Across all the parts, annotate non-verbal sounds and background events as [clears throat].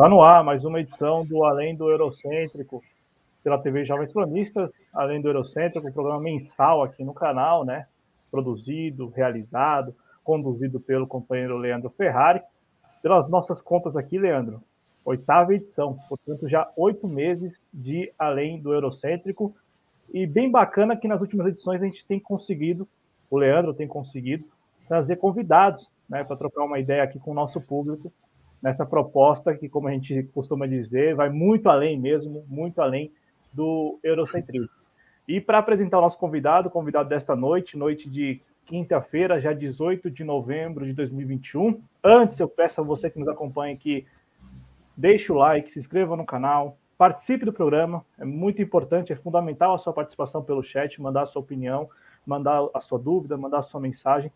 Está no ar mais uma edição do Além do Eurocêntrico pela TV Jovens Cronistas, Além do Eurocêntrico, um programa mensal aqui no canal, né? Produzido, realizado, conduzido pelo companheiro Leandro Ferrari. Pelas nossas contas aqui, Leandro, oitava edição, portanto já oito meses de Além do Eurocêntrico. E bem bacana que nas últimas edições a gente tem conseguido, o Leandro tem conseguido, trazer convidados né, para trocar uma ideia aqui com o nosso público nessa proposta que, como a gente costuma dizer, vai muito além mesmo, muito além do eurocentrismo. E para apresentar o nosso convidado, convidado desta noite, noite de quinta-feira, já 18 de novembro de 2021. Antes, eu peço a você que nos acompanha que deixe o like, se inscreva no canal, participe do programa, é muito importante, é fundamental a sua participação pelo chat, mandar a sua opinião, mandar a sua dúvida, mandar a sua mensagem.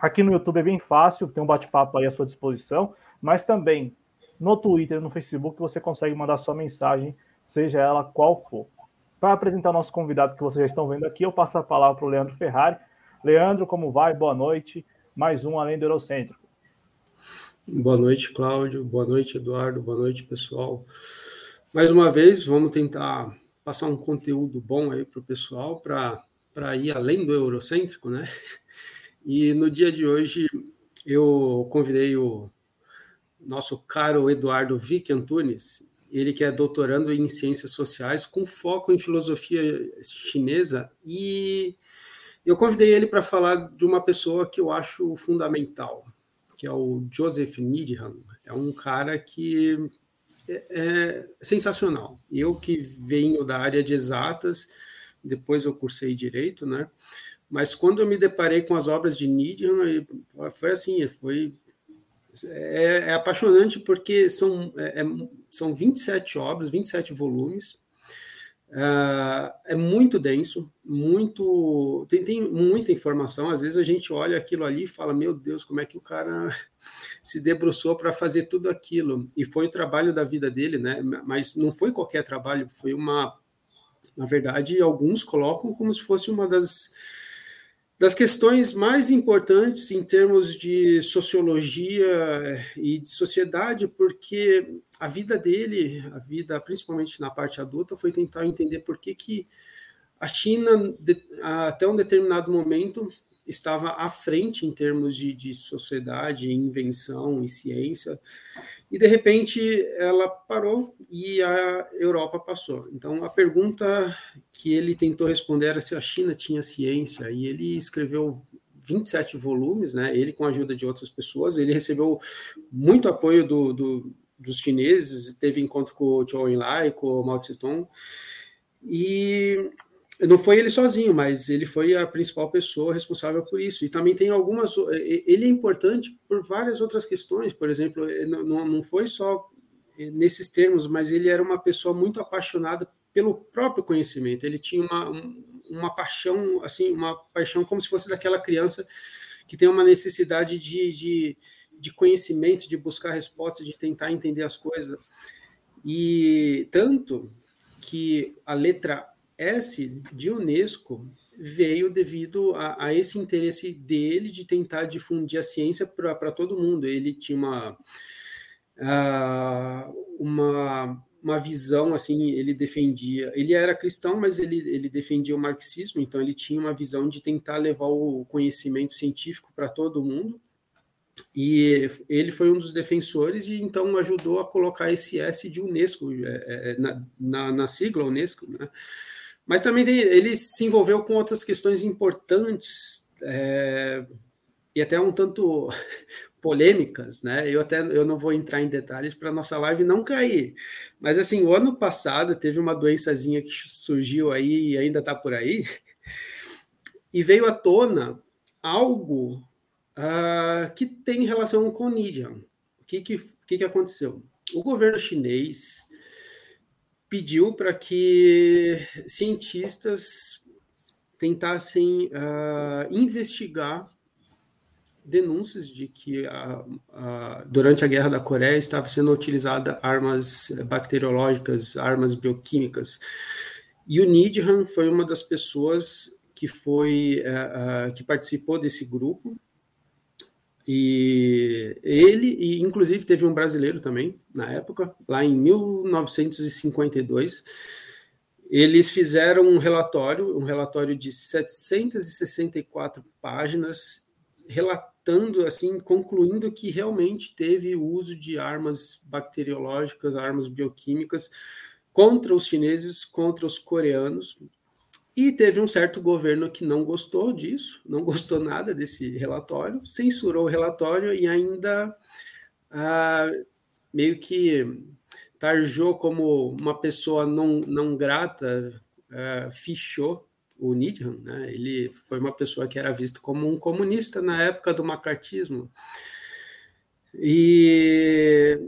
Aqui no YouTube é bem fácil, tem um bate-papo aí à sua disposição mas também no Twitter, no Facebook, você consegue mandar sua mensagem, seja ela qual for. Para apresentar o nosso convidado que vocês já estão vendo aqui, eu passo a palavra para o Leandro Ferrari. Leandro, como vai? Boa noite. Mais um Além do Eurocêntrico. Boa noite, Cláudio. Boa noite, Eduardo. Boa noite, pessoal. Mais uma vez, vamos tentar passar um conteúdo bom aí para o pessoal, para ir além do eurocêntrico, né? E no dia de hoje eu convidei o nosso caro Eduardo Vick Antunes, ele que é doutorando em ciências sociais com foco em filosofia chinesa e eu convidei ele para falar de uma pessoa que eu acho fundamental, que é o Joseph Needham. É um cara que é, é sensacional. Eu que venho da área de exatas, depois eu cursei direito, né? Mas quando eu me deparei com as obras de Needham, foi assim, foi é, é apaixonante porque são, é, é são 27 obras, 27 volumes. Uh, é muito denso, muito tem, tem muita informação. Às vezes a gente olha aquilo ali e fala: Meu Deus, como é que o cara [laughs] se debruçou para fazer tudo aquilo? E foi o trabalho da vida dele, né? Mas não foi qualquer trabalho, foi uma. Na verdade, alguns colocam como se fosse uma das das questões mais importantes em termos de sociologia e de sociedade, porque a vida dele, a vida principalmente na parte adulta, foi tentar entender por que, que a China, até um determinado momento, estava à frente em termos de, de sociedade, invenção e ciência, e de repente ela parou e a Europa passou. Então a pergunta que ele tentou responder era se a China tinha ciência, e ele escreveu 27 volumes, né? Ele com a ajuda de outras pessoas, ele recebeu muito apoio do, do dos chineses, teve encontro com o Zhou Enlai, com o Mao Tse Tung, e não foi ele sozinho, mas ele foi a principal pessoa responsável por isso. E também tem algumas. Ele é importante por várias outras questões, por exemplo, não, não foi só nesses termos, mas ele era uma pessoa muito apaixonada pelo próprio conhecimento. Ele tinha uma, uma paixão, assim, uma paixão como se fosse daquela criança que tem uma necessidade de, de, de conhecimento, de buscar respostas, de tentar entender as coisas. E tanto que a letra S de Unesco veio devido a, a, esse interesse dele de tentar difundir a ciência para todo mundo. Ele tinha uma, uh, uma, uma visão, assim, ele defendia, ele era cristão, mas ele, ele defendia o marxismo, então ele tinha uma visão de tentar levar o conhecimento científico para todo mundo, e ele foi um dos defensores e então ajudou a colocar esse S de Unesco, é, é, na, na, na sigla Unesco, né? Mas também ele se envolveu com outras questões importantes é, e até um tanto [laughs] polêmicas, né? Eu até eu não vou entrar em detalhes para nossa live não cair. Mas assim, o ano passado teve uma doençazinha que surgiu aí e ainda está por aí [laughs] e veio à tona algo uh, que tem relação com o Nidian. O que que, que que aconteceu? O governo chinês pediu para que cientistas tentassem uh, investigar denúncias de que uh, uh, durante a guerra da Coreia estava sendo utilizada armas bacteriológicas, armas bioquímicas. E o Needham foi uma das pessoas que foi que participou desse grupo E ele, e inclusive teve um brasileiro também, na época, lá em 1952, eles fizeram um relatório, um relatório de 764 páginas, relatando, assim, concluindo que realmente teve o uso de armas bacteriológicas, armas bioquímicas contra os chineses, contra os coreanos, e teve um certo governo que não gostou disso, não [laughs] gostou nada desse relatório, censurou o relatório e ainda ah, meio que tarjou como uma pessoa não, não grata, ah, fichou o Needham, né? ele foi uma pessoa que era visto como um comunista na época do macartismo. E,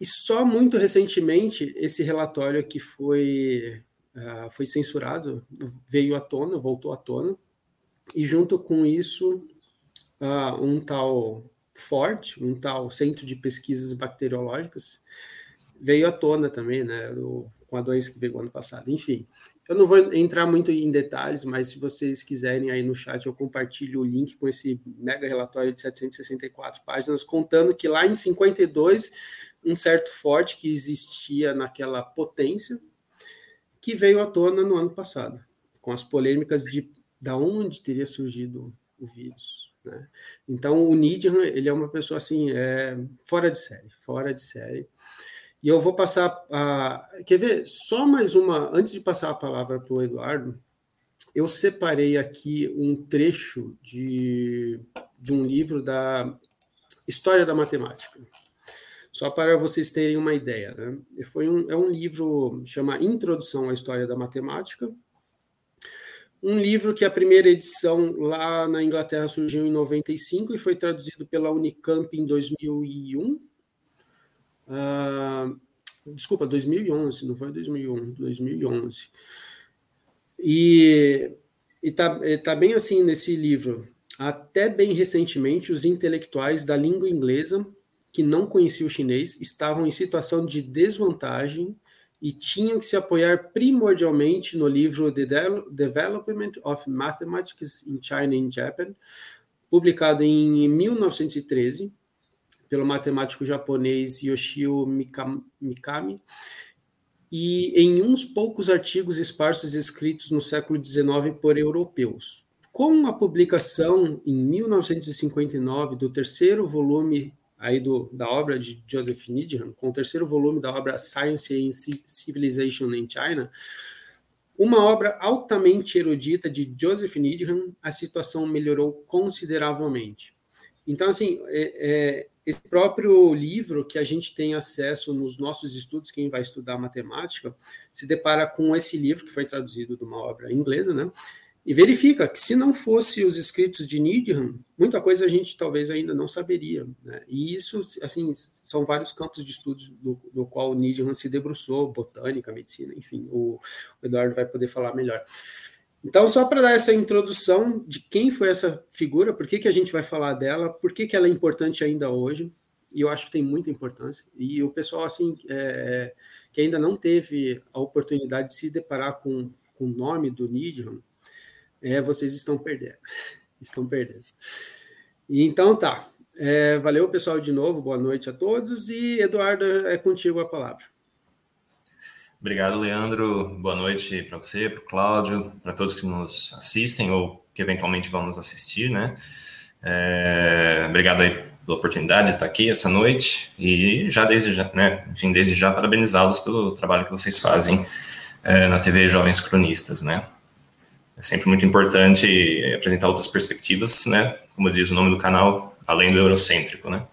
e só muito recentemente esse relatório que foi uh, foi censurado, veio à tona, voltou à tona, e junto com isso, uh, um tal Ford, um tal Centro de Pesquisas Bacteriológicas, veio à tona também, né, do, com a doença que veio ano passado. Enfim, eu não vou entrar muito em detalhes, mas se vocês quiserem aí no chat, eu compartilho o link com esse mega relatório de 764 páginas, contando que lá em 52, um certo Ford que existia naquela potência, que veio à tona no ano passado, com as polêmicas de da onde teria surgido o vírus. Né? Então, o Nidian, ele é uma pessoa assim, é, fora de série, fora de série. E eu vou passar a. Quer ver? Só mais uma. Antes de passar a palavra para o Eduardo, eu separei aqui um trecho de, de um livro da História da Matemática. Só para vocês terem uma ideia, né? Foi um, é um livro chama Introdução à História da Matemática. Um livro que a primeira edição lá na Inglaterra surgiu em 95 e foi traduzido pela Unicamp em 2001. Uh, desculpa, 2011, não foi 2001, 2011. E está tá bem assim nesse livro. Até bem recentemente, os intelectuais da língua inglesa que não conheciam o chinês estavam em situação de desvantagem e tinham que se apoiar primordialmente no livro The Development of Mathematics in China and Japan, publicado em 1913 pelo matemático japonês Yoshio Mikami, e em uns poucos artigos esparsos escritos no século XIX por europeus. Com a publicação em 1959 do terceiro volume aí do, da obra de Joseph Needham, com o terceiro volume da obra Science and Civilization in China, uma obra altamente erudita de Joseph Needham, a situação melhorou consideravelmente. Então, assim, é, é, esse próprio livro que a gente tem acesso nos nossos estudos, quem vai estudar matemática, se depara com esse livro que foi traduzido de uma obra inglesa, né? E verifica que se não fosse os escritos de Needham, muita coisa a gente talvez ainda não saberia. Né? E isso, assim, são vários campos de estudos do, do qual Needham se debruçou, botânica, medicina, enfim, o, o Eduardo vai poder falar melhor. Então, só para dar essa introdução de quem foi essa figura, por que, que a gente vai falar dela, por que, que ela é importante ainda hoje, e eu acho que tem muita importância. E o pessoal, assim, é, que ainda não teve a oportunidade de se deparar com, com o nome do Needham, é, vocês estão perdendo. [laughs] Estão perdendo. Então tá. É, valeu, pessoal, de novo. Boa noite a todos. E, Eduardo, é contigo a palavra. Obrigado, Leandro. Boa noite para você, para o Cláudio, para todos que nos assistem ou que eventualmente vão nos assistir, né? É, obrigado aí pela oportunidade de estar aqui essa noite e já desde já, né, enfim, desde já parabenizá-los pelo trabalho que vocês fazem é, na TV Jovens Cronistas, né? É sempre muito importante apresentar outras perspectivas, né? Como diz o nome do canal, além do eurocêntrico, né?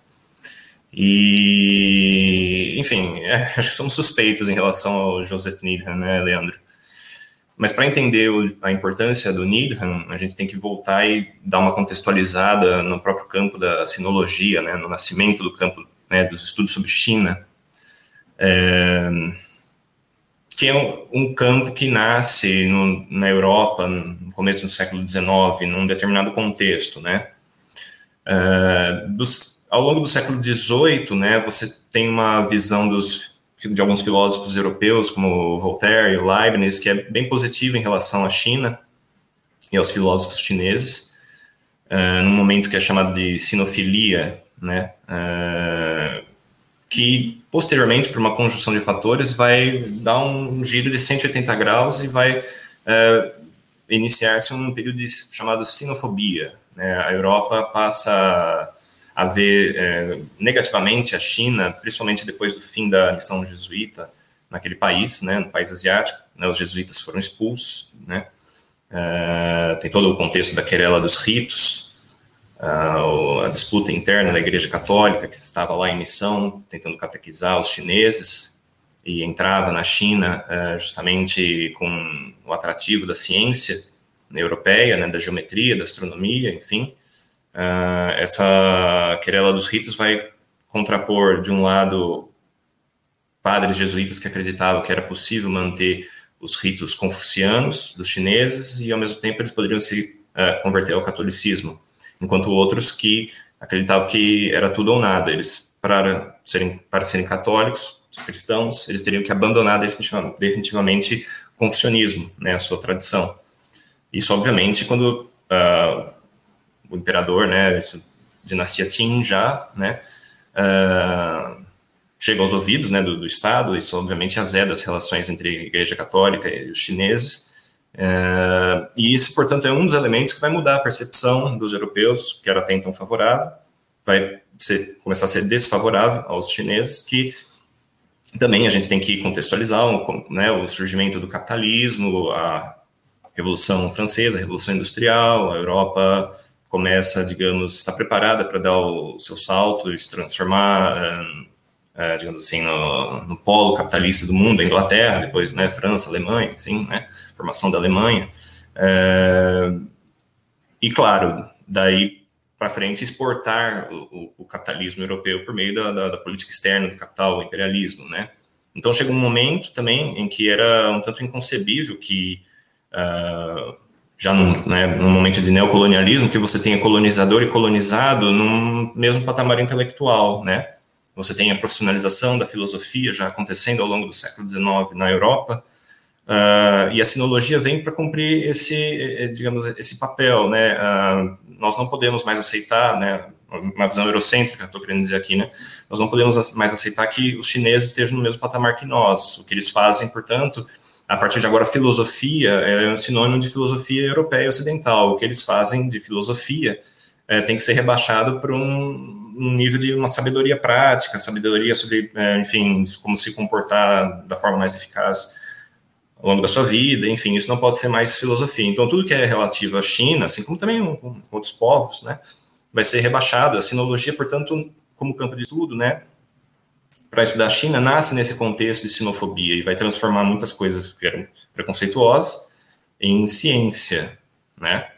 E, enfim, é, acho que somos suspeitos em relação ao Joseph Needham, né, Leandro? Mas para entender a importância do Needham, a gente tem que voltar e dar uma contextualizada no próprio campo da sinologia, né, no nascimento do campo né, dos estudos sobre China. É, que é um, um campo que nasce no, na Europa no começo do século XIX, num determinado contexto, né? Uh, dos, ao longo do século XVIII, né, você tem uma visão dos, de alguns filósofos europeus, como Voltaire e Leibniz, que é bem positiva em relação à China e aos filósofos chineses. uh, num momento que é chamado de sinofilia, né, uh, que posteriormente, por uma conjunção de fatores, vai dar um giro de 180 graus e vai uh, iniciar-se um período de, chamado sinofobia. Né? A Europa passa a ver é, negativamente a China, principalmente depois do fim da missão jesuíta naquele país, né, no país asiático. Né, os jesuítas foram expulsos, né, é, tem todo o contexto da querela dos ritos, a, disputa interna da Igreja Católica, que estava lá em missão, tentando catequizar os chineses, e entrava na China é, justamente com o atrativo da ciência europeia, né, da geometria, da astronomia, enfim, Uh, essa querela dos ritos vai contrapor, de um lado, padres jesuítas que acreditavam que era possível manter os ritos confucianos dos chineses e, ao mesmo tempo, eles poderiam se uh, converter ao catolicismo, enquanto outros que acreditavam que era tudo ou nada. Eles, para serem, para serem católicos, cristãos, eles teriam que abandonar definitivamente, definitivamente o confucionismo, né, a sua tradição. Isso, obviamente, quando uh, o imperador, né, isso, dinastia Qin já, né, uh, chega aos ouvidos, né, do, do, Estado, isso obviamente azeda as relações entre a Igreja Católica e os chineses, uh, e isso, portanto, é um dos elementos que vai mudar a percepção dos europeus, que era até então favorável, vai ser, começar a ser desfavorável aos chineses, que também a gente tem que contextualizar né, o surgimento do capitalismo, a Revolução Francesa, a Revolução Industrial, a Europa começa, digamos, está preparada para dar o seu salto e se transformar, uh, digamos assim, no, no, polo capitalista do mundo, a Inglaterra, depois, né, França, Alemanha, enfim, né, formação da Alemanha. Uh, e, claro, daí para frente exportar o, o, capitalismo europeu por meio da, da, da, política externa do capital, o imperialismo, né. Então chega um momento também em que era um tanto inconcebível que uh, já num, né, num momento de neocolonialismo, que você tenha colonizador e colonizado num mesmo patamar intelectual, né? Você tem a profissionalização da filosofia já acontecendo ao longo do século XIX na Europa, uh, e a sinologia vem para cumprir esse, eh, digamos, esse papel, né? Uh, nós não podemos mais aceitar, né? Uma visão eurocêntrica, estou querendo dizer aqui, né? Nós não podemos mais aceitar que os chineses estejam no mesmo patamar que nós. O que eles fazem, portanto, a partir de agora, filosofia é um sinônimo de filosofia europeia ocidental. O que eles fazem de filosofia é, tem que ser rebaixado para um, um, nível de uma sabedoria prática, sabedoria sobre, é, enfim, como se comportar da forma mais eficaz ao longo da sua vida, enfim, isso não pode ser mais filosofia. Então, tudo que é relativo à China, assim como também com outros povos, né, vai ser rebaixado. A sinologia, portanto, como campo de estudo, né, para estudar a China nasce nesse contexto de sinofobia e vai transformar muitas coisas que eram preconceituosas em ciência, né?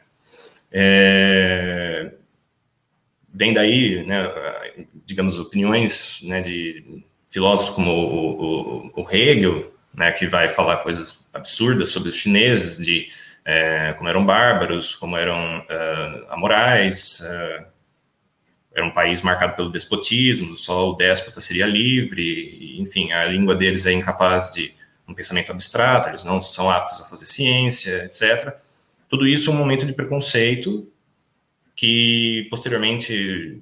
É, vem daí, né, digamos, opiniões né, de filósofos como o, o, o, Hegel, né, que vai falar coisas absurdas sobre os chineses, de é, como eram bárbaros, como eram uh, amorais, uh, era um país marcado pelo despotismo, só o déspota seria livre, enfim, a língua deles é incapaz de um pensamento abstrato, eles não são aptos a fazer ciência, etc. Tudo isso é um momento de preconceito que, posteriormente,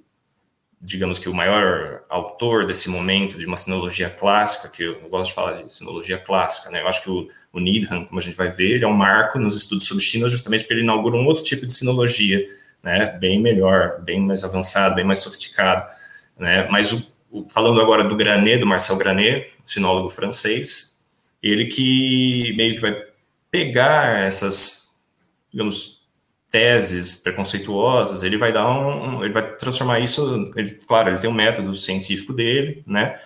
digamos que o maior autor desse momento de uma sinologia clássica, que eu gosto de falar de sinologia clássica, né? Eu acho que o, o Needham, como a gente vai ver, ele é um marco nos estudos sobre China, justamente porque ele inaugura um outro tipo de sinologia, né, bem melhor, bem mais avançado, bem mais sofisticado, né, mas o, o, falando agora do Granet, do Marcel Granet, sinólogo francês, ele que meio que vai pegar essas, digamos, teses preconceituosas, ele vai dar um, ele vai transformar isso, ele, claro, ele tem um método científico dele, né,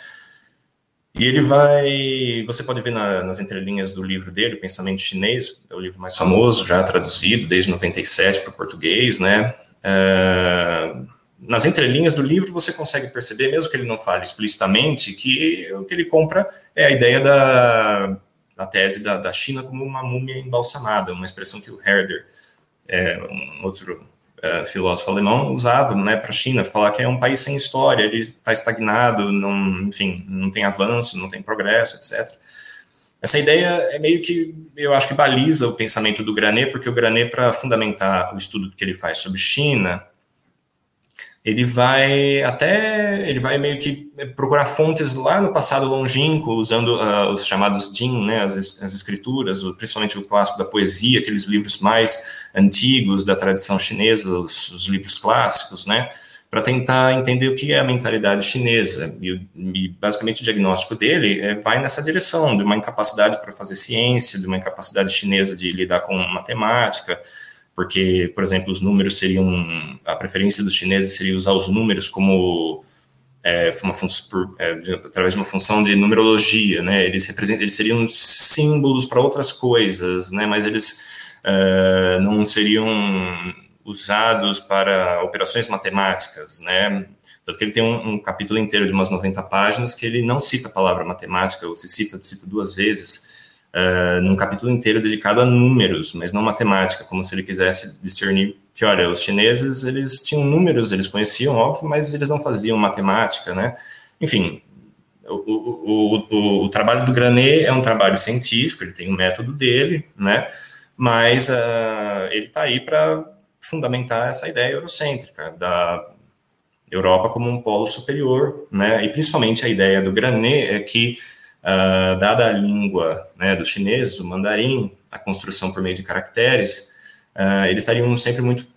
e ele vai. Você pode ver na, nas entrelinhas do livro dele, Pensamento Chinês, é o livro mais famoso, já traduzido desde 97 para o português, né? É, nas entrelinhas do livro você consegue perceber, mesmo que ele não fale explicitamente, que o que ele compra é a ideia da, da tese da, da China como uma múmia embalsamada, uma expressão que o Herder, é, um outro uh, filósofo alemão usava né, para a China, falar que é um país sem história, ele está estagnado, não, enfim, não tem avanço, não tem progresso, etc. Essa ideia é meio que, eu acho que baliza o pensamento do Granet, porque o Granet, para fundamentar o estudo que ele faz sobre China, ele vai até, ele vai meio que procurar fontes lá no passado longínquo, usando uh, os chamados Jin, né, as, as escrituras, principalmente o clássico da poesia, aqueles livros mais antigos da tradição chinesa, os, os livros clássicos, né, para tentar entender o que é a mentalidade chinesa. E, e basicamente o diagnóstico dele é, vai nessa direção, de uma incapacidade para fazer ciência, de uma incapacidade chinesa de lidar com matemática, porque, por exemplo, os números seriam. A preferência dos chineses seria usar os números como. É, uma por, é, através de uma função de numerologia, né? Eles representam, eles seriam símbolos para outras coisas, né? Mas eles é, não seriam usados para operações matemáticas, né? Tanto que ele tem um, um, capítulo inteiro de umas 90 páginas que ele não cita a palavra matemática, ou se cita, cita duas vezes, uh, num capítulo inteiro dedicado a números, mas não matemática, como se ele quisesse discernir que, olha, os chineses, eles tinham números, eles conheciam, óbvio, mas eles não faziam matemática, né? Enfim, o, o, o, o trabalho do Granet é um trabalho científico, ele tem um método dele, né? Mas uh, ele está aí para fundamentar essa ideia eurocêntrica da Europa como um polo superior, né? E principalmente a ideia do Granet é que uh, dada a língua né, dos chineses, o mandarim, a construção por meio de caracteres, uh, eles estariam sempre muito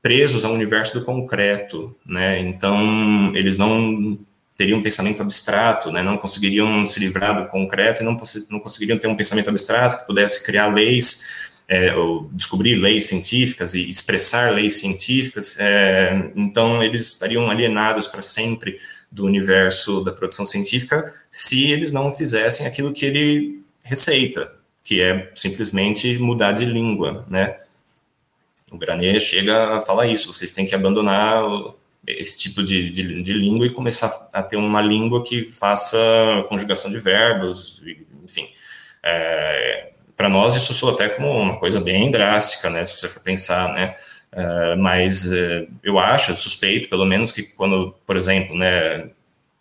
presos ao universo do concreto, né? Então, eles não teriam um pensamento abstrato, né? Não conseguiriam se livrar do concreto e não, não conseguiriam ter um pensamento abstrato que pudesse criar leis é, ou descobrir leis científicas e expressar leis científicas, é, então eles estariam alienados para sempre do universo da produção científica se eles não fizessem aquilo que ele receita, que é simplesmente mudar de língua, né? O Granet chega a falar isso, vocês têm que abandonar esse tipo de, de, de língua e começar a ter uma língua que faça conjugação de verbos, enfim. É, Para nós isso soa até como uma coisa bem drástica, né? Se você for pensar, né? Uh, mas uh, eu acho, suspeito, pelo menos, que quando, por exemplo, né,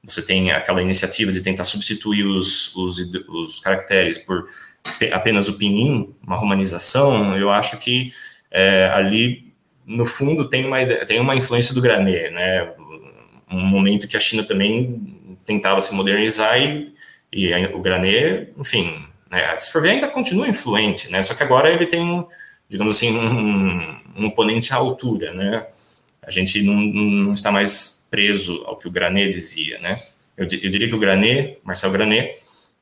você tem aquela iniciativa de tentar substituir os, os, os caracteres por apenas o pinyin, uma romanização, eu acho que é, ali, no fundo, tem uma, tem uma influência do Granet, né? Um momento que a China também tentava se modernizar e, e o Granet, enfim, né, se for ver, ainda continua influente, né? Só que agora ele tem, digamos assim, um, um oponente à altura, né? A gente não, não está mais preso ao que o Granet dizia, né? Eu, eu diria que o Granet, Marcel Granet,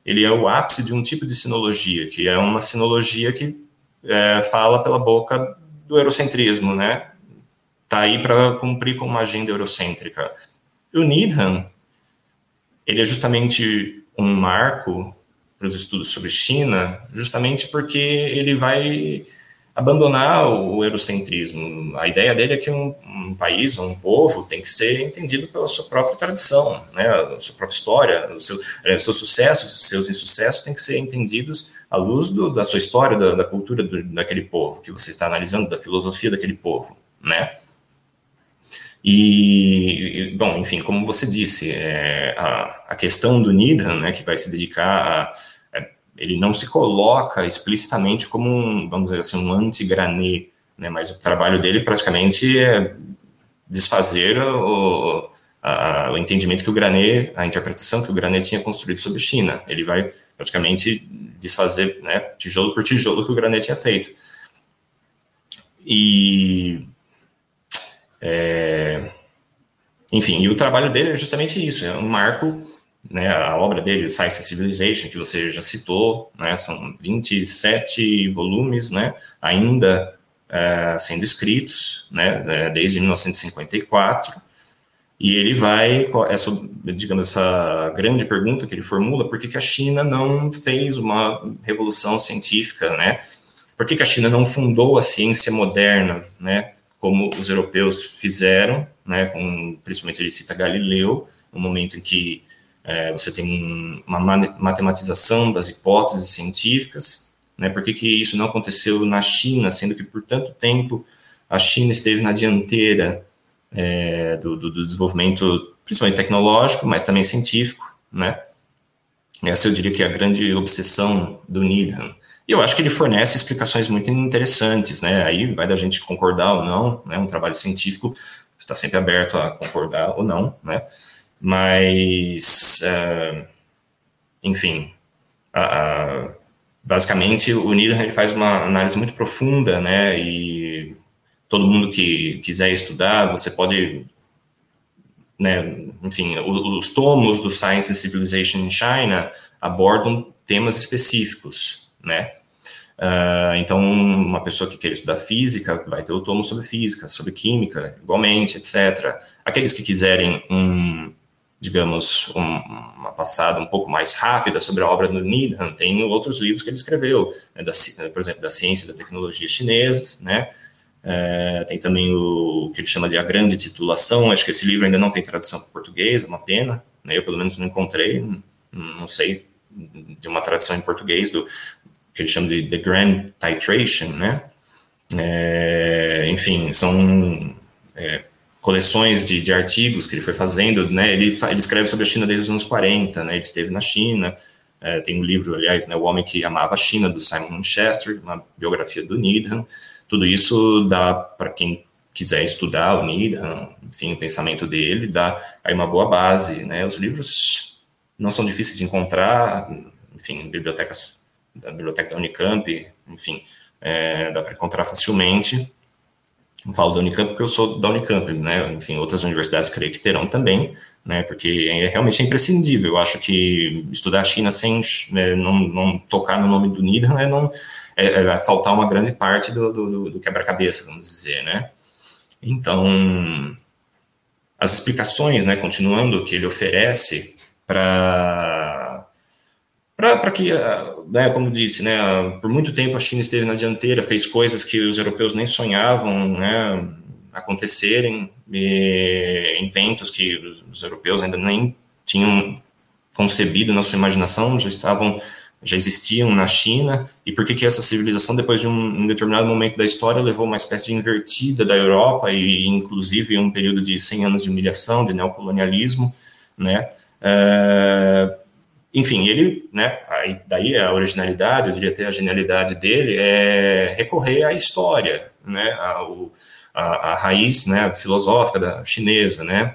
ele é o ápice de um tipo de sinologia, que é uma sinologia que é, fala pela boca do eurocentrismo, né? Tá aí para cumprir com uma agenda eurocêntrica. O Needham, ele é justamente um marco para os estudos sobre China, justamente porque ele vai abandonar o eurocentrismo. A ideia dele é que um, um, país, um povo, tem que ser entendido pela sua própria tradição, né, a sua própria história, os seu, é, seus sucessos, os seus insucessos têm que ser entendidos à luz do, da sua história, da, da cultura do, daquele povo que você está analisando, da filosofia daquele povo, né? E, bom, enfim, como você disse, é, a, a questão do Needham, né, que vai se dedicar a ele não se coloca explicitamente como um, vamos dizer assim, um anti-Granet, né, mas o trabalho dele praticamente é desfazer o, a, o entendimento que o Granet, a interpretação que o Granet tinha construído sobre China. Ele vai praticamente desfazer, né, tijolo por tijolo que o Granet tinha feito. E é, enfim, e o trabalho dele é justamente isso, é um marco né, a obra dele, Science Civilization, que você já citou, né, são 27 volumes, né, ainda é, sendo escritos, né, é, desde 1954, e ele vai, essa, digamos, essa grande pergunta que ele formula, por que, que a China não fez uma revolução científica, né, por que, que a China não fundou a ciência moderna, né, como os europeus fizeram, né, com, principalmente ele cita Galileu, no momento em que é, você tem uma matematização das hipóteses científicas, né? Por que, que isso não aconteceu na China, sendo que por tanto tempo a China esteve na dianteira é, do, do, do, desenvolvimento, principalmente tecnológico, mas também científico, né? Essa eu diria que é a grande obsessão do Needham. E eu acho que ele fornece explicações muito interessantes, né? Aí vai da gente concordar ou não, né? Um trabalho científico está sempre aberto a concordar ou não, né? Mas, uh, enfim, basicamente o Needham ele faz uma análise muito profunda, né? E todo mundo que quiser estudar, você pode né, enfim, os tomos do Science and Civilization in China abordam temas específicos, né? Uh, então, uma pessoa que queira estudar física vai ter o tomo sobre física, sobre química, igualmente, etc. Aqueles que quiserem um, digamos, um, uma passada um pouco mais rápida sobre a obra do Needham, tem outros livros que ele escreveu, né, da, por exemplo, da ciência e da tecnologia chinesas, né? É, tem também o que ele chama de A Grande Titulação, acho que esse livro ainda não tem tradução para português, é uma pena, né? eu pelo menos não encontrei, não, não sei de uma tradução em português do que ele chama de The Grand Titration, né? É, enfim, são é, coleções de, de, artigos que ele foi fazendo, né? Ele, ele escreve sobre a China desde os anos 40, né? Ele esteve na China, é, tem um livro, aliás, né, O Homem que Amava a China, do Simon Chester, uma biografia do Needham, tudo isso dá para quem quiser estudar o Needham, enfim, o pensamento dele, dá aí uma boa base, né? Os livros não são difíceis de encontrar, enfim, bibliotecas, da biblioteca Unicamp, enfim, é, dá para encontrar facilmente. Não falo da Unicamp porque eu sou da Unicamp, né? Enfim, outras universidades creio que terão também, né? Porque é realmente é imprescindível. Eu acho que estudar a China sem né, não, não tocar no nome do Needham né, não é, é, vai faltar uma grande parte do, do, do quebra-cabeça, vamos dizer, né? Então, as explicações, né, continuando, que ele oferece para para que, né, como disse, né, por muito tempo a China esteve na dianteira, fez coisas que os europeus nem sonhavam, né, acontecerem, inventos que os, europeus ainda nem tinham concebido na sua imaginação, já estavam já existiam na China, e por que, que essa civilização, depois de um, um, determinado momento da história, levou uma espécie de invertida da Europa, e inclusive um período de 100 anos de humilhação, de neocolonialismo, né? É, enfim, ele, né, aí, daí a originalidade, eu diria até a genialidade dele, é recorrer à história, né, a, a raiz né, filosófica da chinesa, né?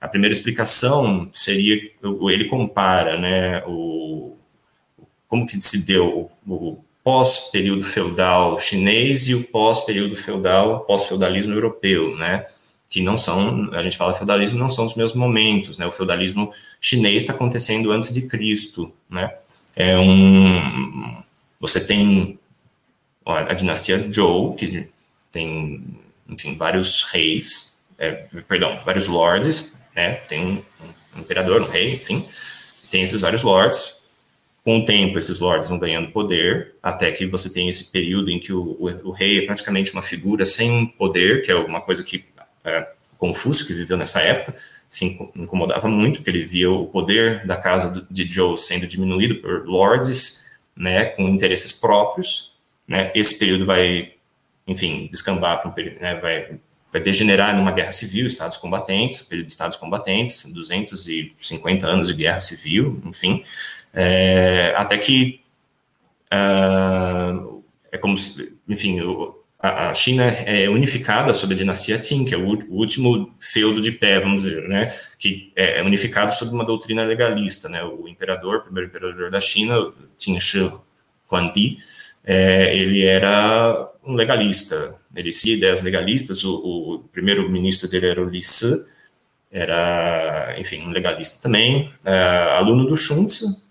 A primeira explicação seria, ele compara, né, o, como que se deu o, o pós-período feudal chinês e o pós-período feudal, pós-feudalismo europeu, né? Que não são, a gente fala feudalismo, não são os mesmos momentos, né? O feudalismo chinês está acontecendo antes de Cristo, né? É um, você tem a dinastia Zhou, que tem, enfim, vários reis, é, perdão, vários lords, né? Tem um, um imperador, um rei, enfim, tem esses vários lords, com o tempo, esses lords vão ganhando poder, até que você tem esse período em que o, o, o rei é praticamente uma figura sem poder, que é uma coisa que é, Confúcio, que viveu nessa época, se incomodava muito, porque ele via o poder da casa de Joe sendo diminuído por lords, né, com interesses próprios, né, esse período vai, enfim, descambar para um período, né, vai, vai degenerar numa guerra civil, estados combatentes, período de estados combatentes, 250 anos de guerra civil, enfim, é, até que uh, é como se, enfim, a, China é unificada sob a dinastia Qin, que é o, o, último feudo de pé, vamos dizer, né, que é, é unificado sob uma doutrina legalista, né, o imperador, o primeiro imperador da China, Qin Shi Huangdi, é, ele era um legalista, ele seguia ideias legalistas, o, o primeiro ministro dele era o Li Si, era, enfim, um legalista também, é, aluno do Xunzi,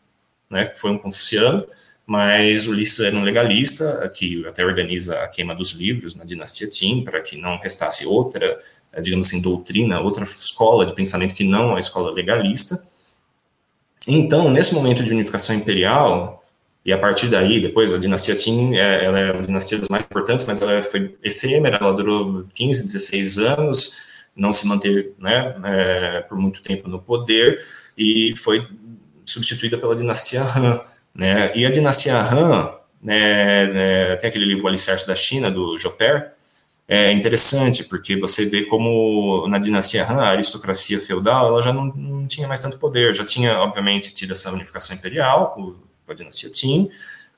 né, que foi um confuciano, mas o Ulisses era um legalista, que até organiza a queima dos livros na dinastia Qin, para que não restasse outra, eh, digamos assim, doutrina, outra escola de pensamento que não a escola legalista. Então, nesse momento de unificação imperial, e a partir daí, depois, a dinastia Qin, é, ela é uma dinastia das mais importantes, mas ela foi efêmera, ela durou 15, 16 anos, não se manteve né, é, por muito tempo no poder, e foi substituída pela dinastia Han, né? E a dinastia Han, né, né, tem aquele livro Alicerce da China, do Joper, é interessante, porque você vê como na dinastia Han, a aristocracia feudal, ela já não, não tinha mais tanto poder, já tinha, obviamente, tido essa unificação imperial com, com a dinastia Qin,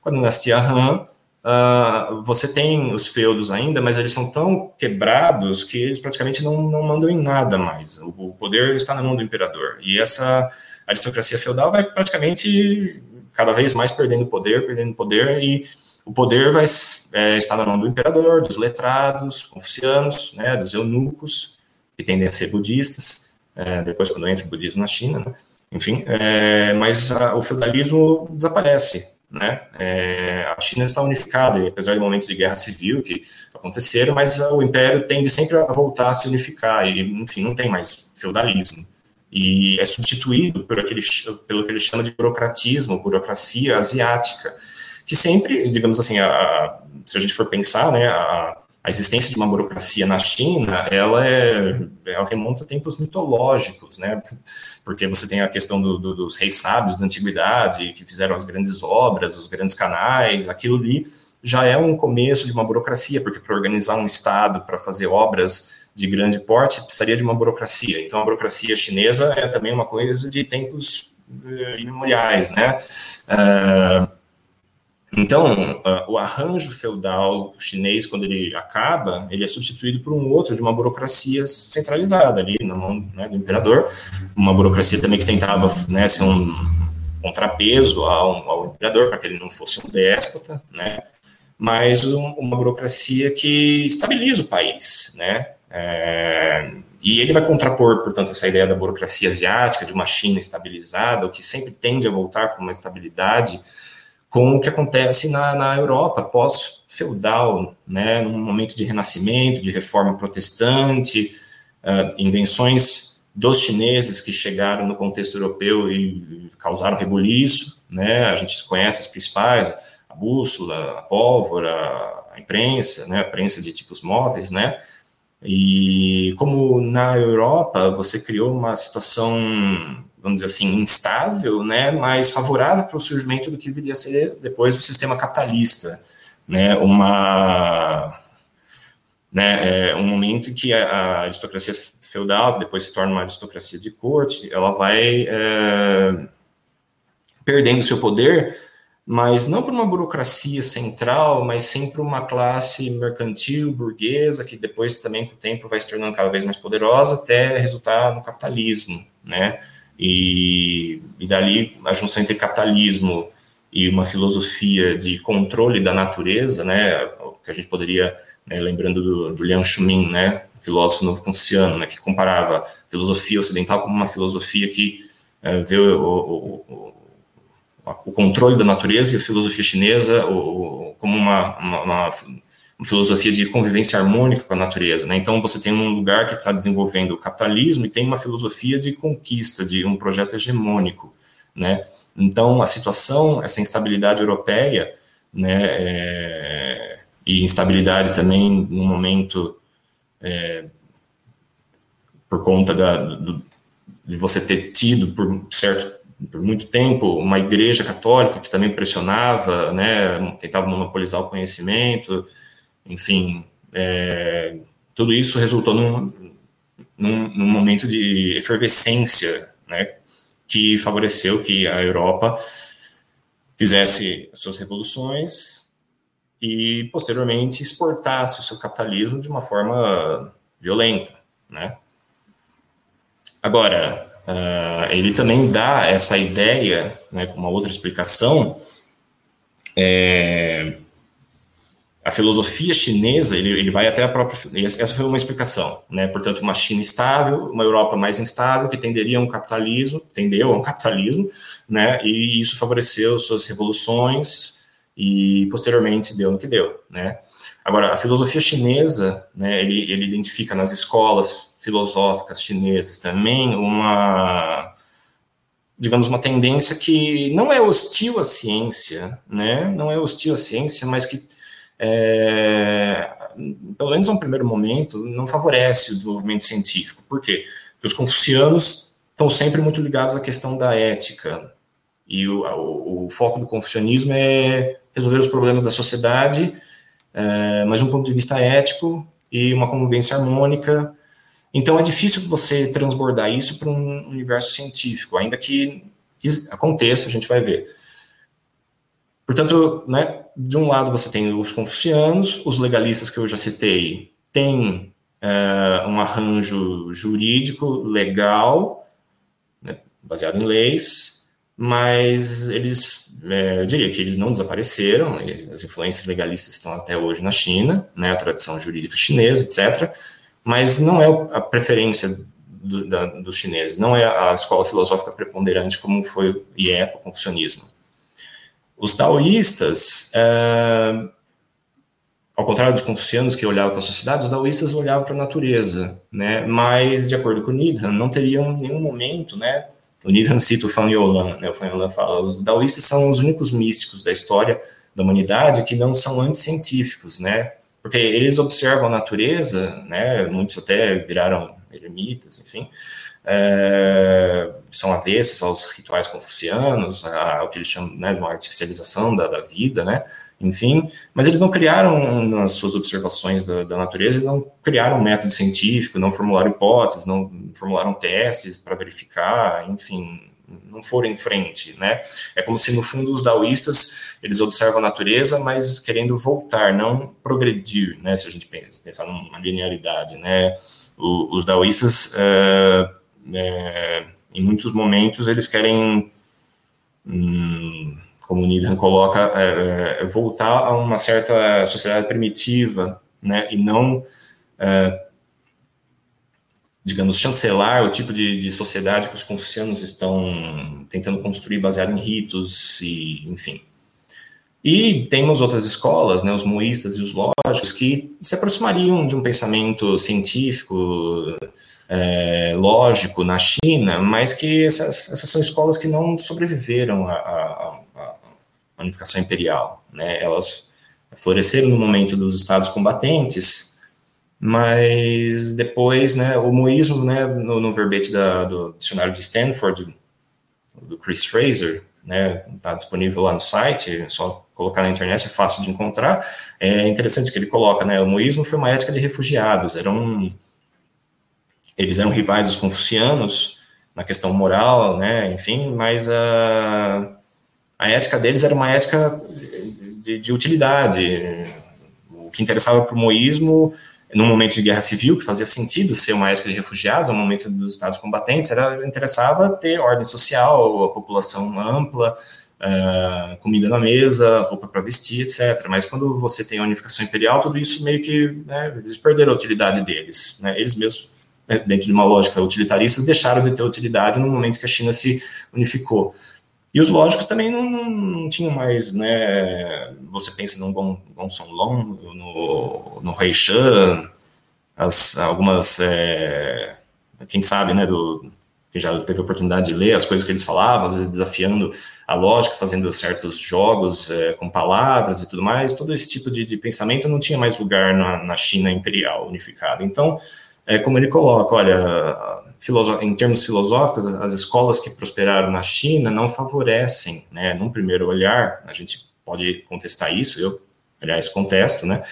com a dinastia Han, uh, você tem os feudos ainda, mas eles são tão quebrados que eles praticamente não, não mandam em nada mais, o, o poder está na mão do imperador, e essa aristocracia feudal vai praticamente cada vez mais perdendo poder, perdendo poder, e o poder vai é, estar na mão do imperador, dos letrados, confucianos, né, dos eunucos, que tendem a ser budistas, é, depois quando entra o budismo na China, né, enfim, é, mas a, o feudalismo desaparece, né, é, a China está unificada, e apesar de momentos de guerra civil que aconteceram, mas o império tende sempre a voltar a se unificar, e, enfim, não tem mais feudalismo e é substituído por aquele, pelo que ele chama de burocratismo, burocracia asiática, que sempre, digamos assim, a, a, se a gente for pensar, né, a, a, existência de uma burocracia na China, ela, é, ela remonta a tempos mitológicos, né, porque você tem a questão do, do, dos reis sábios da antiguidade, que fizeram as grandes obras, os grandes canais, aquilo ali já é um começo de uma burocracia, porque para organizar um Estado, para fazer obras de grande porte, precisaria de uma burocracia. Então, a burocracia chinesa é também uma coisa de tempos uh, imemoriais, né? Uh, então, uh, o arranjo feudal chinês, quando ele acaba, ele é substituído por um outro de uma burocracia centralizada ali na mão né, do imperador, uma burocracia também que tentava né, ser um contrapeso ao, ao imperador para que ele não fosse um déspota, né? Mas um, uma burocracia que estabiliza o país, né? É, e ele vai contrapor, portanto, essa ideia da burocracia asiática, de uma China estabilizada, o que sempre tende a voltar com uma estabilidade com o que acontece na, na Europa pós-feudal, né, num momento de renascimento, de reforma protestante, uh, invenções dos chineses que chegaram no contexto europeu e causaram rebuliço, né, a gente conhece as principais, a bússola, a pólvora, a imprensa, né, a prensa de tipos móveis, né, e como na Europa você criou uma situação vamos dizer assim, instável, né, mas favorável para o surgimento do que viria a ser depois o sistema capitalista, né, uma, né, é um momento que a, aristocracia feudal, que depois se torna uma aristocracia de corte, ela vai é, perdendo seu poder, mas não por uma burocracia central, mas sim por uma classe mercantil, burguesa, que depois também com o tempo vai se tornando cada vez mais poderosa, até resultar no capitalismo, né, e, e dali a junção entre capitalismo e uma filosofia de controle da natureza, né, que a gente poderia, né, lembrando do, do Liang Shumin, né, filósofo novo-confuciano, né, que comparava filosofia ocidental como uma filosofia que é, vê o, o, o, controle da natureza e a filosofia chinesa como uma, uma, uma uma filosofia de convivência harmônica com a natureza. Né? Então, você tem um lugar que está desenvolvendo o capitalismo e tem uma filosofia de conquista, de um projeto hegemônico. Né? Então, a situação, essa instabilidade europeia, né, é, e instabilidade também no momento, é, por conta da, do, de você ter tido, por certo por muito tempo uma igreja católica que também pressionava, né, tentava monopolizar o conhecimento, enfim, é, tudo isso resultou num, num, num, momento de efervescência, né, que favoreceu que a Europa fizesse suas revoluções e, posteriormente, exportasse o seu capitalismo de uma forma violenta, né. Agora, uh, ele também dá essa ideia, né, com uma outra explicação, é, a filosofia chinesa, ele, ele vai até a própria. Essa foi uma explicação, né? Portanto, uma China estável, uma Europa mais instável, que tenderia a um capitalismo, tendeu a um capitalismo, né? E isso favoreceu suas revoluções e posteriormente deu no que deu, né? Agora, a filosofia chinesa, né? Ele, ele identifica nas escolas filosóficas chinesas também uma digamos, uma tendência que não é hostil à ciência, né? Não é hostil à ciência, mas que é, pelo menos no primeiro momento, não favorece o desenvolvimento científico. Por quê? Porque os confucianos estão sempre muito ligados à questão da ética. E o, o, o foco do confucionismo é resolver os problemas da sociedade, é, mas de um ponto de vista ético, e uma convivência harmônica. Então é difícil você transbordar isso para um universo científico, ainda que aconteça, a gente vai ver. Portanto, né, de um lado você tem os confucianos, os legalistas que eu já citei, têm é, um arranjo jurídico legal, né, baseado em leis, mas eles, é, eu diria que eles não desapareceram, as influências legalistas estão até hoje na China, né, a tradição jurídica chinesa, etc., mas não é a preferência do, da, dos chineses, não é a escola filosófica preponderante como foi e é o confucionismo. Os taoístas, é, ao contrário dos confucianos que olhavam para a sociedade, os taoístas olhavam para a natureza, né? Mas, de acordo com Needham, não teriam nenhum momento, né? O Needham cita o Fan Yolan, né? O Fan Yolan fala, os taoístas são os únicos místicos da história da humanidade que não são anticientíficos, né? Porque eles observam a natureza, né? Muitos até viraram eremitas, enfim, é, são avessos aos rituais confucianos, ao que eles chamam né, de uma artificialização da, da, vida, né? Enfim, mas eles não criaram nas suas observações da, da natureza, não criaram método científico, não formularam hipóteses, não formularam testes para verificar, enfim, não foram em frente, né? É como se no fundo os daoístas eles observam a natureza, mas querendo voltar, não progredir, né? Se a gente pensar numa linearidade, né? O, os daoístas é, é, em muitos momentos eles querem, hum, como o Needham coloca, é, voltar a uma certa sociedade primitiva, né, e não, é, digamos, chancelar o tipo de, de, sociedade que os confucianos estão tentando construir baseado em ritos e, enfim. E temos outras escolas, né, os moístas e os lógicos, que se aproximariam de um pensamento científico, é, lógico na China, mas que essas, essas, são escolas que não sobreviveram à, à, à unificação imperial. Né? Elas floresceram no momento dos estados combatentes, mas depois, né, o moísmo, né, no, no verbete da, do dicionário de Stanford, do Chris Fraser, né, está disponível lá no site, é só colocar na internet, é fácil de encontrar. É interessante que ele coloca, né, o moísmo foi uma ética de refugiados, era um eles eram rivais dos confucianos na questão moral, né, enfim, mas a, a ética deles era uma ética de, de utilidade. O que interessava para o moísmo, no momento de guerra civil, que fazia sentido ser uma ética de refugiados, no momento dos estados combatentes, era interessava ter ordem social, a população ampla, uh, comida na mesa, roupa para vestir, etc. Mas quando você tem a unificação imperial, tudo isso meio que né, eles perderam a utilidade deles. Né? Eles mesmos né, dentro de uma lógica utilitarista, deixaram de ter utilidade no momento que a China se unificou. E os lógicos também não, não, não tinham mais, né? Você pensa no Song Long, no, no Hui Shan, as, algumas, é, quem sabe, né, do, que já teve a oportunidade de ler as coisas que eles falavam, às vezes desafiando a lógica, fazendo certos jogos é, com palavras e tudo mais, todo esse tipo de, de pensamento não tinha mais lugar na, na China imperial unificada. Então, é como ele coloca, olha, em termos filosóficos, as escolas que prosperaram na China não favorecem, né, num primeiro olhar, a gente pode contestar isso, eu, aliás, contesto, né,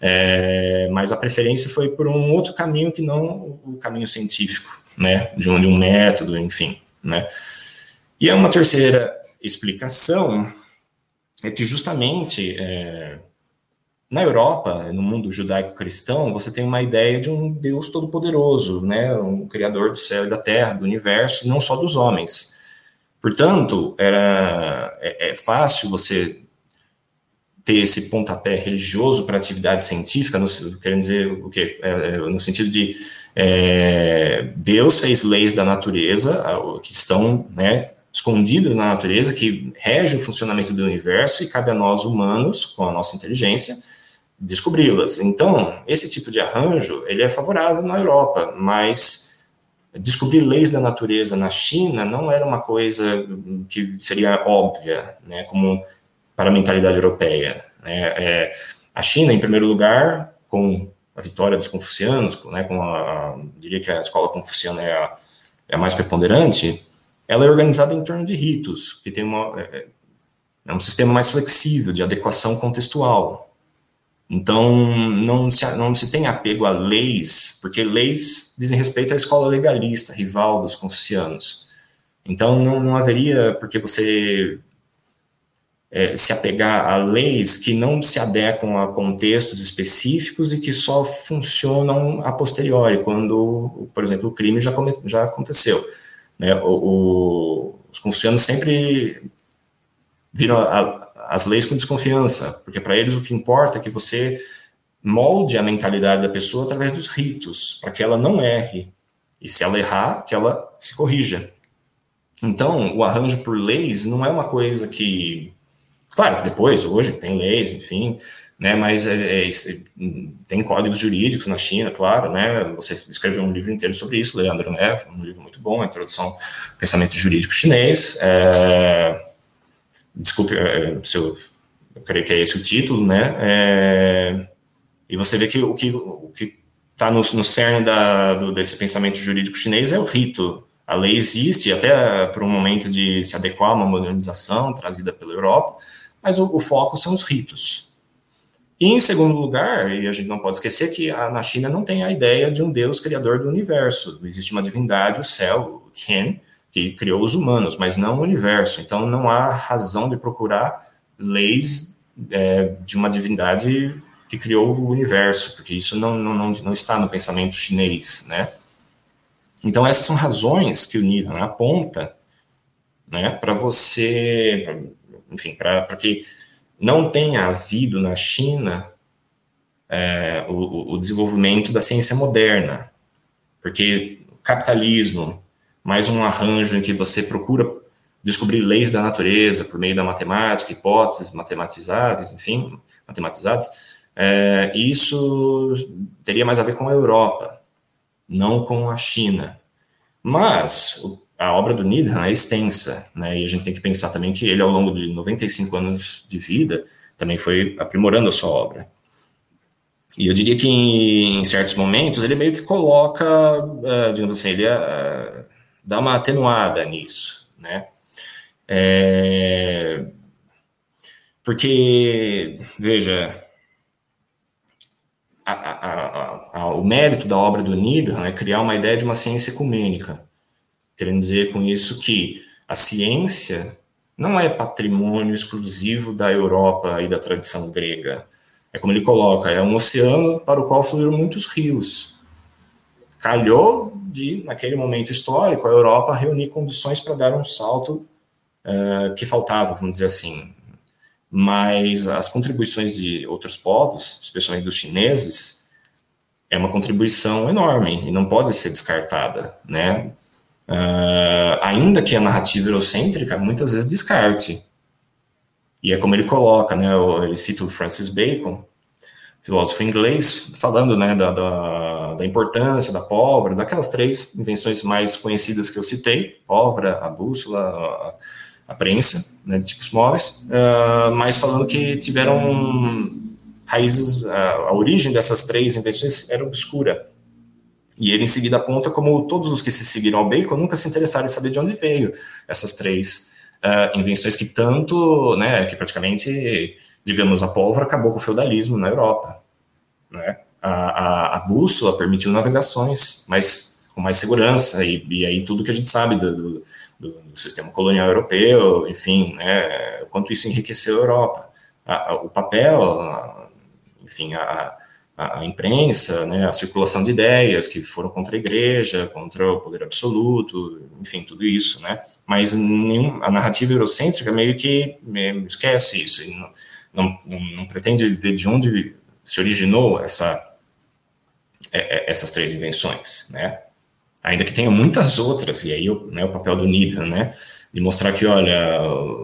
é, mas a preferência foi por um outro caminho que não o caminho científico, né, de um, de um método, enfim, né. E é uma terceira explicação é que justamente é, na Europa, no mundo judaico-cristão, você tem uma ideia de um Deus todo-poderoso, né, um criador do céu e da terra, do universo, não só dos homens. Portanto, era é, é fácil você ter esse pontapé religioso para atividade científica, no, querendo dizer o quê? É, é, no sentido de é, Deus fez leis da natureza que estão né, escondidas na natureza, que regem o funcionamento do universo, e cabe a nós humanos, com a nossa inteligência, descobri-las. Então, esse tipo de arranjo, ele é favorável na Europa, mas descobrir leis da natureza na China não era uma coisa que seria óbvia, né, como para a mentalidade europeia. Né? É, a China, em primeiro lugar, com a vitória dos confucianos, né, com a, diria que a escola confuciana é a, é a mais preponderante, ela é organizada em torno de ritos, que tem uma, é, é um sistema mais flexível de adequação contextual. Então, não se, não se tem apego a leis, porque leis dizem respeito à escola legalista, rival dos confucianos. Então, não, não haveria porque você é, se apegar a leis que não se adequam a contextos específicos e que só funcionam a posteriori, quando, por exemplo, o crime já, come, já aconteceu. Né? O, o, os confucianos sempre viram a, as leis com desconfiança, porque para eles o que importa é que você molde a mentalidade da pessoa através dos ritos, para que ela não erre. E se ela errar, que ela se corrija. Então, o arranjo por leis não é uma coisa que. Claro que depois, hoje, tem leis, enfim, né, mas é, é, tem códigos jurídicos na China, claro, né, você escreveu um livro inteiro sobre isso, Leandro, né, um livro muito bom, a Introdução ao Pensamento Jurídico Chinês, é, desculpe é, se eu, eu creio que é esse o título, né? É, e você vê que o que o que está no, no cerne da, do, desse pensamento jurídico chinês é o rito. A lei existe até por um momento de se adequar a uma modernização trazida pela Europa, mas o, o foco são os ritos. E em segundo lugar, e a gente não pode esquecer que a, na China não tem a ideia de um Deus criador do universo. Existe uma divindade, o céu, o Tian, que criou os humanos, mas não o universo. Então não há razão de procurar leis é, de uma divindade que criou o universo, porque isso não, não, não está no pensamento chinês, né? Então essas são razões que o Nihan aponta, né, para você, enfim, para que não tenha havido na China é, o, o desenvolvimento da ciência moderna, porque o capitalismo, mais um arranjo em que você procura descobrir leis da natureza por meio da matemática, hipóteses matematizáveis, enfim, matematizadas, é, isso teria mais a ver com a Europa, não com a China. Mas a obra do Needham é extensa, né, e a gente tem que pensar também que ele, ao longo de 95 anos de vida, também foi aprimorando a sua obra. E eu diria que em, certos momentos ele meio que coloca, uh, digamos assim, ele uh, dá uma atenuada nisso, né? É, porque, veja, a, a, a, o mérito da obra do Needham é criar uma ideia de uma ciência ecumênica, querendo dizer com isso que a ciência não é patrimônio exclusivo da Europa e da tradição grega. É como ele coloca, é um oceano para o qual fluíram muitos rios calhou de, naquele momento histórico, a Europa reunir condições para dar um salto uh, que faltava, vamos dizer assim. Mas as contribuições de outros povos, especialmente dos chineses, é uma contribuição enorme e não pode ser descartada, né? Uh, ainda que a narrativa eurocêntrica muitas vezes descarte. E é como ele coloca, né? Ele cita o Francis Bacon, filósofo inglês, falando né, da, da, da, importância da pólvora, daquelas três invenções mais conhecidas que eu citei, pólvora, a bússola, a, a prensa, né, de tipos móveis, uh, mas falando que tiveram raízes, a, a origem dessas três invenções era obscura. E ele em seguida aponta como todos os que se seguiram ao Bacon nunca se interessaram em saber de onde veio essas três uh, invenções que tanto, né, que praticamente digamos, a pólvora acabou com o feudalismo na Europa. Né? A, a, a bússola permitiu navegações mas com mais segurança, e, e aí tudo que a gente sabe do, do, do sistema colonial europeu, enfim, né, quanto isso enriqueceu a Europa. A, o papel, enfim, a, a, imprensa, né, a circulação de ideias que foram contra a igreja, contra o poder absoluto, enfim, tudo isso, né? Mas nenhum, a narrativa eurocêntrica meio que esquece isso. Não, não, pretende ver de onde se originou essa, é, é, essas três invenções, né? Ainda que tenha muitas outras, e aí né, o papel do Needham, né? De mostrar que, olha,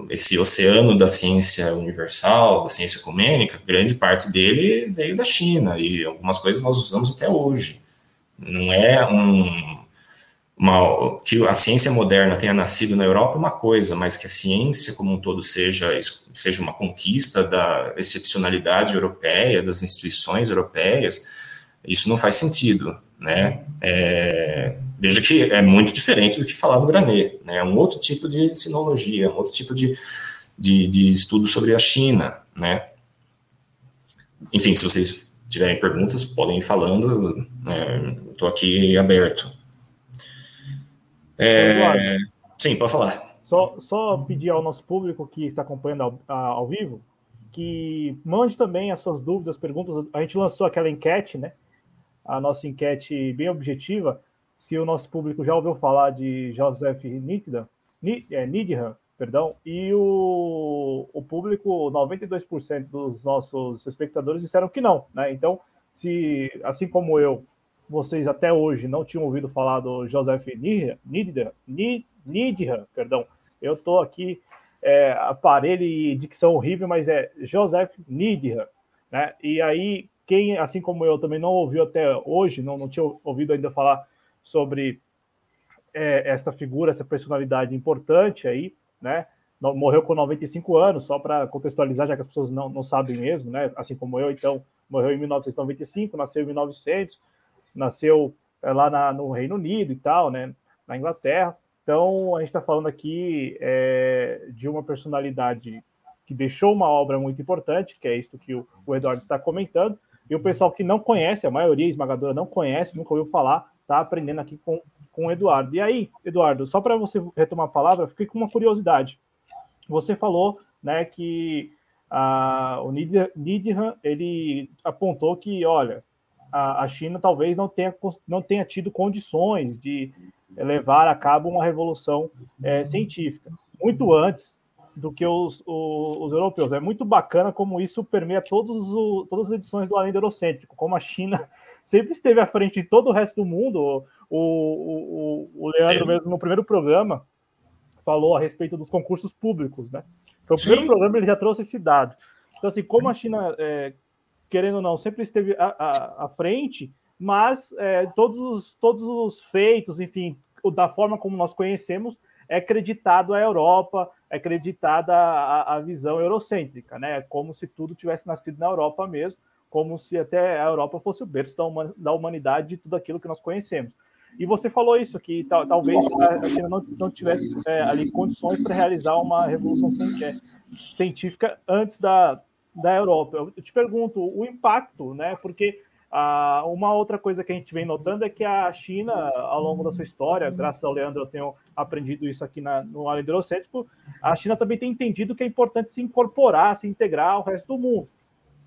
esse oceano da ciência universal, da ciência ecumênica, grande parte dele veio da China, e algumas coisas nós usamos até hoje. Não é um, uma, que a ciência moderna tenha nascido na Europa é uma coisa, mas que a ciência como um todo seja, seja uma conquista da excepcionalidade europeia, das instituições europeias, isso não faz sentido, né? É, veja que é muito diferente do que falava o Granet, né? É um outro tipo de sinologia, um outro tipo de, de, de estudo sobre a China, né? enfim, se vocês tiverem perguntas, podem ir falando, estou é, aqui aberto. É, sim, pode falar. Só, só pedir ao nosso público que está acompanhando ao, ao vivo que mande também as suas dúvidas, perguntas. A gente lançou aquela enquete, né? A nossa enquete bem objetiva. Se o nosso público já ouviu falar de Joseph Nidham, é, Nidham perdão, e o, o público, 92% dos nossos espectadores disseram que não, né? Então, se, assim como eu, vocês até hoje não tinham ouvido falar do Joseph Nidham, Nidham perdão, eu estou aqui, é, aparelho e dicção horrível, mas é Joseph Nidham, né? E aí, quem, assim como eu, também não ouviu até hoje, não, não tinha ouvido ainda falar sobre é, esta figura, essa personalidade importante aí, né? Morreu com 95 anos, só para contextualizar, já que as pessoas não, não sabem mesmo, né? Assim como eu, então, morreu em 1995, nasceu em 1900, nasceu é, lá na, no Reino Unido e tal, né? Na Inglaterra. Então, a gente está falando aqui é, de uma personalidade que deixou uma obra muito importante, que é isso que o, o Eduardo está comentando, e o pessoal que não conhece, a maioria esmagadora não conhece, nunca ouviu falar, está aprendendo aqui com, com o Eduardo. E aí, Eduardo, só para você retomar a palavra, fiquei com uma curiosidade. Você falou né, que a, o Nidham, ele apontou que, olha, a, a, China talvez não tenha, não tenha tido condições de levar a cabo uma revolução é, científica, muito antes do que os, os, os, europeus. É muito bacana como isso permeia todos o, todas as edições do Além do Eurocêntrico, como a China [laughs] sempre esteve à frente de todo o resto do mundo. O, o, o Leandro, é. mesmo no primeiro programa, falou a respeito dos concursos públicos, né? Foi o primeiro programa, ele já trouxe esse dado. Então, assim, como a China, é, querendo ou não, sempre esteve à, frente, mas é, todos, os, todos os feitos, enfim, da forma como nós conhecemos, é acreditado à Europa, é acreditada a, visão eurocêntrica, né? Como se tudo tivesse nascido na Europa mesmo como se até a Europa fosse o berço da, humanidade de tudo aquilo que nós conhecemos. E você falou isso, que tal, talvez a China não, não tivesse é, ali condições para realizar uma revolução é, científica antes da, da Europa. Eu te pergunto, o impacto, né? Porque ah, uma outra coisa que a gente vem notando é que a China, ao longo da sua história, graças ao Leandro, eu tenho aprendido isso aqui na, no Além a China também tem entendido que é importante se incorporar, se integrar ao resto do mundo.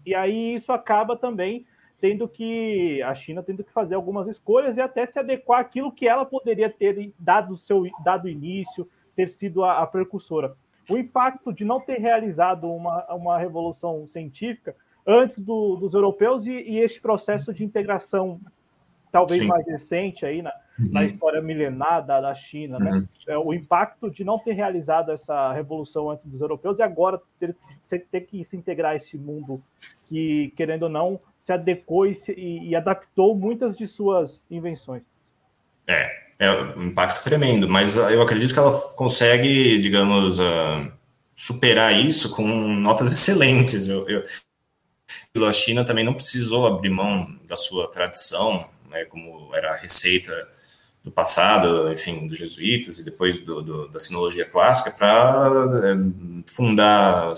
E aí isso acaba também tendo que a China tendo que fazer algumas escolhas e até se adequar àquilo que ela poderia ter dado seu dado início, ter sido a, a precursora. O impacto de não ter realizado uma, uma revolução científica antes do, dos europeus e, e, este processo de integração talvez Sim. mais recente aí na, uhum. na história milenar da, da China, né? uhum. É, o impacto de não ter realizado essa revolução antes dos europeus e agora ter, ter que se integrar a esse mundo que, querendo ou não, se adequou e, se, e, e adaptou muitas de suas invenções. É, é um impacto tremendo, mas eu acredito que ela consegue, digamos, uh, superar isso com notas [laughs] excelentes. Eu, eu, a China também não precisou abrir mão da sua tradição, né, como era a receita do passado, enfim, dos jesuítas e depois do, do, da sinologia clássica, para é, fundar,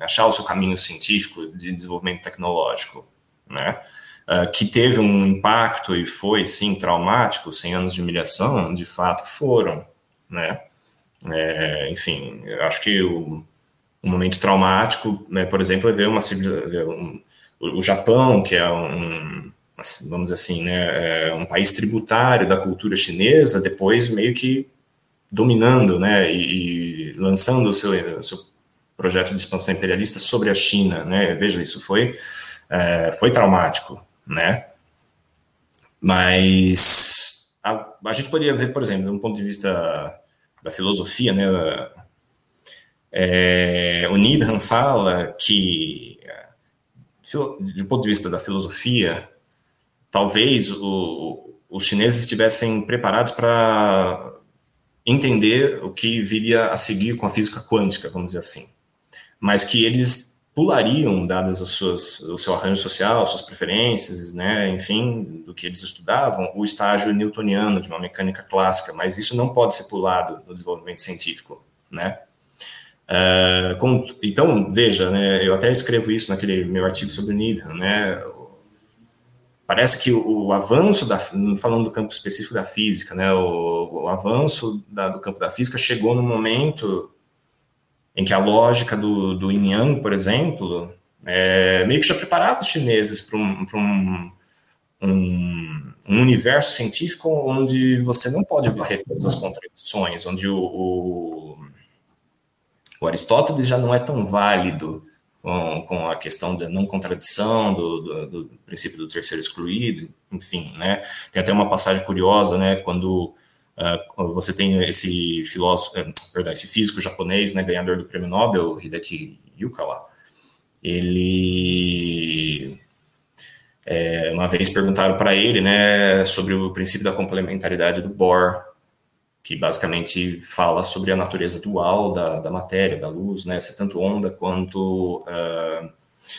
achar o seu caminho científico de desenvolvimento tecnológico, né? Uh, que teve um impacto e foi, sim, traumático, 100 anos de humilhação, de fato foram, né? É, enfim, acho que o, um momento traumático, né, por exemplo, é ver uma um, o Japão, que é um, vamos dizer assim, né, é um país tributário da cultura chinesa, depois meio que dominando, né, e, e lançando o seu, o seu, projeto de expansão imperialista sobre a China, né, veja, isso foi, é, foi traumático, né, mas a, a gente poderia ver, por exemplo, de um ponto de vista da filosofia, né, é, o Needham fala que, do ponto de vista da filosofia, talvez o, os chineses estivessem preparados para entender o que viria a seguir com a física quântica, vamos dizer assim, mas que eles pulariam, dadas as suas, o seu arranjo social, suas preferências, né, enfim, do que eles estudavam, o estágio newtoniano de uma mecânica clássica, mas isso não pode ser pulado no desenvolvimento científico, né? Uh, com, então, veja, né, eu até escrevo isso naquele meu artigo sobre Needham, né, parece que o, o, avanço, da, falando do campo específico da física, né, o, o avanço da, do campo da física chegou no momento em que a lógica do, do Yin Yang, por exemplo, é, meio que já preparava os chineses para um, um, um, um, universo científico onde você não pode varrer todas as contradições, onde o, o o Aristóteles já não é tão válido com, com a questão da não contradição, do, do, do, princípio do terceiro excluído, enfim, né? Tem até uma passagem curiosa, né? Quando uh, você tem esse filósofo, uh, perdão, esse físico japonês, né, ganhador do prêmio Nobel, Hideki Yukawa, ele é, uma vez perguntaram para ele, né, sobre o princípio da complementaridade do Bohr, que basicamente fala sobre a natureza dual da, da matéria, da luz, né, ser tanto onda quanto uh,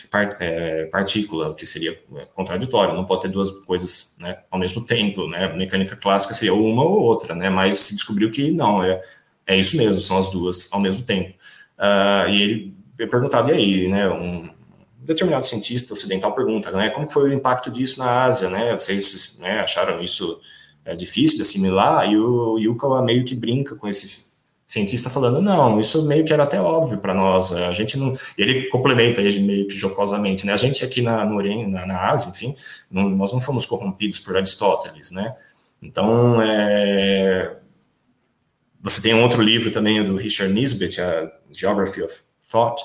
part, é, partícula, o que seria é, contraditório, não pode ter duas coisas né, ao mesmo tempo, né, mecânica clássica seria uma ou outra, né, mas se descobriu que não, é, é isso mesmo, são as duas ao mesmo tempo. Uh, e ele é perguntado, e aí, né, um determinado cientista ocidental pergunta, né, como foi o impacto disso na Ásia, né, vocês né, acharam isso é difícil de assimilar, e o Yukawa meio que brinca com esse cientista falando, não, isso meio que era até óbvio para nós, a gente não, ele complementa ele meio que jocosamente, né, a gente aqui na, no Oriente, na, na Ásia, enfim, não, nós não fomos corrompidos por Aristóteles, né, então, é, você tem um outro livro também do Richard Nisbet, a Geography of Thought,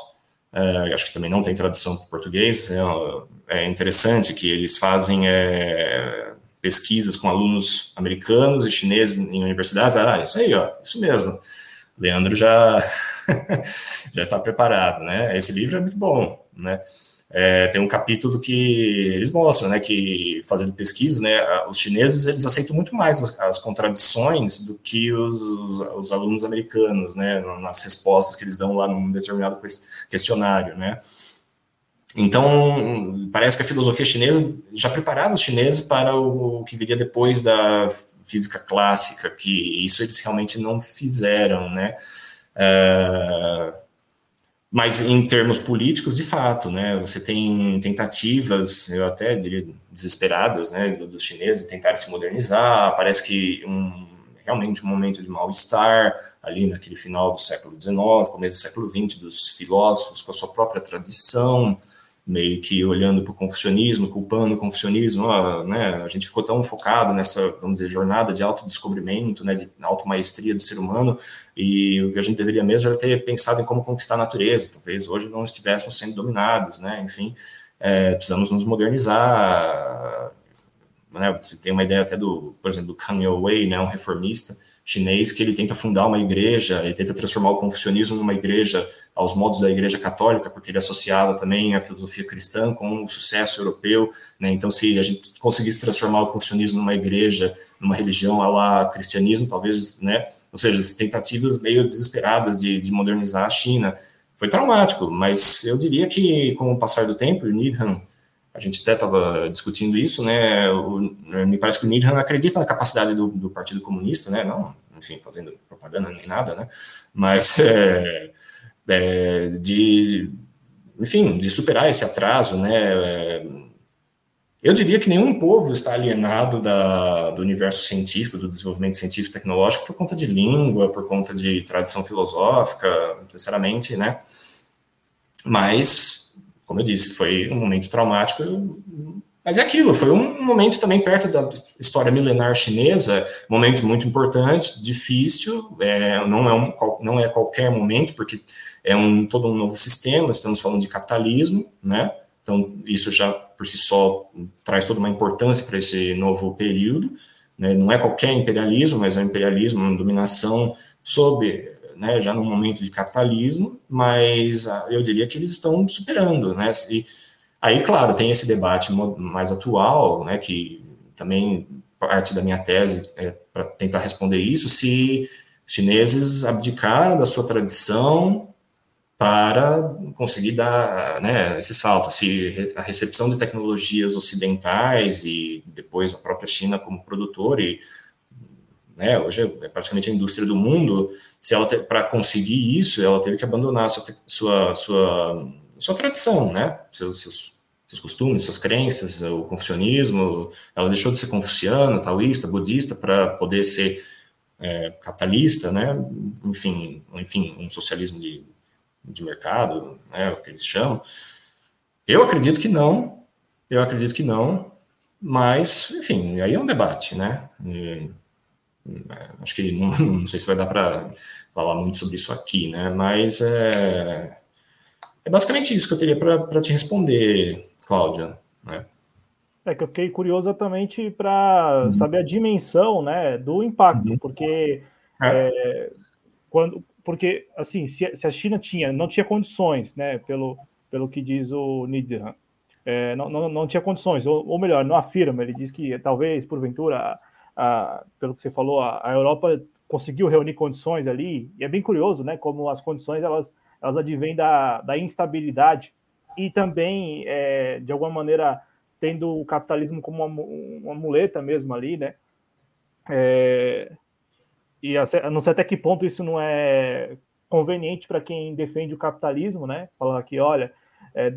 é, acho que também não tem tradução para português, é, é, interessante que eles fazem é, pesquisas com alunos americanos e chineses em universidades. Ah, isso aí, ó, isso mesmo. Leandro já [laughs] já está preparado, né? Esse livro é muito bom, né? É, tem um capítulo que eles mostram, né, que fazendo pesquisa, né, os chineses eles aceitam muito mais as, as contradições do que os, os, os, alunos americanos, né, nas respostas que eles dão lá num determinado questionário, né. Então, parece que a filosofia chinesa já preparava os chineses para o, que viria depois da física clássica, que isso eles realmente não fizeram, né? Uh, mas em termos políticos, de fato, né? Você tem tentativas, eu até diria desesperadas, né, dos chineses tentarem se modernizar. Parece que um, realmente um momento de mal-estar ali naquele final do século XIX, começo do século XX, dos filósofos com a sua própria tradição meio que olhando para o confucionismo, culpando o confucionismo, ó, né, a gente ficou tão focado nessa, vamos dizer, jornada de autodescobrimento, né, de automaestria do ser humano, e o que a gente deveria mesmo era ter pensado em como conquistar a natureza, talvez hoje não estivéssemos sendo dominados, né, enfim, é, precisamos nos modernizar, né, você tem uma ideia até do, por exemplo, do Kanye Wei, né, um reformista chinês que ele tenta fundar uma igreja, ele tenta transformar o confucionismo numa igreja aos modos da igreja católica, porque ele associava também a filosofia cristã com o sucesso europeu, né, então se a gente conseguisse transformar o confucionismo numa igreja, numa religião ao lá cristianismo, talvez, né, ou seja, as tentativas meio desesperadas de, de modernizar a China, foi traumático, mas eu diria que com o passar do tempo, Needham a gente até estava discutindo isso, né? O, me parece que o Needham acredita na capacidade do, do, Partido Comunista, né? Não, enfim, fazendo propaganda nem nada, né? Mas [laughs] é, é, de, enfim, de superar esse atraso, né? É, eu diria que nenhum povo está alienado da, do universo científico, do desenvolvimento científico e tecnológico por conta de língua, por conta de tradição filosófica, sinceramente, né? Mas como eu disse, foi um momento traumático, mas é aquilo, foi um momento também perto da história milenar chinesa, momento muito importante, difícil, é, não, é um, não é qualquer momento, porque é um, todo um novo sistema, estamos falando de capitalismo, né? Então, isso já por si só traz toda uma importância para esse novo período. Né? Não é qualquer imperialismo, mas é um imperialismo, uma dominação sobre né, já no momento de capitalismo, mas ah, eu diria que eles estão superando, né, e aí, claro, tem esse debate mais atual, né, que também parte da minha tese é para tentar responder isso, se chineses abdicaram da sua tradição para conseguir dar né, esse salto, se a recepção de tecnologias ocidentais e depois a própria China como produtor e né? Hoje é praticamente a indústria do mundo. Se ela para conseguir isso, ela teve que abandonar sua sua sua, sua tradição, né? Seus, seus, seus costumes, suas crenças, o confucionismo. Ela deixou de ser confuciana, taoísta, budista para poder ser é, capitalista, né? Enfim, enfim, um socialismo de, de mercado, né? O que eles chamam. Eu acredito que não. Eu acredito que não. Mas, enfim, aí é um debate, né? E, acho que não, [laughs] não, sei se vai dar para falar muito sobre isso aqui, né? Mas é, é basicamente isso que eu teria para te responder, Cláudia. Né? É que eu fiquei curioso exatamente para uhum. saber a dimensão né, do impacto, uhum. porque é. É, quando, porque assim, se, se, a China tinha, não tinha condições, né, pelo, pelo que diz o Niederhan, é, não, não, não tinha condições, ou, ou melhor, não afirma, ele diz que talvez, porventura, a, pelo que você falou, a, a, Europa conseguiu reunir condições ali, e é bem curioso, né, como as condições elas, elas advêm da, da instabilidade e também, é, de alguma maneira, tendo o capitalismo como uma, uma muleta mesmo ali, né, é, e a, não sei até que ponto isso não é conveniente para quem defende o capitalismo, né, falar que, olha, é,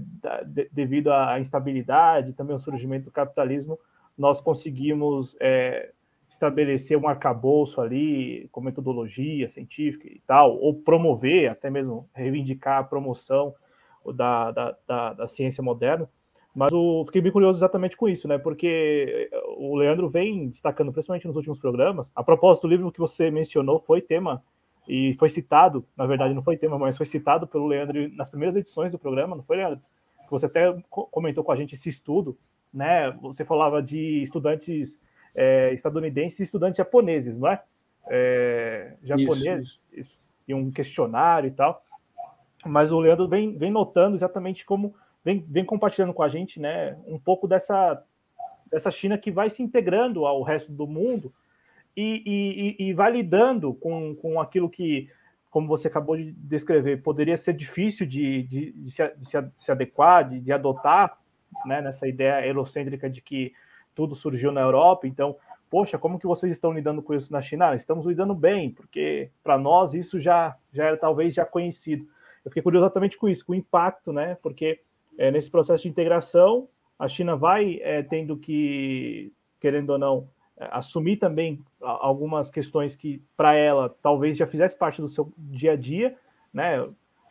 de, devido à instabilidade, também ao surgimento do capitalismo, nós conseguimos é, estabelecer um arcabouço ali com metodologia científica e tal, ou promover, até mesmo reivindicar a promoção da, da, da, da ciência moderna. Mas eu fiquei bem curioso exatamente com isso, né? Porque o Leandro vem destacando, principalmente nos últimos programas. A propósito, o livro que você mencionou foi tema e foi citado, na verdade não foi tema, mas foi citado pelo Leandro nas primeiras edições do programa, não foi, Leandro? Você até comentou com a gente esse estudo, né? Você falava de estudantes é, estadunidenses e estudantes japoneses, não é? é japoneses, isso. isso. e um questionário e tal. Mas o Leandro vem, vem notando exatamente como vem, vem compartilhando com a gente, né? Um pouco dessa dessa China que vai se integrando ao resto do mundo e, e, e vai lidando com, com aquilo que, como você acabou de descrever, poderia ser difícil de, de, de, se, de se, adequar, de, de adotar, né, nessa ideia eurocêntrica de que tudo surgiu na Europa, então, poxa, como que vocês estão lidando com isso na China? Ah, estamos lidando bem, porque para nós isso já, já era talvez já conhecido. Eu fiquei curioso exatamente com isso, com o impacto, né? Porque é, nesse processo de integração, a China vai é, tendo que, querendo ou não, é, assumir também algumas questões que, para ela, talvez já fizesse parte do seu dia a dia, né?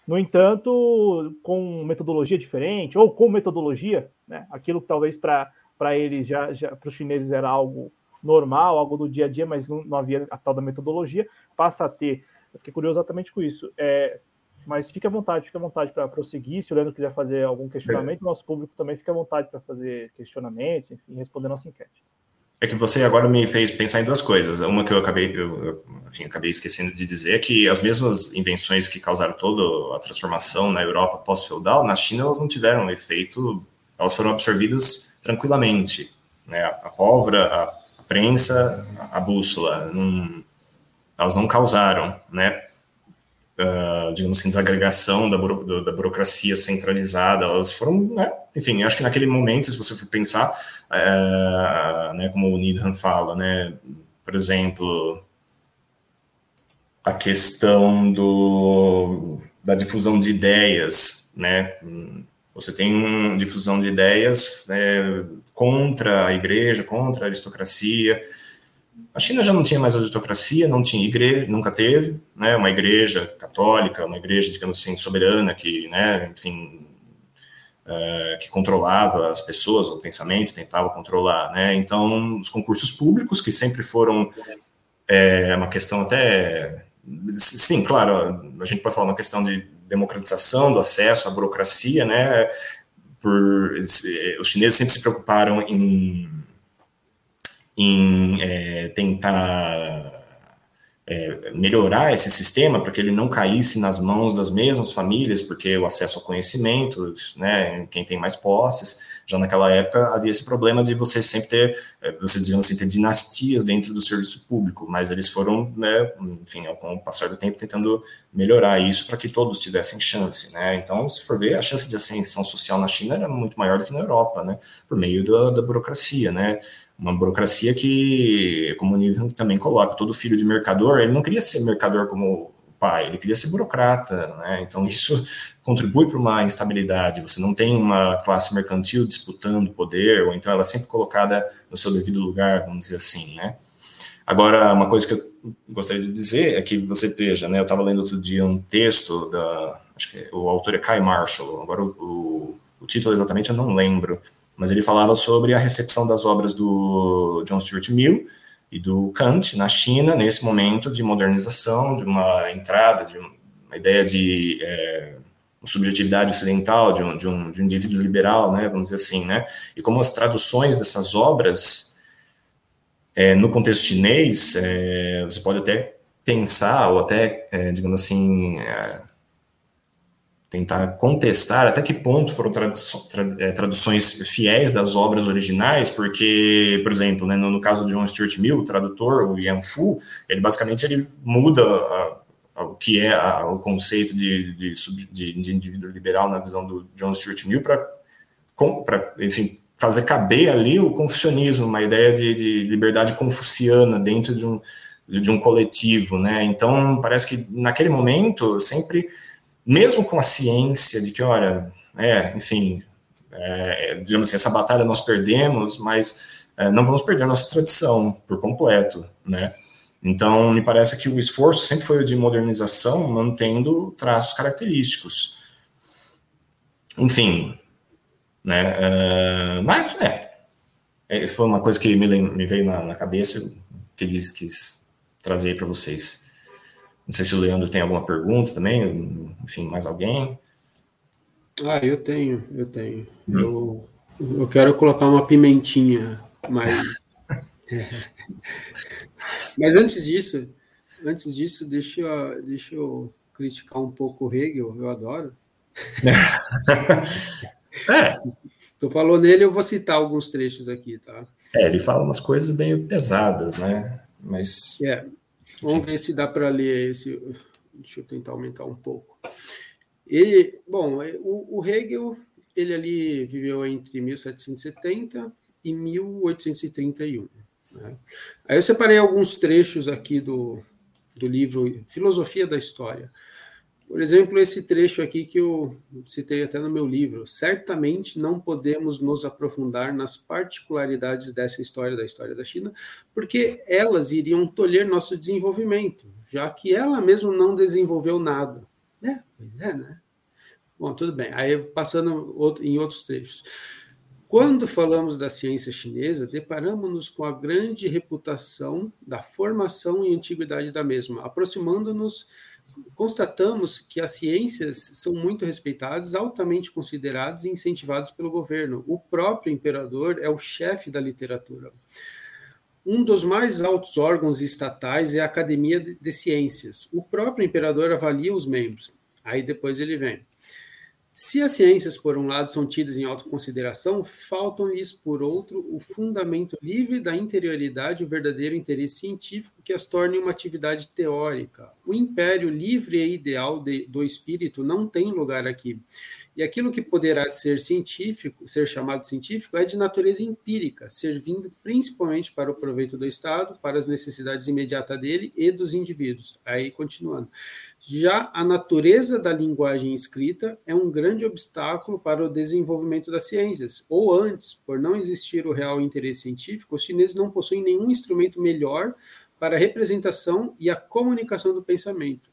No entanto, com metodologia diferente, ou com metodologia, né? aquilo que talvez para para eles, já, já para os chineses era algo normal, algo do dia a dia, mas não, não, havia a tal da metodologia, passa a ter. Eu fiquei curioso exatamente com isso. É, mas fique à vontade, fique à vontade para prosseguir. Se o Leandro quiser fazer algum questionamento, é. nosso público também fica à vontade para fazer questionamentos, enfim, responder nossa enquete. É que você agora me fez pensar em duas coisas. Uma que eu acabei, eu, enfim, acabei esquecendo de dizer é que as mesmas invenções que causaram toda a transformação na Europa pós-feudal, na China elas não tiveram efeito, elas foram absorvidas tranquilamente. Né? A, pólvora, a, prensa, a, a bússola, não, elas não causaram, né? Uh, digamos assim, desagregação da, buro, da burocracia centralizada, elas foram, né? enfim, acho que naquele momento, se você for pensar, uh, né, como o Needham fala, né, por exemplo, a questão do, da difusão de ideias, né, você tem uma difusão de ideias é, contra a igreja, contra a aristocracia. A China já não tinha mais aristocracia, não tinha igreja, nunca teve, né? Uma igreja católica, uma igreja, digamos assim, soberana, que, né, enfim, é, que controlava as pessoas, o pensamento, tentava controlar, né? Então, os concursos públicos, que sempre foram é, uma questão até. Sim, claro, a gente pode falar uma questão de democratização do acesso à burocracia, né? Por, os chineses sempre se preocuparam em, em é, tentar é, melhorar esse sistema para que ele não caísse nas mãos das mesmas famílias, porque o acesso ao conhecimento, né, quem tem mais posses, já naquela época havia esse problema de você sempre ter, é, você digamos assim, ter dinastias dentro do serviço público, mas eles foram, né, enfim, com o passar do tempo tentando melhorar isso para que todos tivessem chance, né? Então, se for ver, a chance de ascensão social na China era muito maior do que na Europa, né? Por meio da, da burocracia, né? Uma burocracia que, como o Niven também coloca, todo filho de mercador, ele não queria ser mercador como pai, ele queria ser burocrata, né? Então isso [laughs] contribui para uma instabilidade. Você não tem uma classe mercantil disputando poder, ou então ela é sempre colocada no seu devido lugar, vamos dizer assim, né? Agora, uma coisa que eu gostaria de dizer é que você veja, né? Eu estava lendo outro dia um texto da, acho que o autor é Kai Marshall. Agora o, o, o título exatamente eu não lembro, mas ele falava sobre a recepção das obras do John Stuart Mill e do Kant na China, nesse momento de modernização, de uma entrada, de uma ideia de é, subjetividade ocidental, de um, de, um, de um indivíduo liberal, né, vamos dizer assim, né, e como as traduções dessas obras, é, no contexto chinês, é, você pode até pensar, ou até, digamos assim, tentar contestar até que ponto foram é, traduções fiéis das obras originais, porque, por exemplo, né, no, caso de John Stuart Mill, o tradutor, o Yan Fu, ele basicamente ele muda a, o que é a, o conceito de, de, de, de, indivíduo liberal na visão do John Stuart Mill para, enfim, fazer caber ali o confucionismo, uma ideia de, de liberdade confuciana dentro de um, de um coletivo, né? Então, parece que naquele momento sempre mesmo com a ciência de que, olha, é, enfim, é, digamos assim, essa batalha nós perdemos, mas é, não vamos perder nossa tradição por completo, né? Então, me parece que o esforço sempre foi o de modernização, mantendo traços característicos. Enfim, né? Uh, mas, é, é, foi uma coisa que me, me veio na, na, cabeça que quis, quis trazer para vocês. Não sei se o Leandro tem alguma pergunta também, enfim, mais alguém. Ah, eu tenho, eu tenho. Hum. Eu, eu quero colocar uma pimentinha, mas. [laughs] mas antes disso, antes disso, deixa eu, deixa eu criticar um pouco o Hegel, eu adoro. [laughs] é. Tu falou nele, eu vou citar alguns trechos aqui, tá? É, ele fala umas coisas bem pesadas, né? Mas. É, Vamos ver se dá para ler esse. Deixa eu tentar aumentar um pouco. Ele, bom, o, o Hegel, ele ali viveu entre 1770 e 1831. Né? Aí eu separei alguns trechos aqui do, do livro Filosofia da História. Por exemplo, esse trecho aqui que eu citei até no meu livro. Certamente não podemos nos aprofundar nas particularidades dessa história da história da China, porque elas iriam tolher nosso desenvolvimento, já que ela mesma não desenvolveu nada. É, pois é, né? Bom, tudo bem. Aí passando em outros trechos. Quando falamos da ciência chinesa, deparamos-nos com a grande reputação da formação e antiguidade da mesma, aproximando-nos constatamos que as ciências são muito respeitadas, altamente consideradas e incentivadas pelo governo. O próprio imperador é o chefe da literatura. Um dos mais altos órgãos estatais é a Academia de Ciências. O próprio imperador avalia os membros. Aí depois ele vem. Se as ciências, por um lado, são tidas em alta consideração, faltam-lhes, por outro, o fundamento livre da interioridade e o verdadeiro interesse científico que as torne uma atividade teórica. O império livre e ideal de, do espírito não tem lugar aqui. E aquilo que poderá ser científico, ser chamado científico, é de natureza empírica, servindo principalmente para o proveito do Estado, para as necessidades imediatas dele e dos indivíduos. Aí, continuando. Já a natureza da linguagem escrita é um grande obstáculo para o desenvolvimento das ciências, ou antes, por não existir o real interesse científico, os chineses não possuem nenhum instrumento melhor para a representação e a comunicação do pensamento.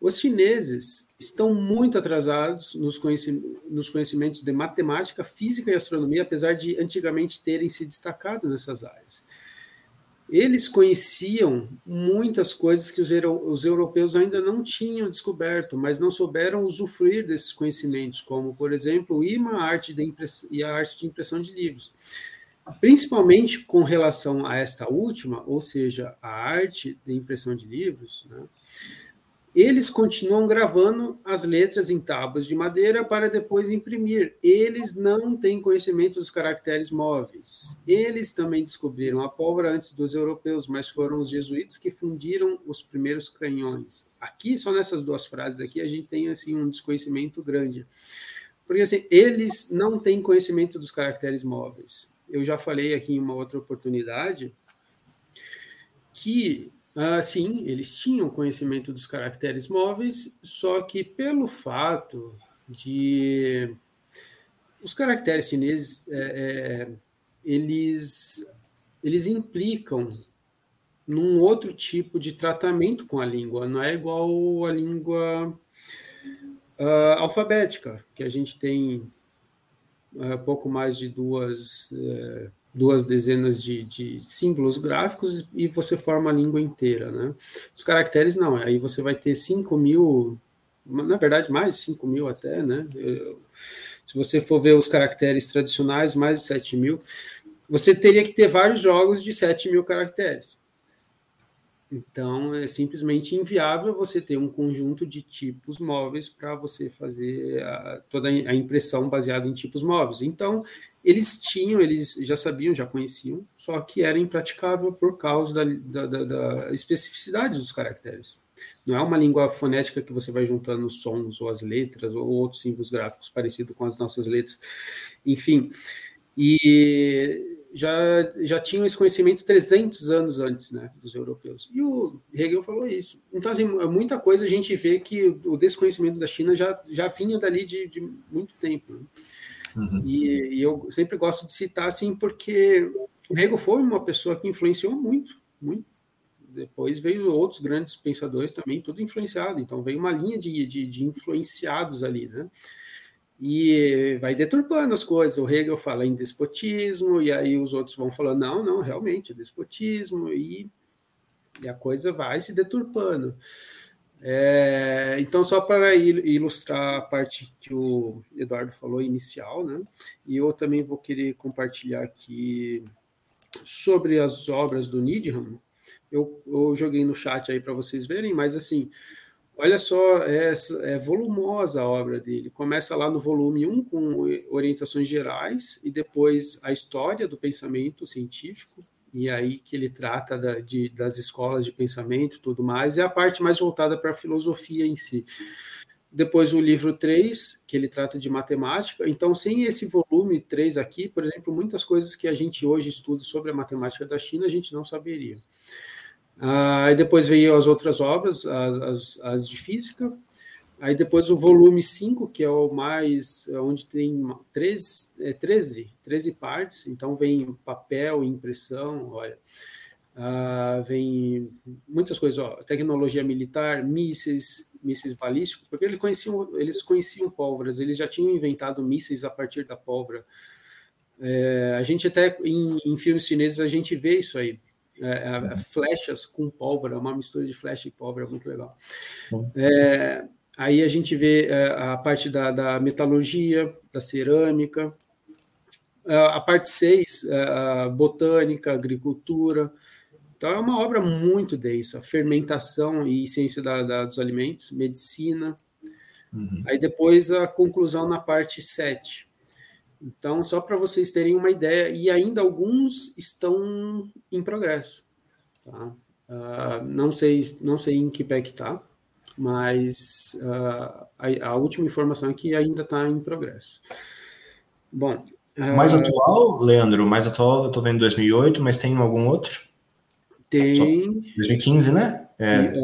Os chineses estão muito atrasados nos, conhecimentos de matemática, física e astronomia, apesar de antigamente terem se destacado nessas áreas eles conheciam muitas coisas que os, os, europeus ainda não tinham descoberto, mas não souberam usufruir desses conhecimentos, como, por exemplo, o imã, a arte de e a arte de impressão de livros. Principalmente com relação a esta última, ou seja, a arte de impressão de livros, né? Eles continuam gravando as letras em tábuas de madeira para depois imprimir. Eles não têm conhecimento dos caracteres móveis. Eles também descobriram a pólvora antes dos europeus, mas foram os jesuítas que fundiram os primeiros canhões. Aqui, só nessas duas frases aqui, a gente tem assim um desconhecimento grande. Porque assim, eles não têm conhecimento dos caracteres móveis. Eu já falei aqui em uma outra oportunidade que ah, sim, eles tinham conhecimento dos caracteres móveis, só que pelo fato de os caracteres chineses é, é, eles eles implicam num outro tipo de tratamento com a língua, não é igual a língua uh, alfabética, que a gente tem uh, pouco mais de duas uh, duas dezenas de, de, símbolos gráficos e você forma a língua inteira, né? Os caracteres não, aí você vai ter 5 mil, na verdade mais de 5 mil até, né? Se você for ver os caracteres tradicionais, mais de 7 mil, você teria que ter vários jogos de 7 mil caracteres. Então, é simplesmente inviável você ter um conjunto de tipos móveis para você fazer a, toda a impressão baseada em tipos móveis. Então, eles tinham, eles já sabiam, já conheciam, só que era impraticável por causa da, da, da, da especificidade dos caracteres. Não é uma língua fonética que você vai juntando os sons ou as letras ou outros símbolos gráficos parecidos com as nossas letras. Enfim, e já, já tinham esse conhecimento 300 anos antes né, dos europeus. E o Hegel falou isso. Então, assim, muita coisa a gente vê que o desconhecimento da China já, já vinha dali de, de muito tempo. Né? Uhum. E, e, eu sempre gosto de citar, assim, porque o Hegel foi uma pessoa que influenciou muito, muito. Depois veio outros grandes pensadores também, tudo influenciado. Então, veio uma linha de, de, de influenciados ali, né? e vai deturpando as coisas. O Hegel fala em despotismo, e aí os outros vão falando, não, não, realmente, é despotismo, e, e a coisa vai se deturpando. É, então, só para ilustrar a parte que o Eduardo falou inicial, né? E eu também vou querer compartilhar aqui sobre as obras do Needham. Eu, eu joguei no chat aí para vocês verem, mas assim, Olha só, é, é, volumosa a obra dele. Começa lá no volume 1 com orientações gerais e depois a história do pensamento científico, e aí que ele trata da, de, das escolas de pensamento tudo mais, e a parte mais voltada para a filosofia em si. Depois o livro 3, que ele trata de matemática. Então, sem esse volume 3 aqui, por exemplo, muitas coisas que a gente hoje estuda sobre a matemática da China, a gente não saberia. Aí depois veio as outras obras, as, as, as, de física. Aí depois o volume 5, que é o mais, é onde tem 13, é, 13, 13 partes. Então vem papel, impressão, olha. Ah, vem muitas coisas, ó, tecnologia militar, mísseis, mísseis balísticos, porque eles conheciam, eles conheciam pólvoras, eles já tinham inventado mísseis a partir da pólvora. É, a gente até em, em filmes chineses a gente vê isso aí é, é, flechas com pólvora, uma mistura de flecha e pólvora, muito legal. É, aí a gente vê é, a parte da, da, metalurgia, da cerâmica, é, a parte 6, a botânica, agricultura. Então é uma obra muito densa, fermentação e ciência da, da, dos alimentos, medicina. Uhum. Aí depois a conclusão na parte 7, então, só para vocês terem uma ideia, e ainda alguns estão em progresso. Tá? Uh, não, sei, não sei em que pé que está, mas uh, a, a, última informação é que ainda está em progresso. Bom. Uh, mais atual, Leandro? Mais atual, eu estou vendo 2008, mas tem algum outro? Tem. 2015, né? É, e,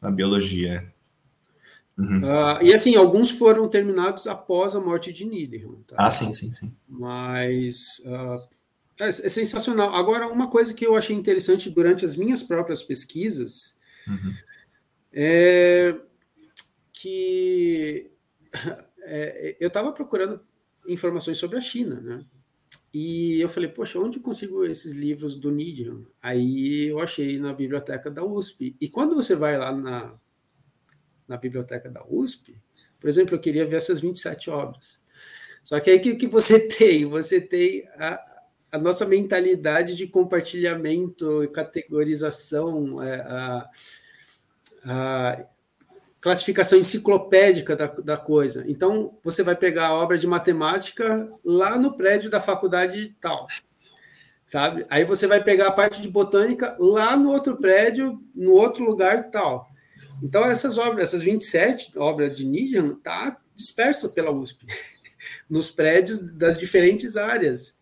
a biologia. Uhum. Uh, e assim, alguns foram terminados após a morte de Niederman. Tá? Ah, sim, sim, sim. Mas uh, é, é, sensacional. Agora, uma coisa que eu achei interessante durante as minhas próprias pesquisas uhum. É que [laughs] é, eu estava procurando informações sobre a China, né? E eu falei, poxa, onde consigo esses livros do Niederman? Aí eu achei na biblioteca da USP. E quando você vai lá na na biblioteca da USP, por exemplo, eu queria ver essas 27 obras. Só que aí que, que você [laughs] tem? Você tem a, a nossa mentalidade de compartilhamento e categorização, é, a, a, classificação enciclopédica da, da coisa. Então, você vai pegar a obra de matemática lá no prédio da faculdade tal, sabe? Aí você vai pegar a parte de botânica lá no outro prédio, no outro lugar tal. Então, essas obras, essas 27 obras de Nietzsche, tá dispersa pela USP, [laughs] nos prédios das diferentes áreas.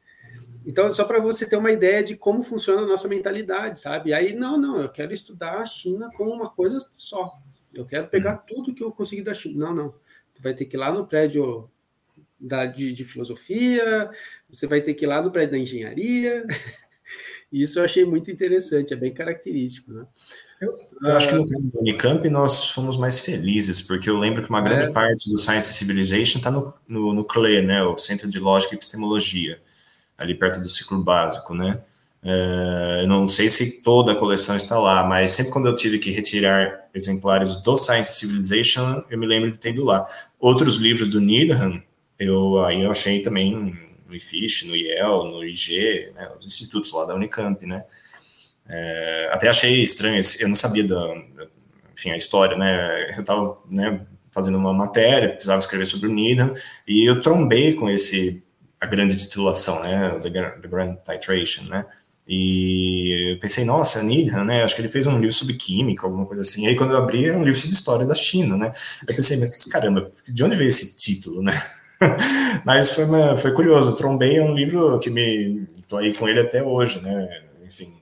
Então, só para você ter uma ideia de como funciona a nossa mentalidade, sabe? Aí, não, não, eu quero estudar a China como uma coisa só. Eu quero pegar uhum. tudo que eu consegui da China. Não, não. Tu vai ter que ir lá no prédio da, de, de filosofia, você vai ter que ir lá no prédio da engenharia. [laughs] Isso eu achei muito interessante, é bem característico, né? Eu, eu acho que no ah, Unicamp nós fomos mais felizes, porque eu lembro que uma grande é. parte do Science Civilization está no, no, no CLE, né, o Centro de Lógica e Epistemologia, ali perto do ciclo básico, né? É, eu não sei se toda a coleção está lá, mas sempre quando eu tive que retirar exemplares do Science Civilization, eu me lembro de ter ido lá. Outros livros do Needham, eu aí eu achei também no IFISH, no IEL, no IG, né, os institutos lá da Unicamp, né? É, até achei estranho, eu não sabia da, enfim, a história, né? Eu estava né, fazendo uma matéria, precisava escrever sobre o Needham, e eu trombei com esse a grande titulação, né? The, The Grand Titration, né? E eu pensei, nossa, Needham, né? Acho que ele fez um livro sobre química, alguma coisa assim. Aí quando eu abri, era um livro sobre história da China, né? Eu pensei, mas caramba, de onde veio esse título, né? [laughs] mas foi, uma, foi curioso. Trombei um livro que me. tô aí com ele até hoje, né? Enfim.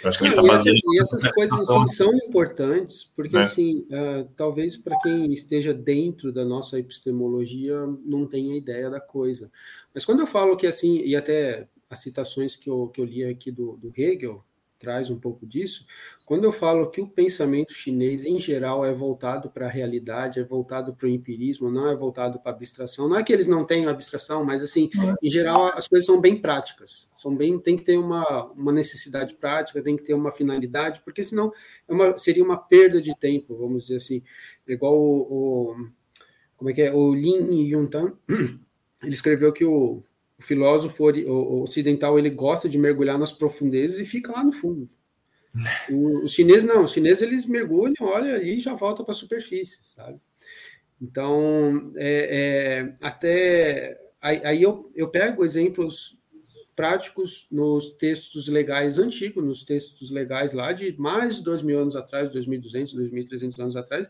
Praticamente tá baseado e, essas, e essas coisas assim, são importantes, porque é. assim, uh, talvez para quem esteja dentro da nossa epistemologia não tenha ideia da coisa. Mas quando eu falo que assim, e até as citações que eu, que eu li aqui do, do Hegel traz um pouco disso. Quando eu falo que o pensamento chinês, em geral, é voltado para a realidade, é voltado para o empirismo, não é voltado para a abstração. Não é que eles não tenham abstração, mas, assim, em geral, as coisas são bem práticas. São bem, tem que ter uma, uma necessidade prática, tem que ter uma finalidade, porque senão é uma, seria uma perda de tempo, vamos dizer assim. Igual o, o como é que é? O Lin Yuntan, ele escreveu que o o filósofo ocidental ele gosta de mergulhar nas profundezas e fica lá no fundo. [laughs] O, os chineses não, os chineses eles mergulham, olha e já volta para a superfície, sabe? Então, é, é, até aí, aí, eu, eu pego exemplos práticos nos textos legais antigos, nos textos legais lá de mais de dois mil anos atrás, 2.200, 2.300 anos atrás,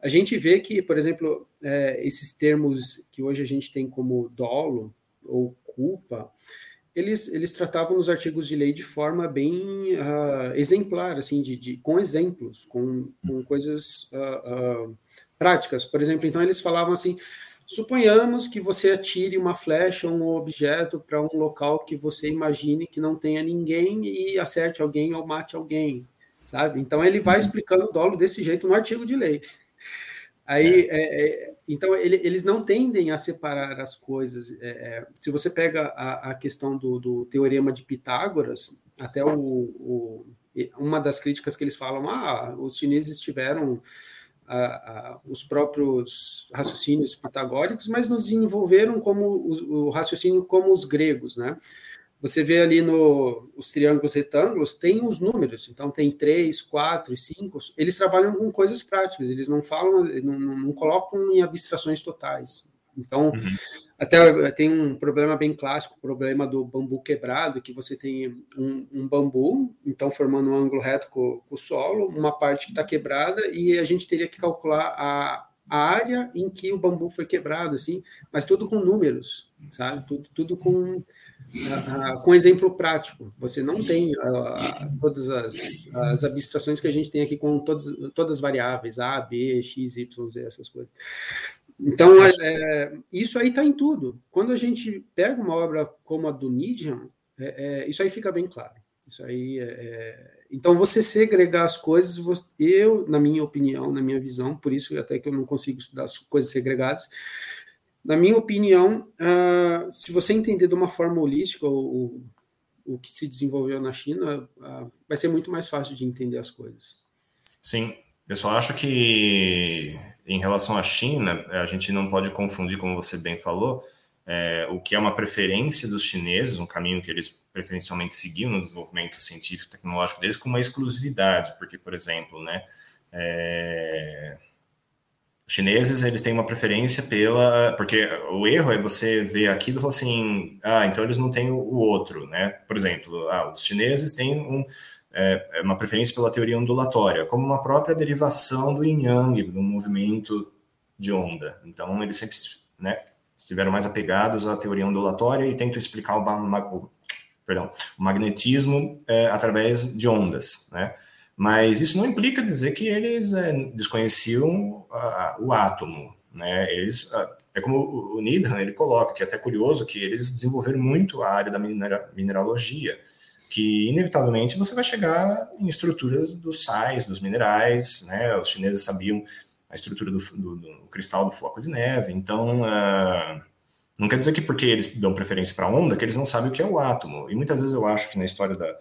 a gente vê que, por exemplo, é, esses termos que hoje a gente tem como dolo ou culpa, eles, eles tratavam os artigos de lei de forma bem uh, exemplar, assim, de, de, com exemplos, com, com coisas uh, uh, práticas. Por exemplo, então eles falavam assim: suponhamos que você atire uma flecha, um objeto para um local que você imagine que não tenha ninguém e acerte alguém ou mate alguém, sabe? Então ele vai uhum. explicando o dolo desse jeito no artigo de lei. Aí, é. É, é, então, ele, eles não tendem a separar as coisas. É, é, se você pega a, a questão do, do, teorema de Pitágoras, até o, o, uma das críticas que eles falam, ah, os chineses tiveram os próprios raciocínios pitagóricos, mas nos desenvolveram como o, o raciocínio como os gregos, né? Você vê ali no os triângulos retângulos, tem os números, então tem três, quatro e cinco. Eles trabalham com coisas práticas, eles não falam, não, não colocam em abstrações totais. Então, uhum. até tem um problema bem clássico, o problema do bambu quebrado, que você tem um, um bambu, então formando um ângulo reto com, com o solo, uma parte que está quebrada, e a gente teria que calcular a, a área em que o bambu foi quebrado, assim, mas tudo com números, sabe? Tudo, tudo com com exemplo prático. Você não tem uh, todas as, as, abstrações que a gente tem aqui com todas, todas as variáveis, A, B, X, Y, Z, essas coisas. Então, é, é isso aí está em tudo. Quando a gente pega uma obra como a do Nietzsche, é, é, isso aí fica bem claro. Isso aí é, é, então, você segregar as coisas, eu, na minha opinião, na minha visão, por isso até que eu não consigo estudar as coisas segregadas, na minha opinião, uh, se você entender de uma forma holística o, o que se desenvolveu na China, uh, vai ser muito mais fácil de entender as coisas. Sim, eu só acho que em relação à China, a gente não pode confundir, como você bem falou, é, o que é uma preferência dos chineses, um caminho que eles preferencialmente seguiam no desenvolvimento científico e tecnológico deles, com uma exclusividade, porque, por exemplo, né, é, Os chineses, eles têm uma preferência pela... Porque o erro é você ver aquilo e falar assim, ah, então eles não têm o outro, né? Por exemplo, ah, os chineses têm um, é, é, uma preferência pela teoria ondulatória, como uma própria derivação do yin-yang, do movimento de onda. Então, eles sempre né, estiveram mais apegados à teoria ondulatória e tentam explicar o, perdão, o magnetismo é, através de ondas, né? Mas isso não implica dizer que eles é, desconheciam a, o átomo, né? Eles, é como o Needham, ele coloca, que é até curioso, que eles desenvolveram muito a área da minera, mineralogia, que inevitavelmente você vai chegar em estruturas dos sais, dos minerais, né? Os chineses sabiam a estrutura do, do, do cristal do floco de neve, então uh, não quer dizer que porque eles dão preferência para a onda, que eles não sabem o que é o átomo. E muitas vezes eu acho que na história da,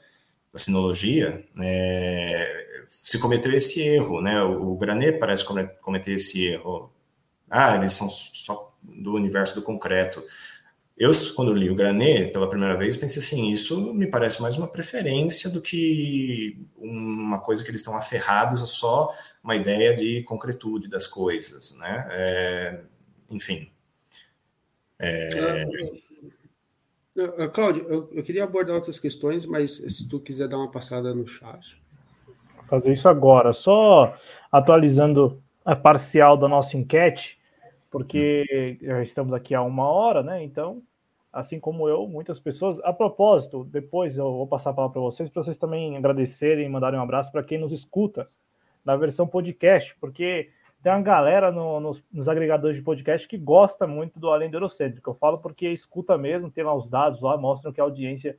da sinologia é, se cometeu esse erro, né? O, o Granet parece cometer esse erro. Ah, eles são só do universo do concreto. Eu, quando li o Granet pela primeira vez, pensei assim: isso me parece mais uma preferência do que uma coisa que eles estão aferrados a só uma ideia de concretude das coisas, né? É, enfim. É... Uh, Cláudio, eu, eu, queria abordar outras questões, mas se tu quiser dar uma passada no chat. Vou fazer isso agora, só atualizando a parcial da nossa enquete, porque já estamos aqui há uma hora, né? Então assim como eu, muitas pessoas. A propósito, depois eu vou passar a palavra para vocês, para vocês também agradecerem e mandarem um abraço para quem nos escuta na versão podcast, porque tem uma galera no, nos, nos, agregadores de podcast que gosta muito do Além do Eurocêntrico. Eu falo porque escuta mesmo, tem lá os dados lá, mostram que a audiência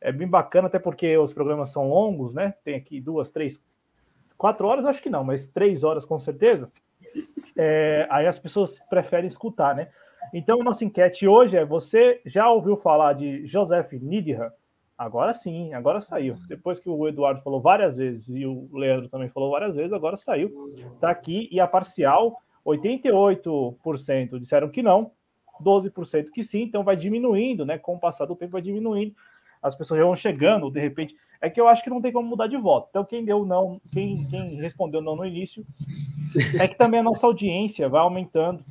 é bem bacana, até porque os programas são longos, né? Tem aqui duas, três, quatro horas, acho que não, mas três horas com certeza. É, aí as pessoas preferem escutar, né? Então, nossa enquete hoje é: você já ouviu falar de Joseph Nidham? Agora sim, agora saiu. Depois que o Eduardo falou várias vezes e o Leandro também falou várias vezes, agora saiu. Está aqui e a parcial, 88% disseram que não, 12% que sim, então vai diminuindo, né? Com o passar do tempo vai diminuindo. As pessoas já vão chegando, de repente. É que eu acho que não tem como mudar de voto. Então, quem deu não, quem, quem respondeu não no início, é que também a nossa audiência vai aumentando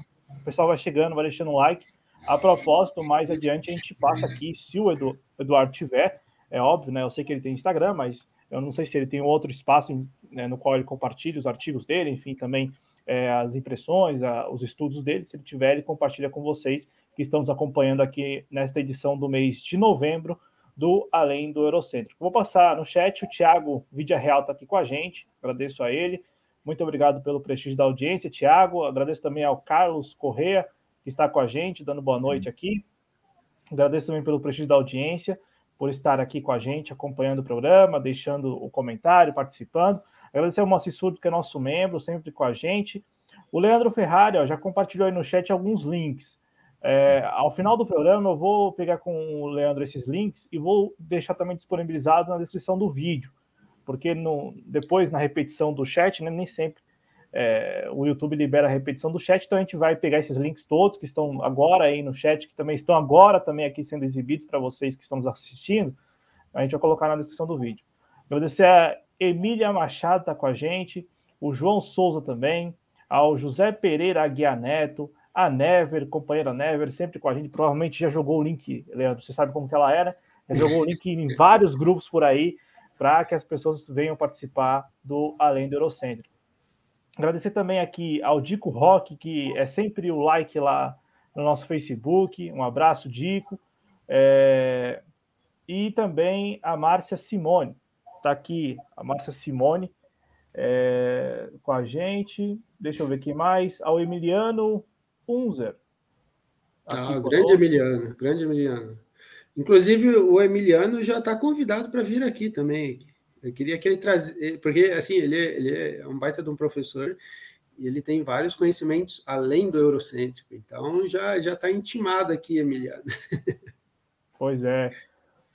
pessoal vai chegando, vai deixando um like. A propósito, mais adiante a gente passa aqui, se o Edu, Eduardo tiver, é óbvio, né? Eu sei que ele tem Instagram, mas eu não sei se ele tem outro espaço né, no qual ele compartilha os artigos dele, enfim, também é, as impressões, a, os estudos dele. Se ele tiver, ele compartilha com vocês que estão nos acompanhando aqui nesta edição do mês de novembro do Além do Eurocêntrico. Vou passar no chat, o Thiago Vidia Real está aqui com a gente, agradeço a ele. Muito obrigado pelo prestígio da audiência, Tiago. Agradeço também ao Carlos Correa, que está com a gente, dando boa noite aqui. Agradeço também pelo prestígio da audiência, por estar aqui com a gente, acompanhando o programa, deixando o comentário, participando. Agradecer ao Moacir Surdo, que é nosso membro, sempre com a gente. O Leandro Ferrari ó, já compartilhou aí no chat alguns links. É, ao final do programa, eu vou pegar com o Leandro esses links e vou deixar também disponibilizado na descrição do vídeo porque no, depois na repetição do chat, né, nem sempre é, o YouTube libera a repetição do chat, então a gente vai pegar esses links todos que estão agora aí no chat, que também estão agora também aqui sendo exibidos para vocês que estão nos assistindo, a gente vai colocar na descrição do vídeo. Agradecer a Emília Machado tá com a gente, o João Souza também, ao José Pereira Aguiar Neto, a Never, companheira Never, sempre com a gente, provavelmente já jogou o link, Leandro, você sabe como que ela era, já jogou o link em [laughs] vários grupos por aí, para que as pessoas venham participar do Além do Eurocêntrico. Agradecer também aqui ao Dico Rock, que é sempre o like lá no nosso Facebook. Um abraço, Dico. É... E também a Márcia Simone. Está aqui a Márcia Simone é... com a gente. Deixa eu ver aqui mais. Ao Emiliano Unzer. Ah, grande Emiliano, grande Emiliano. Inclusive, o Emiliano já está convidado para vir aqui também. Eu queria que ele trazesse, eh, porque assim, ele é, ele é um baita de um professor e ele tem vários conhecimentos além do eurocêntrico. Então, já já está intimado aqui, Emiliano. [laughs] Pois é,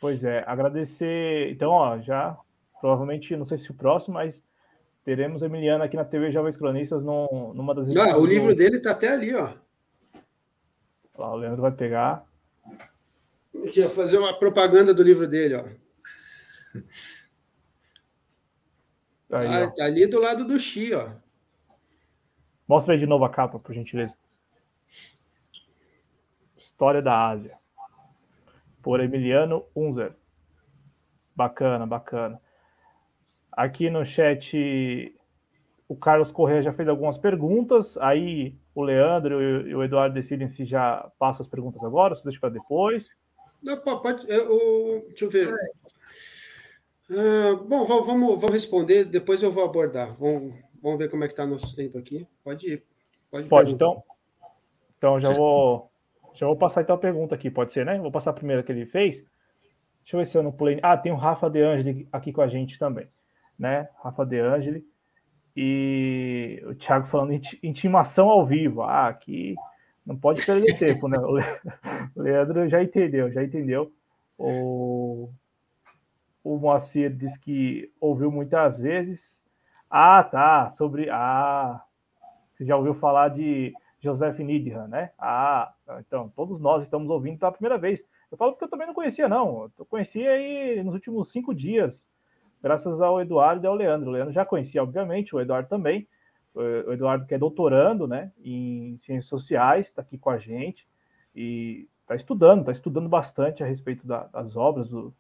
pois é. Agradecer. Então, ó, já provavelmente, não sei se o próximo, mas teremos Emiliano aqui na TV Jovens Cronistas num, numa das. Ah, o livro dele está até ali, ó. Ó, o Leandro vai pegar. Aqui, fazer uma propaganda do livro dele, ó. [laughs] Tá, aí, ó. tá ali do lado do Xi, ó. Mostra aí de novo a capa, por gentileza. História da Ásia. Por Emiliano Unzer. Bacana, bacana. Aqui no chat, o Carlos Corrêa já fez algumas perguntas. Aí o Leandro e o Eduardo decidem se já passa as perguntas agora, se deixa para depois. Não, pode, eu, deixa eu ver. Uh, bom, vamos, vamos responder, depois eu vou abordar. Vamos, vamos ver como é que está nosso tempo aqui. Pode ir. Pode, pode então. Então já vou, já vou passar então a pergunta aqui, pode ser, né? Vou passar a primeira que ele fez. Deixa eu ver se eu não pulei. Ah, tem o Rafa De Angeli aqui com a gente também, né? Rafa De Angeli. E o Thiago falando intimação ao vivo. Ah, aqui não pode perder tempo, né? [laughs] O Leandro já entendeu, já entendeu. O, o Moacir disse que ouviu muitas vezes. Ah, tá. Sobre. Ah, você já ouviu falar de Joseph Nidham, né? Ah, então, todos nós estamos ouvindo pela primeira vez. Eu falo porque eu também não conhecia, não. Eu conheci aí nos últimos cinco dias, graças ao Eduardo e ao Leandro. O Leandro já conhecia, obviamente, o Eduardo também. O Eduardo que é doutorando, né, em ciências sociais, está aqui com a gente e está estudando, está estudando bastante a respeito da, das obras do,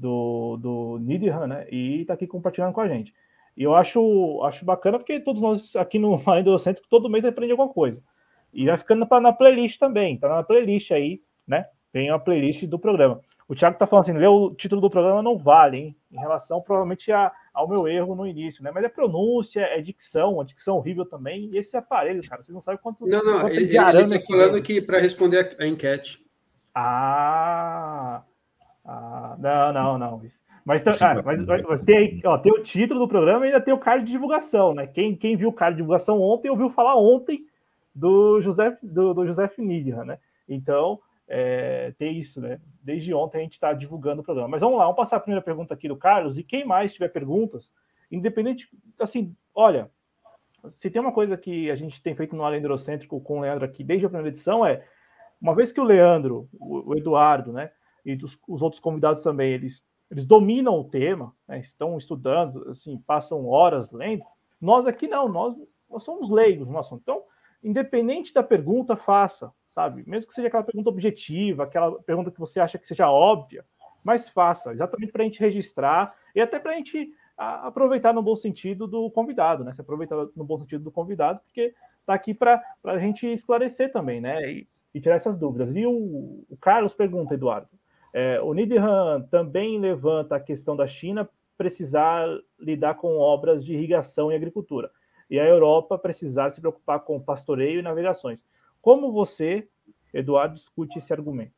do, do Nidham, né, e está aqui compartilhando com a gente. E eu acho, acho bacana porque todos nós aqui no [laughs] Centro, todo mês aprende alguma coisa. E vai ficando pra, na playlist também, tá na playlist aí, né? Tem a playlist do programa. O Thiago tá falando assim, ler o título do programa não vale, hein? Em relação, provavelmente, a, ao meu erro no início, né? Mas é pronúncia, é dicção, a dicção horrível também. E esse aparelho, cara, vocês não sabem quanto. Não, não, quanto ele, ele, ele tá falando que para responder a, a, enquete. Ah, ah, não, não, não. Mas, ah, mas, mas, tem, ó, tem o título do programa e ainda tem o card de divulgação, né? Quem, quem viu o card de divulgação ontem ouviu falar ontem do José do, do José Nidra, né? Então, é, tem isso, né? Desde ontem a gente está divulgando o programa. Mas vamos lá, vamos passar a primeira pergunta aqui do Carlos. E quem mais tiver perguntas, independente, assim, olha, se tem uma coisa que a gente tem feito no Além Eurocêntrico com o Leandro aqui desde a primeira edição é, uma vez que o Leandro, o, o Eduardo, né, e os, os outros convidados também, eles eles dominam o tema, né, estão estudando, assim, passam horas lendo. Nós aqui não, nós, nós somos leigos no assunto. Então, independente da pergunta, faça, sabe? Mesmo que seja aquela pergunta objetiva, aquela pergunta que você acha que seja óbvia, mas faça, exatamente para a gente registrar e até para a gente aproveitar no bom sentido do convidado, né? Se aproveitar no bom sentido do convidado, porque está aqui para a gente esclarecer também, né? E, e, tirar essas dúvidas. E o, o Carlos pergunta, Eduardo, é, o Nidihan também levanta a questão da China precisar lidar com obras de irrigação e agricultura, e a Europa precisar se preocupar com pastoreio e navegações. Como você, Eduardo, discute esse argumento?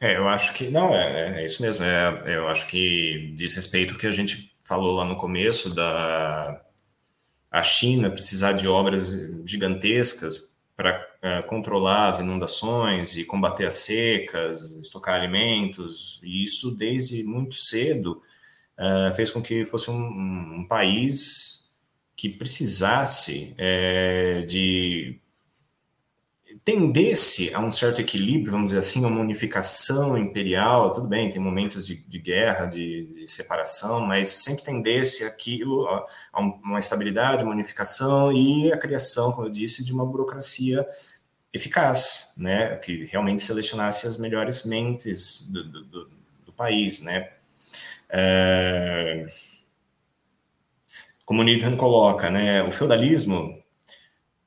É, eu acho que não, é, é isso mesmo. É, eu acho que diz respeito ao que a gente falou lá no começo da a China precisar de obras gigantescas para uh, controlar as inundações e combater as secas, estocar alimentos, e isso desde muito cedo uh, fez com que fosse um, um país que precisasse é, de tendesse a um certo equilíbrio, vamos dizer assim, a uma unificação imperial, tudo bem, tem momentos de, de guerra, de, de, separação, mas sempre tendesse aquilo a, a, uma estabilidade, uma unificação e a criação, como eu disse, de uma burocracia eficaz, né, que realmente selecionasse as melhores mentes do, do, do, do país, né. É, como o coloca, né, o feudalismo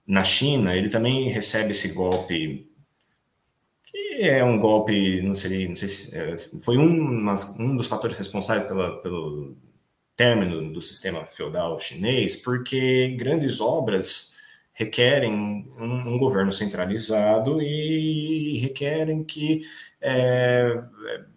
na China, ele também recebe esse golpe, que é um golpe, não sei, não sei se é, foi um, um dos fatores responsáveis pela, pelo término do sistema feudal chinês, porque grandes obras requerem um, um governo centralizado e requerem que é,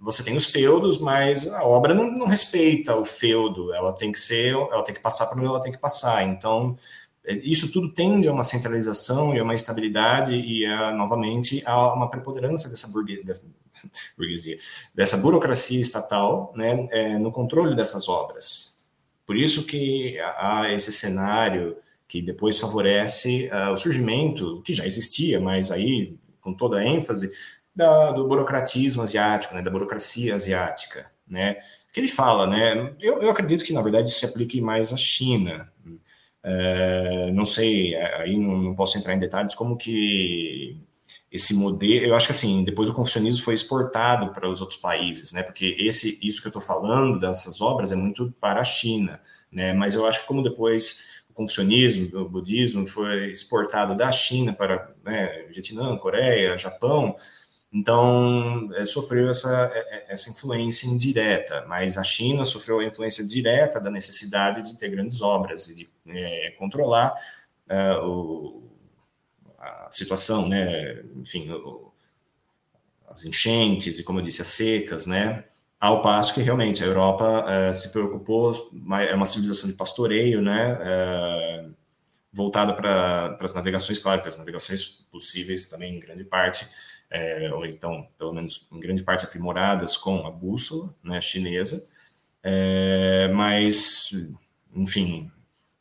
você tenha os feudos, mas a obra não, não respeita o feudo, ela tem que ser, ela tem que passar por onde ela tem que passar. Então, isso tudo tende a uma centralização e a uma estabilidade e a, novamente a uma preponderância dessa [laughs] burguesia, dessa burocracia estatal né, é, no controle dessas obras. Por isso que há esse cenário que depois favorece uh, o surgimento, que já existia, mas aí com toda a ênfase, da, do burocratismo asiático, né, da burocracia asiática, né, que ele fala, né, eu, eu acredito que na verdade isso se aplique mais à China, É, não sei, aí não, não, posso entrar em detalhes como que esse modelo, eu acho que assim, depois o confucionismo foi exportado para os outros países, né? Porque esse, isso que eu estou falando dessas obras é muito para a China, né? Mas eu acho que como depois o confucionismo, o budismo foi exportado da China para né, Vietnã, Coreia, Japão, então, é, sofreu essa, é, é, essa influência indireta, mas a China sofreu a influência direta da necessidade de ter grandes obras e de é, controlar é, o, a situação, né? enfim, o, as enchentes e, como eu disse, as secas, né? Ao passo que realmente a Europa é, se preocupou, é uma civilização de pastoreio, né? voltada para as navegações, claro que as navegações possíveis também, em grande parte, é, ou então, pelo menos em grande parte, aprimoradas com a bússola né, chinesa, é, mas, enfim,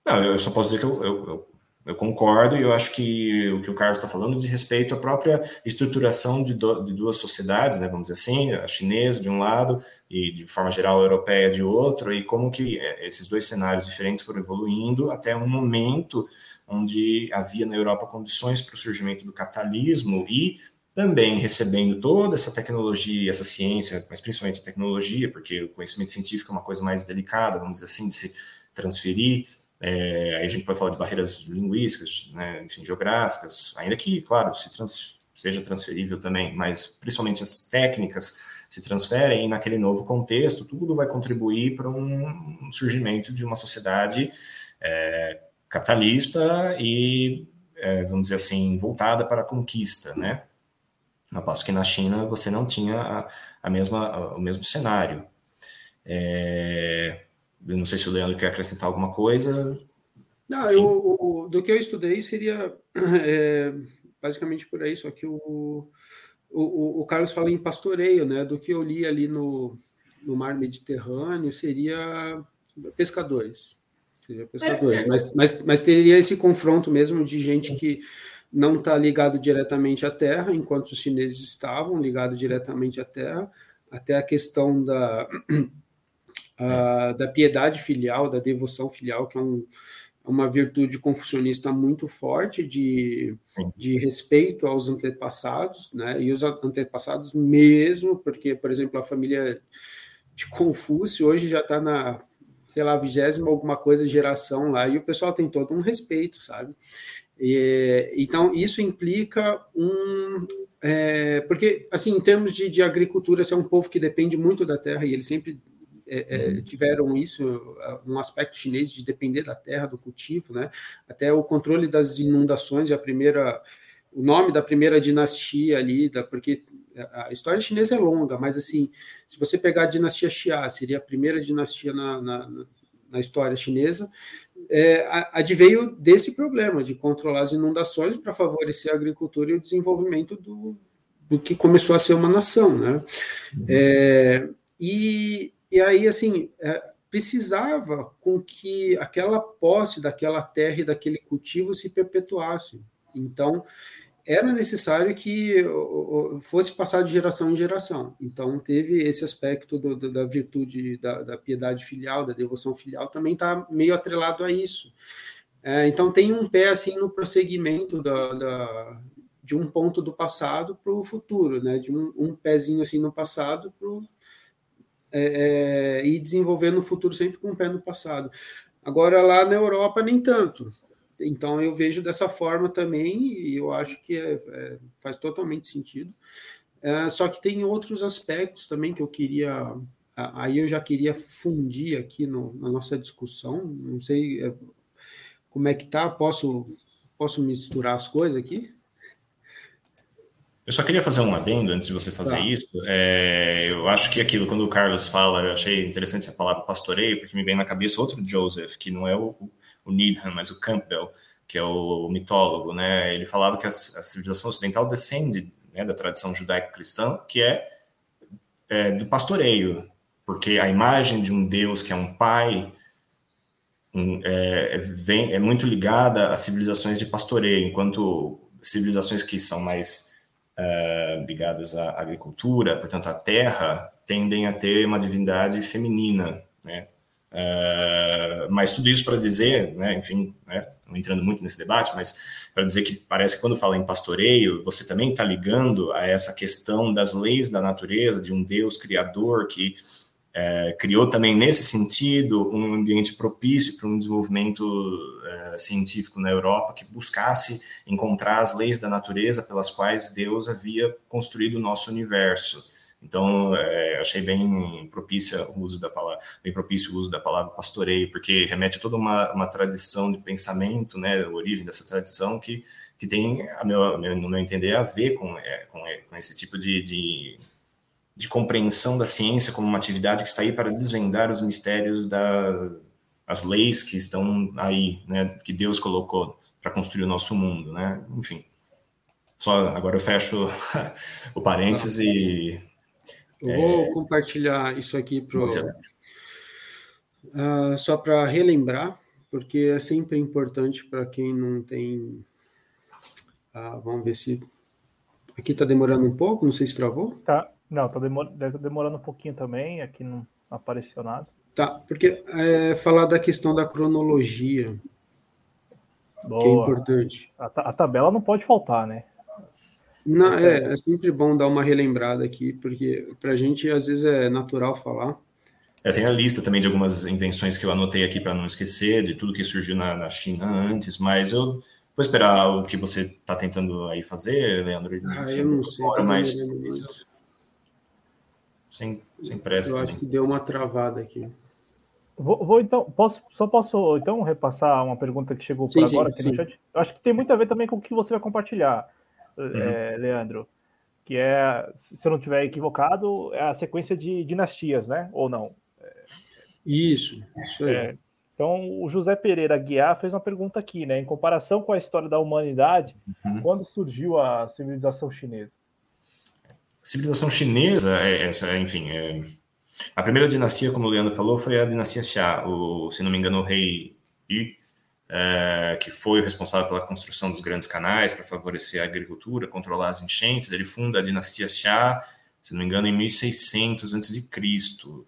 não, eu só posso dizer que eu, eu, eu, concordo e eu acho que o que o Carlos está falando diz respeito à própria estruturação de, do, de, duas sociedades, né, vamos dizer assim, a chinesa de um lado e, de forma geral, a europeia de outro, e como que é, esses dois cenários diferentes foram evoluindo até um momento onde havia na Europa condições para o surgimento do capitalismo e também recebendo toda essa tecnologia, essa ciência, mas principalmente a tecnologia, porque o conhecimento científico é uma coisa mais delicada, vamos dizer assim, de se transferir. É, aí a gente pode falar de barreiras linguísticas, né, enfim, geográficas, ainda que, claro, se trans, seja transferível também, mas principalmente as técnicas se transferem e naquele novo contexto, tudo vai contribuir para um surgimento de uma sociedade é, capitalista e, é, vamos dizer assim, voltada para a conquista, né? Ao passo que na China você não tinha a, a mesma, o mesmo cenário. É, eu não sei se o Leandro quer acrescentar alguma coisa. Não, eu, o, do que eu estudei seria [clears throat] é, basicamente por aí, só que o, o, o Carlos fala em pastoreio, né? Do que eu li ali no, no mar Mediterrâneo seria pescadores. Seria pescadores, é, é. mas, mas, mas teria esse confronto mesmo de gente sim. que não está ligado diretamente à terra, enquanto os chineses estavam ligados diretamente à terra, até a questão da, a, da piedade filial, da devoção filial, que é um, é uma virtude confucionista muito forte de, de respeito aos antepassados, né? E os antepassados mesmo, porque, por exemplo, a família de Confúcio hoje já está na, sei lá, vigésima alguma coisa geração lá, e o pessoal tem todo um respeito, sabe? E, então, isso implica um. É, porque, assim, em termos de, de agricultura, você é um povo que depende muito da terra e eles sempre é, é, uhum. tiveram isso, um aspecto chinês de depender da terra, do cultivo, né? Até o controle das inundações e a primeira, o nome da primeira dinastia ali, da, porque a história chinesa é longa, mas assim, se você pegar a dinastia Xia, seria a primeira dinastia na, na, na história chinesa, é, adveio desse problema de controlar as inundações para favorecer a agricultura e o desenvolvimento do, do que começou a ser uma nação, né? Uhum. É, e, e aí, assim, é, precisava com que aquela posse daquela terra e daquele cultivo se perpetuasse. Então, era necessário que fosse passado de geração em geração. Então, teve esse aspecto do, do, da virtude, da, da, piedade filial, da devoção filial, também está meio atrelado a isso. É, então, tem um pé assim no prosseguimento da, da de um ponto do passado para o futuro, né? de um, um, pezinho assim no passado para é, é, e desenvolvendo o futuro sempre com um pé no passado. Agora, lá na Europa, nem tanto. Então eu vejo dessa forma também e eu acho que é, é, faz totalmente sentido. É, só que tem outros aspectos também que eu queria, aí eu já queria fundir aqui no, na nossa discussão. Não sei é, como é que tá. Posso posso misturar as coisas aqui? Eu só queria fazer um adendo antes de você fazer tá. isso. É, eu acho que aquilo, quando o Carlos fala, eu achei interessante a palavra pastoreio, porque me vem na cabeça outro Joseph, que não é o, o Needham, mas o Campbell, que é o mitólogo, né? Ele falava que a, a civilização ocidental descende né, da tradição judaico-cristã, que é, é, do pastoreio, porque a imagem de um Deus que é um pai um, é, vem, é muito ligada a civilizações de pastoreio, enquanto civilizações que são mais uh, ligadas à agricultura, portanto à terra, tendem a ter uma divindade feminina, né? Uh, mas tudo isso para dizer, né, enfim, né, não entrando muito nesse debate, mas para dizer que parece que quando fala em pastoreio, você também está ligando a essa questão das leis da natureza, de um Deus criador que é, criou também nesse sentido um ambiente propício para um desenvolvimento é, científico na Europa que buscasse encontrar as leis da natureza pelas quais Deus havia construído o nosso universo. Então, é, achei bem propícia o uso da palavra, bem propício o uso da palavra pastoreio, porque remete a toda uma, uma tradição de pensamento, né, a origem dessa tradição que, que tem, meu, no meu entender, a ver com, é, com, é, com, esse tipo de, de, de, compreensão da ciência como uma atividade que está aí para desvendar os mistérios da as leis que estão aí, né, que Deus colocou para construir o nosso mundo, né, enfim. Só agora eu fecho [laughs] o parênteses e eu vou é... compartilhar isso aqui pro, uh, só para relembrar, porque é sempre importante para quem não tem. Uh, vamos ver se. Aqui está demorando um pouco, não sei se travou. Tá, não, está demor... demorando um pouquinho também, aqui não apareceu nada. Tá, porque é, falar da questão da cronologia, Boa. que é importante. A, a tabela não pode faltar, né? Não, é, é sempre bom dar uma relembrada aqui, porque para a gente às vezes é natural falar. Eu tenho a lista também de algumas invenções que eu anotei aqui para não esquecer, de tudo que surgiu na, na, China antes, mas eu vou esperar o que você está tentando aí fazer, Leandro. Ah, eu não sei. Tá mais sem, sem pressa. Eu também. acho que deu uma travada aqui. Vou, vou, então, posso, só posso então repassar uma pergunta que chegou sim, por agora? Sim, que sim. Eu acho que tem muito a ver também com o que você vai compartilhar uhum. é, Leandro, que é, se eu não estiver equivocado, é a sequência de dinastias, né? Ou não? Isso, isso aí. É, então, o José Pereira Guiar fez uma pergunta aqui, né? Em comparação com a história da humanidade, uhum. quando surgiu a civilização chinesa? civilização chinesa, é, essa, enfim, é, a primeira dinastia, como o Leandro falou, foi a dinastia Xia. O, se não me engano, o rei Yi é, que foi o responsável pela construção dos grandes canais para favorecer a agricultura, controlar as enchentes. Ele funda a dinastia Xia, se não me engano, em 1600 a.C.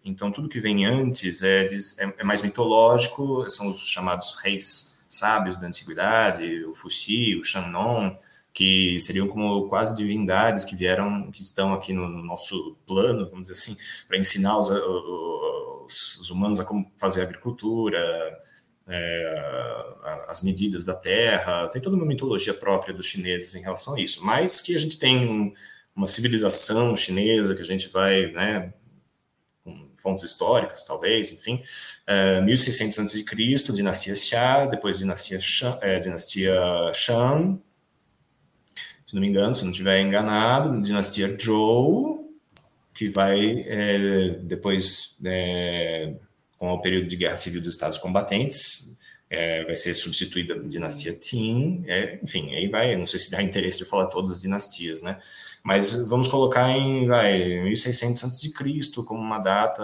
Então, tudo que vem antes é, é, é, mais mitológico, são os chamados reis sábios da antiguidade, o Fuxi, o Shannon, que seriam como quase divindades que vieram, que estão aqui no, nosso plano, vamos dizer assim, para ensinar os, os, os humanos a como fazer agricultura, é, as medidas da terra, tem toda uma mitologia própria dos chineses em relação a isso, mas que a gente tem uma civilização chinesa que a gente vai, né, com fontes históricas, talvez, enfim, é, 1600 a.C., dinastia Xia, depois dinastia, Shang, é, dinastia Shang, se não me engano, se não estiver enganado, dinastia Zhou, que vai é, depois é, com o período de guerra civil dos Estados combatentes, é, vai ser substituída a dinastia Qin, é, enfim, aí vai, não sei se dá [laughs] interesse de falar todas as dinastias, né? Mas vamos colocar em, vai, 1600 a.C. como uma data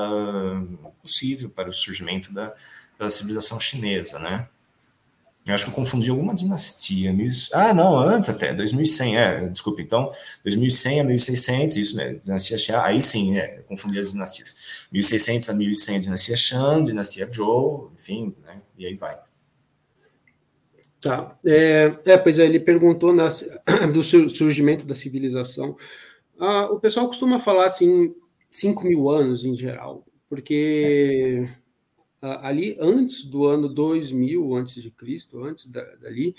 possível para o surgimento da, da civilização chinesa, né? Eu acho que eu confundi alguma dinastia. Ah, não, antes até, 2100, é, desculpa, então, 2100 a 1600, isso mesmo, dinastia Xia, aí sim, né, confundi as dinastias. 1600 a 1100, dinastia Shang, dinastia Zhou, enfim, né, e aí vai. Tá, é, é pois é, ele perguntou nas, [coughs] do surgimento da civilização. Ah, o pessoal costuma falar, assim, 5 mil anos em geral, porque... É ali antes do ano 2000 antes de Cristo, antes da, dali,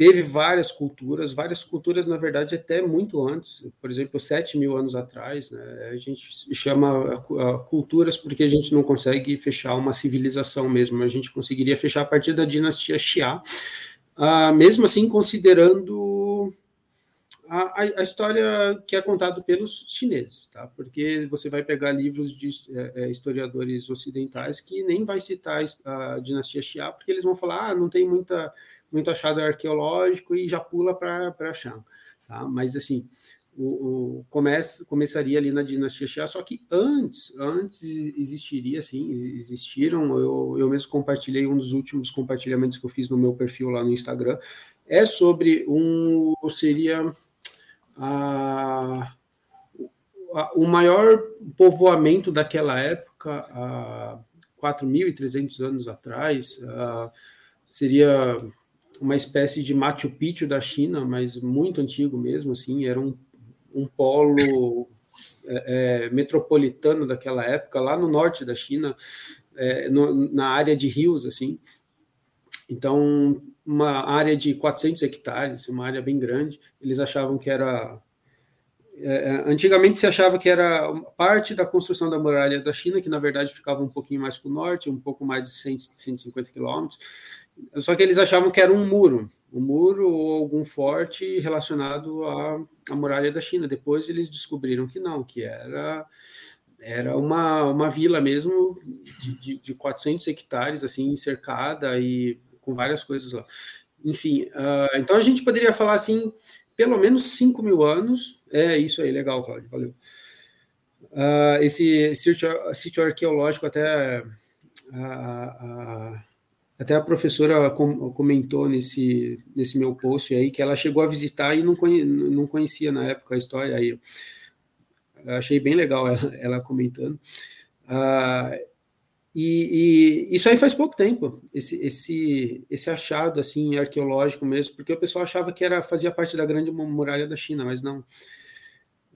teve várias culturas, várias culturas, na verdade, até muito antes, por exemplo, 7 mil anos atrás, né, a gente chama culturas porque a gente não consegue fechar uma civilização mesmo, a gente conseguiria fechar a partir da dinastia Xia, uh, mesmo assim considerando a, a, história que é contada pelos chineses, tá? Porque você vai pegar livros de é, é, historiadores ocidentais que nem vai citar a dinastia Xia, porque eles vão falar, ah, não tem muita, muito achado arqueológico e já pula para Shang, tá? Mas assim, o, o começa, começaria ali na dinastia Xia, só que antes, antes existiria, assim, existiram, eu, eu mesmo compartilhei um dos últimos compartilhamentos que eu fiz no meu perfil lá no Instagram, é sobre um, seria a, a, o maior povoamento daquela época, a, 4.300 anos atrás, uh, seria uma espécie de Machu Picchu da China, mas muito antigo mesmo, assim, era um, um polo é, é, metropolitano daquela época, lá no norte da China, é, no, na área de rios, assim. Então, uma área de 400 hectares, uma área bem grande. Eles achavam que era. É, é, antigamente se achava que era parte da construção da muralha da China, que na verdade ficava um pouquinho mais para o norte, um pouco mais de 100, 150 quilômetros. Só que eles achavam que era um muro, um muro ou algum forte relacionado à, à muralha da China. Depois eles descobriram que não, que era era uma, uma vila mesmo de, de, de 400 hectares, assim, cercada e com várias coisas lá. Enfim, uh, então a gente poderia falar assim, pelo menos 5 mil anos. É isso aí, legal, Cláudio, valeu. Uh, esse sítio, sítio arqueológico até a, até a professora comentou nesse, nesse meu post aí que ela chegou a visitar e não, conhe, não conhecia na época a história aí. Achei bem legal ela, ela comentando. Uh, e, e, isso aí faz pouco tempo, esse, esse, esse achado assim arqueológico mesmo, porque o pessoal achava que era fazia parte da grande muralha da China, mas não.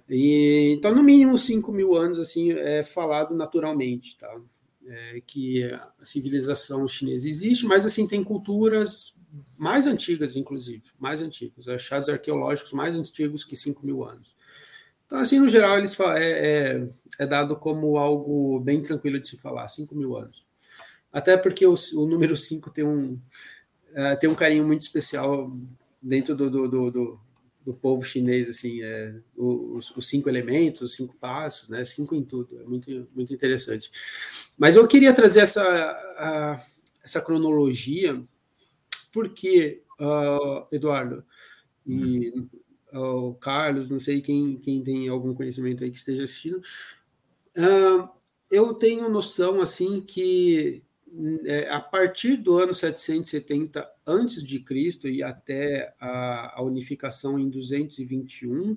E, então, no mínimo 5 mil anos assim é falado naturalmente, tá? É, que a civilização chinesa existe, mas assim tem culturas mais antigas, inclusive, mais antigas, achados arqueológicos mais antigos que 5 mil anos. Então, assim, no geral, eles é, é, é, dado como algo bem tranquilo de se falar, 5 mil anos. Até porque o, o número 5 tem um, é, tem um carinho muito especial dentro do, do, do, do, do povo chinês, assim, é, os, os, cinco elementos, os cinco passos, né, cinco em tudo, é muito, muito interessante. Mas eu queria trazer essa, a, essa cronologia, porque, uh, Eduardo, e uhum o Carlos, não sei quem, quem tem algum conhecimento aí que esteja assistindo. Uh, eu tenho noção assim que é, a partir do ano 770 antes de Cristo e até a, a, unificação em 221,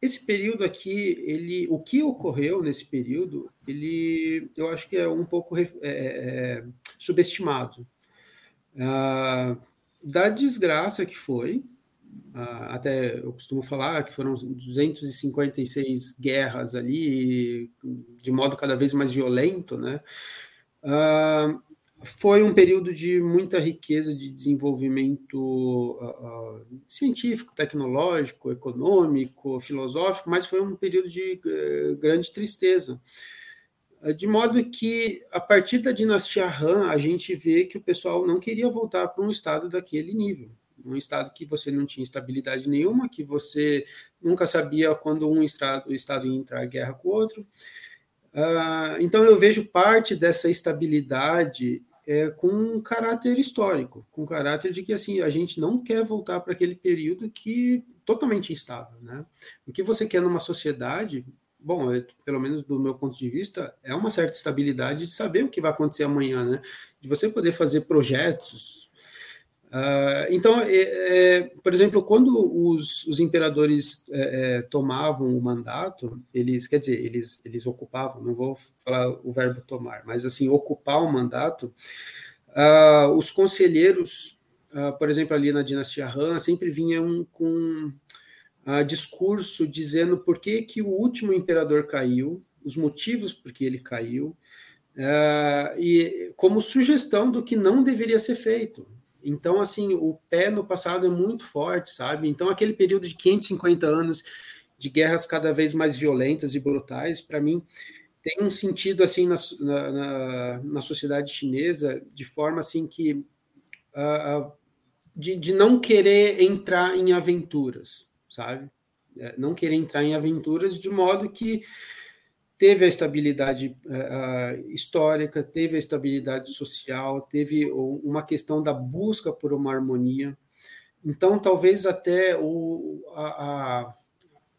esse período aqui, ele, o que ocorreu nesse período, ele, eu acho que é um pouco é, é, é subestimado. Uh, da desgraça que foi, ah, até eu costumo falar que foram 256 guerras ali, de modo cada vez mais violento, né? Ah, foi um período de muita riqueza de desenvolvimento uh, uh, científico, tecnológico, econômico, filosófico, mas foi um período de uh, grande tristeza. De modo que, a partir da dinastia Han, a gente vê que o pessoal não queria voltar para um estado daquele nível um estado que você não tinha estabilidade nenhuma, que você nunca sabia quando um estado, estado ia entrar em guerra com o outro. Uh, então eu vejo parte dessa estabilidade é, com um caráter histórico, com um caráter de que assim a gente não quer voltar para aquele período que totalmente instável, né? O que você quer numa sociedade, bom, é, pelo menos do meu ponto de vista, é uma certa estabilidade de saber o que vai acontecer amanhã, né? De você poder fazer projetos, Uh, então, é, é, por exemplo, quando os, os imperadores é, é, tomavam o mandato, eles, quer dizer, eles, eles ocupavam, não vou falar o verbo tomar, mas assim, ocupar o mandato, uh, os conselheiros, uh, por exemplo, ali na dinastia Han, sempre vinham com discurso dizendo por que, que o último imperador caiu, os motivos por que ele caiu, e como sugestão do que não deveria ser feito. Então, assim, o pé no passado é muito forte, sabe? Então, aquele período de 550 anos de guerras cada vez mais violentas e brutais, para mim, tem um sentido, assim, na, na, na, sociedade chinesa, de forma, assim, que... Uh, de, de não querer entrar em aventuras, sabe? É, não querer entrar em aventuras de modo que teve a estabilidade uh, histórica, teve a estabilidade social, teve uma questão da busca por uma harmonia. Então, talvez até o, a, a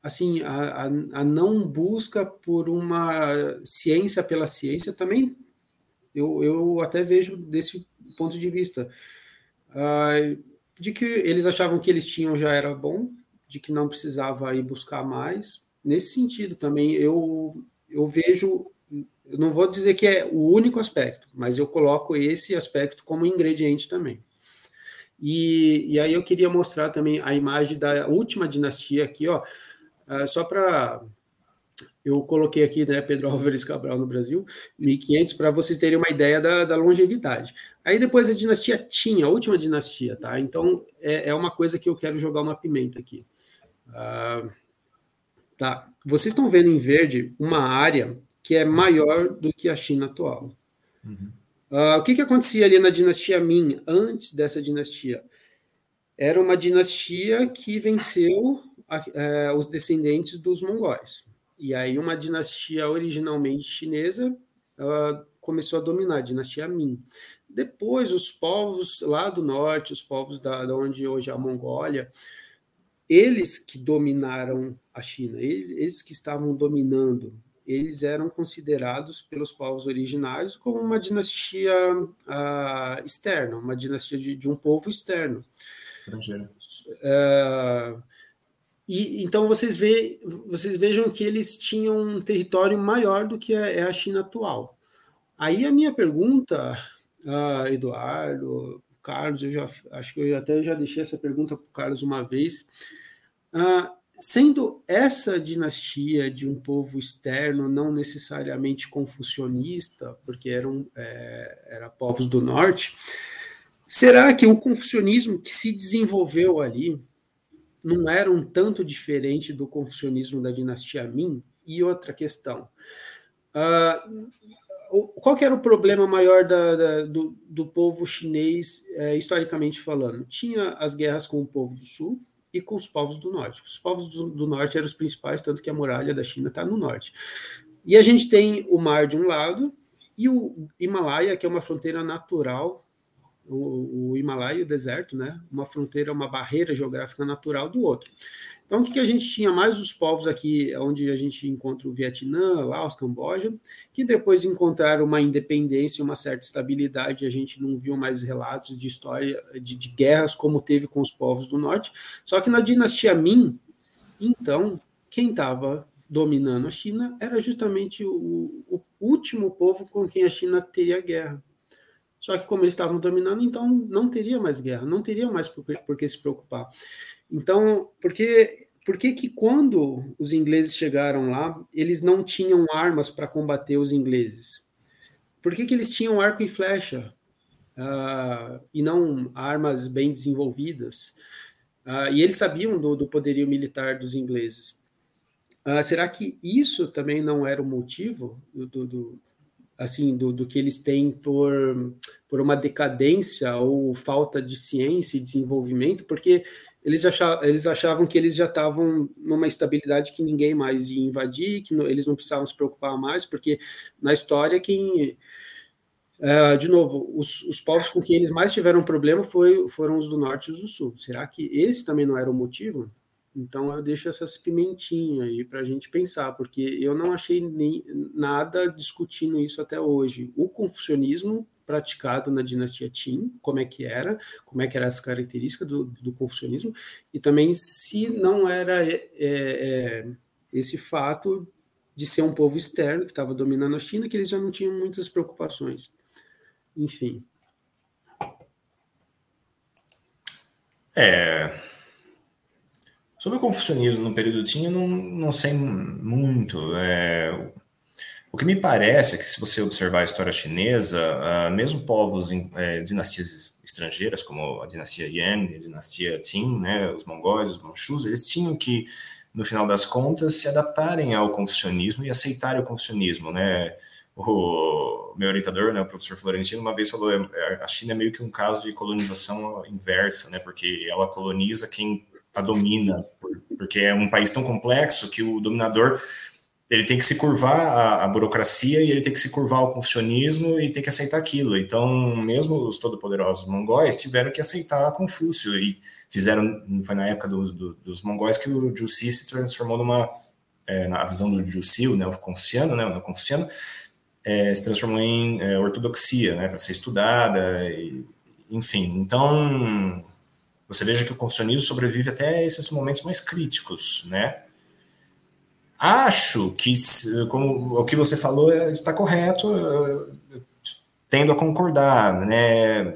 assim, a, a, não busca por uma ciência pela ciência também, eu, eu até vejo desse ponto de vista, uh, de que eles achavam que eles tinham já era bom, de que não precisava ir buscar mais. Nesse sentido também, eu eu vejo eu não vou dizer que é o único aspecto, mas eu coloco esse aspecto como ingrediente também. E, e aí eu queria mostrar também a imagem da última dinastia aqui, ó, uh, só para eu coloquei aqui, né, Pedro Álvares Cabral no Brasil, 1500, para vocês terem uma ideia da, da, longevidade. Aí depois a dinastia tinha, a última dinastia, tá? Então é, é uma coisa que eu quero jogar uma pimenta aqui. Uh, tá? Vocês estão vendo em verde uma área que é maior do que a China atual. Uhum. Uh, o que, que acontecia ali na dinastia Ming, antes dessa dinastia? Era uma dinastia que venceu a, é, os descendentes dos mongóis. E aí uma dinastia originalmente chinesa começou a dominar, a dinastia Ming. Depois, os povos lá do norte, os povos da, da onde hoje é a Mongólia, eles que dominaram a China, eles que estavam dominando, eles eram considerados pelos povos originários como uma dinastia uh, externa, uma dinastia de, de, um povo externo. Estrangeiro. Uh, e então vocês, vê, vocês vejam que eles tinham um território maior do que é a China atual. Aí a minha pergunta, uh, Eduardo, Carlos, eu já acho que eu até já deixei essa pergunta para o Carlos uma vez. Uh, sendo essa dinastia de um povo externo, não necessariamente confucionista, porque eram é, era povos do norte, será que o confucionismo que se desenvolveu ali não era um tanto diferente do confucionismo da dinastia Ming? E outra questão, uh, qual era o problema maior da, da, do, do, povo chinês, é, historicamente falando? Tinha as guerras com o povo do sul, e com os povos do norte. Os povos do, do norte eram os principais, tanto que a muralha da China está no norte. E a gente tem o mar de um lado e o Himalaia, que é uma fronteira natural o, o Himalaia, o deserto, né? Uma fronteira, uma barreira geográfica natural do outro. Então, o que, que a gente tinha mais os povos aqui, onde a gente encontra o Vietnã, Laos, Camboja, que depois encontraram uma independência, uma certa estabilidade, a gente não viu mais relatos de história de, de guerras como teve com os povos do norte. Só que na dinastia Ming, então, quem estava dominando a China era justamente o, o último povo com quem a China teria guerra. Só que como eles estavam dominando, então não teria mais guerra, não teria mais por, por que se preocupar. Então, porque por que que quando os ingleses chegaram lá, eles não tinham armas para combater os ingleses? Por que, que eles tinham arco e flecha uh, e não armas bem desenvolvidas? Uh, e eles sabiam do, do poderio militar dos ingleses. Uh, será que isso também não era o motivo do, do, assim do, do que eles têm por, por uma decadência ou falta de ciência e desenvolvimento, porque eles achavam, eles achavam que eles já estavam numa estabilidade que ninguém mais ia invadir, que eles não precisavam se preocupar mais, porque na história quem Uh, de novo, os, os, povos com quem eles mais tiveram problema foi, foram os do norte e os do sul. Será que esse também não era o motivo? Então eu deixo essas pimentinhas aí para a gente pensar, porque eu não achei nem nada discutindo isso até hoje. O confucionismo praticado na dinastia Qin, como é que era, como é que era essa característica do, do confucionismo, e também se não era é, é, esse fato de ser um povo externo que estava dominando a China, que eles já não tinham muitas preocupações. Enfim. É, Sobre o confucionismo no período Qin, eu não, não sei muito. É, o que me parece é que, se você observar a história chinesa, uh, mesmo povos em é, dinastias estrangeiras, como a dinastia Yan, a dinastia Qin, né, os mongóis, os manchus, eles tinham que, no final das contas, se adaptarem ao confucionismo e aceitarem o confucionismo. Né? O meu orientador, né, o professor Florentino, uma vez falou: é, a China é meio que um caso de colonização inversa, né, porque ela coloniza quem a domina, porque é um país tão complexo que o dominador ele tem que se curvar à, à, burocracia e ele tem que se curvar ao confucionismo e tem que aceitar aquilo. Então, mesmo os todo-poderosos mongóis tiveram que aceitar Confúcio e fizeram, foi na época do, do, dos mongóis que o Jussi se transformou numa, é, na visão do Jussi, né, o confuciano, né, o confuciano, é, se transformou em é, ortodoxia, né, para ser estudada, e, enfim. Então, você veja que o confucionismo sobrevive até esses momentos mais críticos, né? Acho que, como o que você falou está correto, tendo a concordar, né?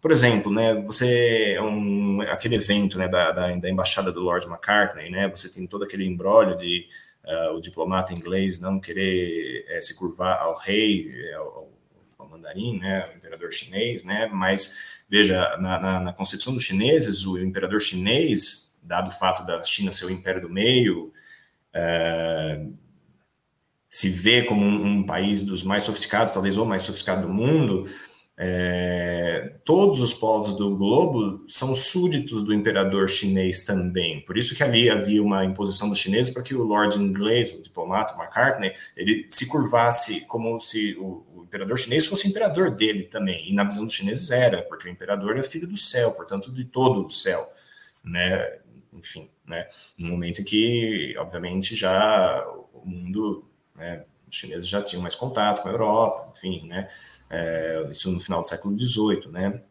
Por exemplo, né, você um, aquele evento né, da, da, da, embaixada do Lord McCartney, né, você tem todo aquele embrólio de uh, o diplomata inglês não querer é, se curvar ao rei, eh, ao, ao, mandarim, né, ao imperador chinês, né, mas veja, na, na, na concepção dos chineses, o imperador chinês, dado o fato da China ser o império do meio, é, se vê como um, um, país dos mais sofisticados, talvez o mais sofisticado do mundo, é, todos os povos do globo são súditos do imperador chinês também. Por isso que ali havia uma imposição dos chineses para que o lord inglês, o diplomata McCartney, ele se curvasse como se o, o, imperador chinês fosse imperador dele também. E na visão dos chineses era, porque o imperador é filho do céu, portanto de todo o céu, né? Enfim, né? No momento que, obviamente, já o mundo, né? Os chineses já tinham mais contato com a Europa, enfim, né? É, isso no final do século XVIII, né?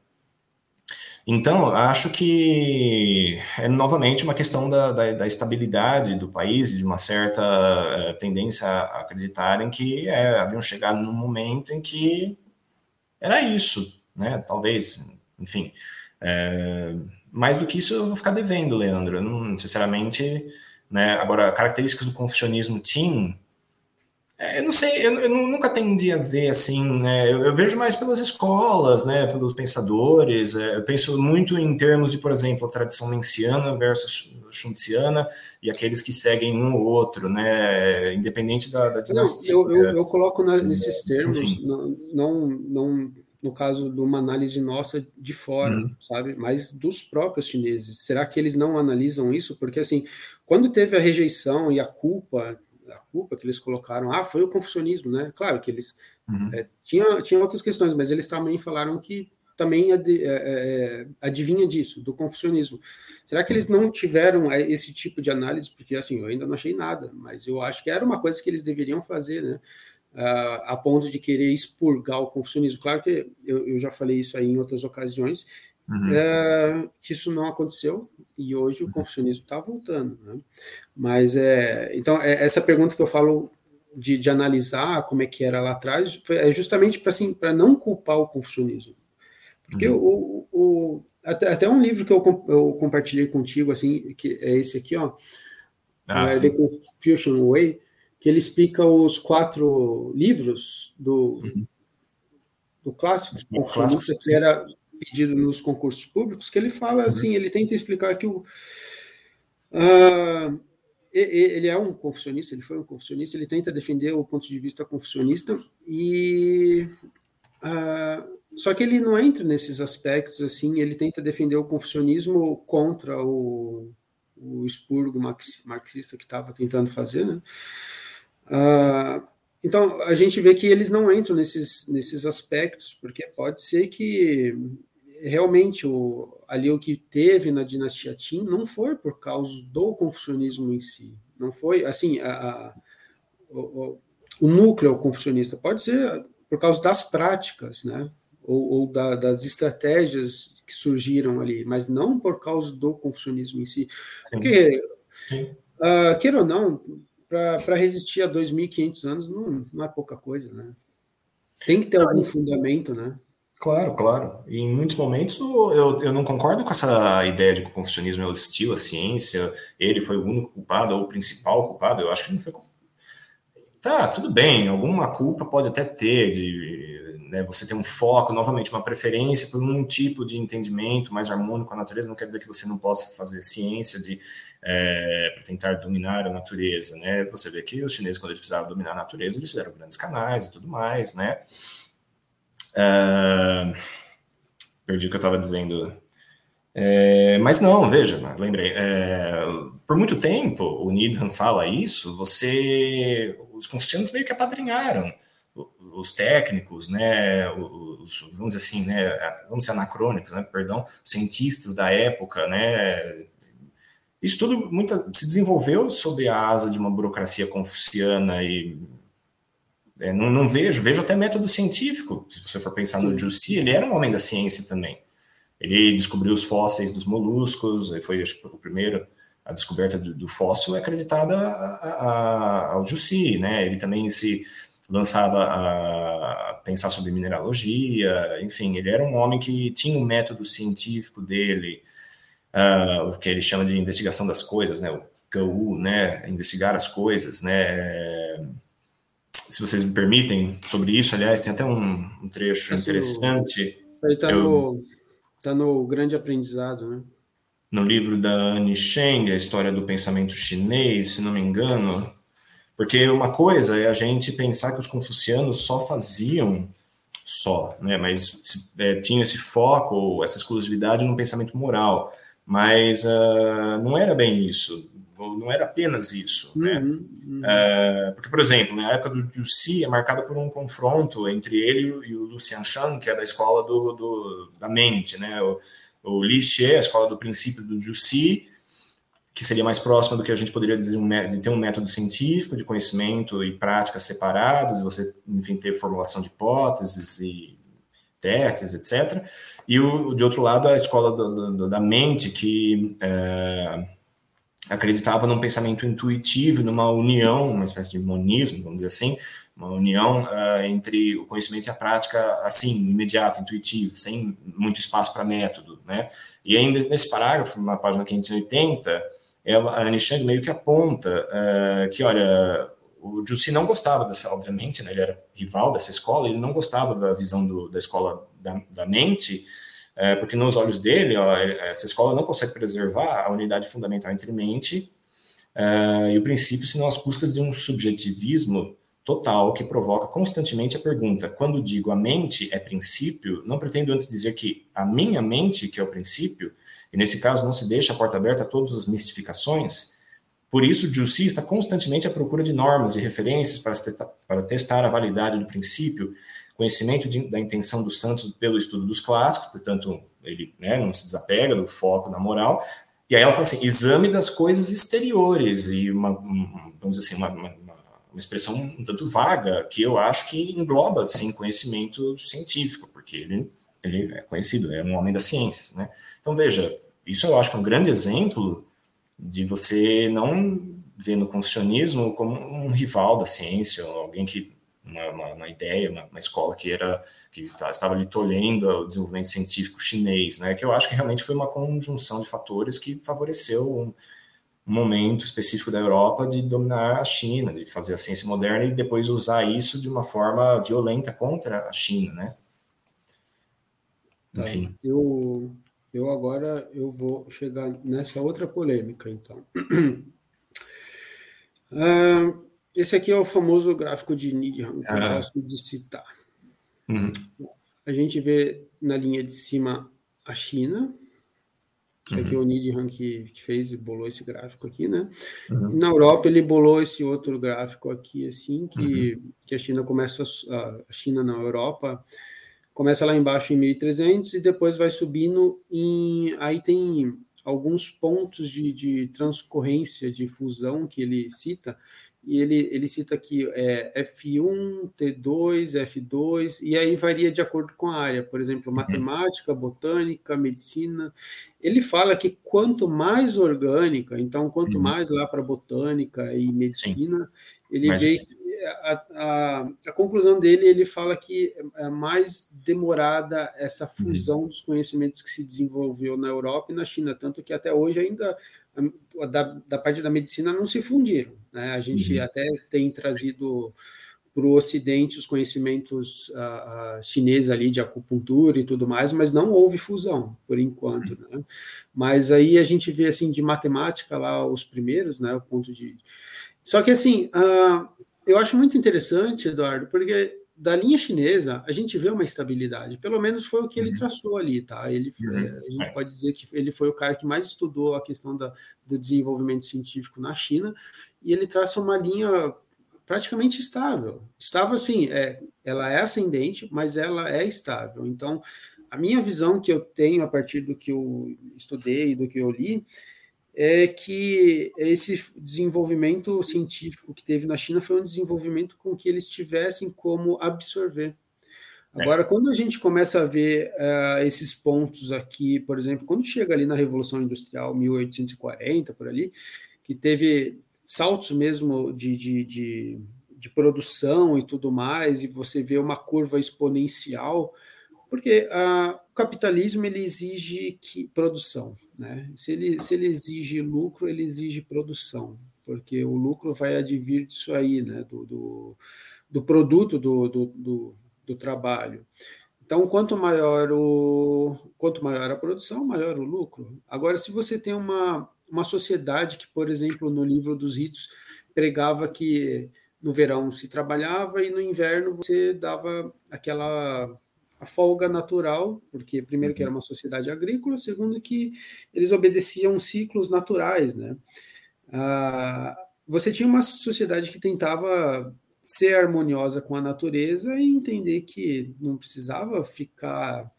Então, acho que é novamente uma questão da, da, da estabilidade do país de uma certa é, tendência a acreditarem que é, haviam chegado num momento em que era isso, né? Talvez, enfim. É, mais do que isso, eu vou ficar devendo, Leandro. Eu não, sinceramente, né? Agora, características do confucionismo é, eu não sei, eu, eu, nunca tendi a ver assim, né? Eu, eu, vejo mais pelas escolas, né? Pelos pensadores. É, eu penso muito em termos de, por exemplo, a tradição menciana versus schuntiana e aqueles que seguem um ou outro, né? Independente da, da dinastia. Não, eu, eu, coloco na, nesses termos, não, não, não no caso de uma análise nossa de fora, uhum. sabe? Mas dos próprios chineses. Será que eles não analisam isso? Porque, assim, quando teve a rejeição e a culpa, a culpa que eles colocaram, ah, foi o confucionismo, né? Claro que eles... Uhum. É, tinha, tinha outras questões, mas eles também falaram que também ad, é, é, adivinha disso, do confucionismo. Será que eles não tiveram esse tipo de análise? Porque, assim, eu ainda não achei nada, mas eu acho que era uma coisa que eles deveriam fazer, né? uh, a ponto de querer expurgar o confucionismo. Claro que eu, eu já falei isso aí em outras ocasiões, uhum. uh, que isso não aconteceu e hoje o uhum. confucionismo está voltando. Né? Mas é, então é, essa pergunta que eu falo de, de, analisar como é que era lá atrás é justamente para assim, para não culpar o confucionismo, porque uhum. o, o até, até, um livro que eu, eu compartilhei contigo assim que é esse aqui ó ah, é The Confucian Way que ele explica os quatro livros do, uhum. do clássico, Confucianista, que era pedido nos concursos públicos, que ele fala uhum. assim, ele tenta explicar que o uh, ele é um confucionista, ele foi um confucionista, ele tenta defender o ponto de vista confucionista e uh, só que ele não entra nesses aspectos assim, ele tenta defender o confucionismo contra o, o expurgo marxista que estava tentando fazer, né? Uh, então, a gente vê que eles não entram nesses, nesses aspectos, porque pode ser que realmente o, ali o que teve na dinastia Qin não foi por causa do confucionismo em si, não foi, assim, a, a, o, o, núcleo confucionista, pode ser por causa das práticas, né, ou, ou da, das estratégias que surgiram ali, mas não por causa do confucionismo em si, porque, Sim. Uh, queira ou não, para resistir a 2.500 anos não, não é pouca coisa, né? Tem que ter algum fundamento, né? Claro, claro. E em muitos momentos eu, eu não concordo com essa ideia de que o confucionismo é hostil à ciência, ele foi o único culpado ou o principal culpado. Eu acho que não foi. Tá, tudo bem, alguma culpa pode até ter de né, você ter um foco, novamente, uma preferência por um tipo de entendimento mais harmônico com a natureza, não quer dizer que você não possa fazer ciência de é, para tentar dominar a natureza, né? Você vê que os chineses, quando eles precisavam dominar a natureza, eles fizeram grandes canais e tudo mais, né? É, perdi o que eu estava dizendo. É, mas não, veja, lembrei. É, por muito tempo, o Needham fala isso, você, os confucianos meio que apadrinharam os técnicos, né, os, vamos dizer assim, né, vamos ser anacrônicos, né, perdão, cientistas da época, né, isso tudo muita, se desenvolveu sob a asa de uma burocracia confuciana e é, não, não, vejo, vejo até método científico, se você for pensar no Jussi, ele era um homem da ciência também, ele descobriu os fósseis dos moluscos, foi acho, o primeiro a descoberta do, do fóssil é acreditada a, a, ao Jussi, né? Ele também se lançava a pensar sobre mineralogia, enfim, ele era um homem que tinha um método científico dele, uh, o que ele chama de investigação das coisas, né? O GAU, né? Investigar as coisas, né? Se vocês me permitem, sobre isso, aliás, tem até um, um trecho interessante. Ele está no, tá no Grande Aprendizado, né? No livro da Anne Cheng, a história do pensamento chinês, se não me engano, porque uma coisa é a gente pensar que os confucianos só faziam só, né? Mas é, tinha esse foco, essa exclusividade no pensamento moral. Mas uh, não era bem isso, não era apenas isso, né? Uhum, uhum. Uh, porque, por exemplo, na época do Jussy é marcada por um confronto entre ele e o Lucian Shan, que é da escola do, do da mente, né? O, o Li Xie, a escola do princípio do Jussy, que seria mais próxima do que a gente poderia dizer de ter um método científico de conhecimento e prática separados, e você, enfim, ter formulação de hipóteses e testes, etc. E o, de outro lado, a escola do, do, da mente, que é, acreditava num pensamento intuitivo, numa união, uma espécie de monismo, vamos dizer assim, uma união uh, entre o conhecimento e a prática, assim, imediato, intuitivo, sem muito espaço para método, né? E ainda nesse parágrafo, na página 580, ela, a Anne Chang meio que aponta uh, que, olha, o Jussi não gostava dessa, obviamente, né, ele era rival dessa escola, ele não gostava da visão do, da escola da, da mente, uh, porque nos olhos dele, ó, essa escola não consegue preservar a unidade fundamental entre mente uh, e o princípio, senão às custas de um subjetivismo total que provoca constantemente a pergunta: quando digo a mente é princípio, não pretendo antes dizer que a minha mente, que é o princípio, e nesse caso não se deixa a porta aberta a todas as mistificações. Por isso, Jussi está constantemente à procura de normas e referências para para testar a validade do princípio, conhecimento de, da intenção dos santos pelo estudo dos clássicos, portanto, ele né, não se desapega do foco na moral. E aí ela fala assim: exame das coisas exteriores, e uma, vamos dizer assim, uma, uma, uma expressão um tanto vaga, que eu acho que engloba, sim, conhecimento científico, porque ele ele é conhecido, é um homem das ciências, né? Então, veja, isso eu acho que é um grande exemplo de você não ver no confucionismo como um rival da ciência, ou alguém que uma, uma, uma ideia, uma, uma, escola que era que estava ali tolhendo o desenvolvimento científico chinês, né? Que eu acho que realmente foi uma conjunção de fatores que favoreceu um, um momento específico da Europa de dominar a China, de fazer a ciência moderna e depois usar isso de uma forma violenta contra a China, né? Tá. Enfim. Eu, eu agora eu vou chegar nessa outra polêmica, então. Uh, [clears throat] esse aqui é o famoso gráfico de Needham, que ah. eu gosto de citar. Uhum. A gente vê na linha de cima a China, que uhum. aqui é o Needham que, que fez e bolou esse gráfico aqui, né? Uhum. Na Europa ele bolou esse outro gráfico aqui, assim, que, uhum. que a China começa, a China na Europa começa lá embaixo em 1300 e depois vai subindo em aí tem alguns pontos de, de transcorrência de fusão que ele cita e ele, ele cita aqui é, F1, T2, F2, e aí varia de acordo com a área, por exemplo, uhum. matemática, botânica, medicina. Ele fala que quanto mais orgânica, então quanto uhum. mais lá para botânica e medicina, Sim. ele Mas... vê a, a, a, conclusão dele, ele fala que é mais demorada essa uhum. fusão dos conhecimentos que se desenvolveu na Europa e na China, tanto que até hoje ainda da, da parte da medicina não se fundiram. Né? A gente uhum. até tem trazido para o Ocidente os conhecimentos uh, uh, chineses ali de acupuntura e tudo mais, mas não houve fusão por enquanto. Né? Mas aí a gente vê assim de matemática lá os primeiros, né? O ponto de só que assim uh, eu acho muito interessante, Eduardo, porque da linha chinesa a gente vê uma estabilidade. Pelo menos foi o que ele uhum. traçou ali, tá? Ele, uhum. é, a gente pode dizer que ele foi o cara que mais estudou a questão da, do desenvolvimento científico na China e ele traça uma linha praticamente estável. Estava assim, é, ela é ascendente, mas ela é estável. Então, a minha visão que eu tenho a partir do que eu estudei, do que eu li, é que esse desenvolvimento científico que teve na China foi um desenvolvimento com que eles tivessem como absorver. Agora, é. quando a gente começa a ver uh, esses pontos aqui, por exemplo, quando chega ali na Revolução Industrial, 1840, por ali, que teve saltos mesmo de, de, de, de produção e tudo mais, e você vê uma curva exponencial, porque o capitalismo ele exige que produção, né? Se ele, se ele exige lucro, ele exige produção, porque o lucro vai advir disso aí, né? Do, do, do produto do, do, do, do trabalho. Então, quanto maior o quanto maior a produção, maior o lucro. Agora, se você tem uma, uma sociedade que, por exemplo, no livro dos ritos pregava que no verão se trabalhava e no inverno você dava aquela a folga natural, porque primeiro que era uhum. uma sociedade agrícola, segundo que eles obedeciam ciclos naturais, né? Ah, você tinha uma sociedade que tentava ser harmoniosa com a natureza e entender que não precisava ficar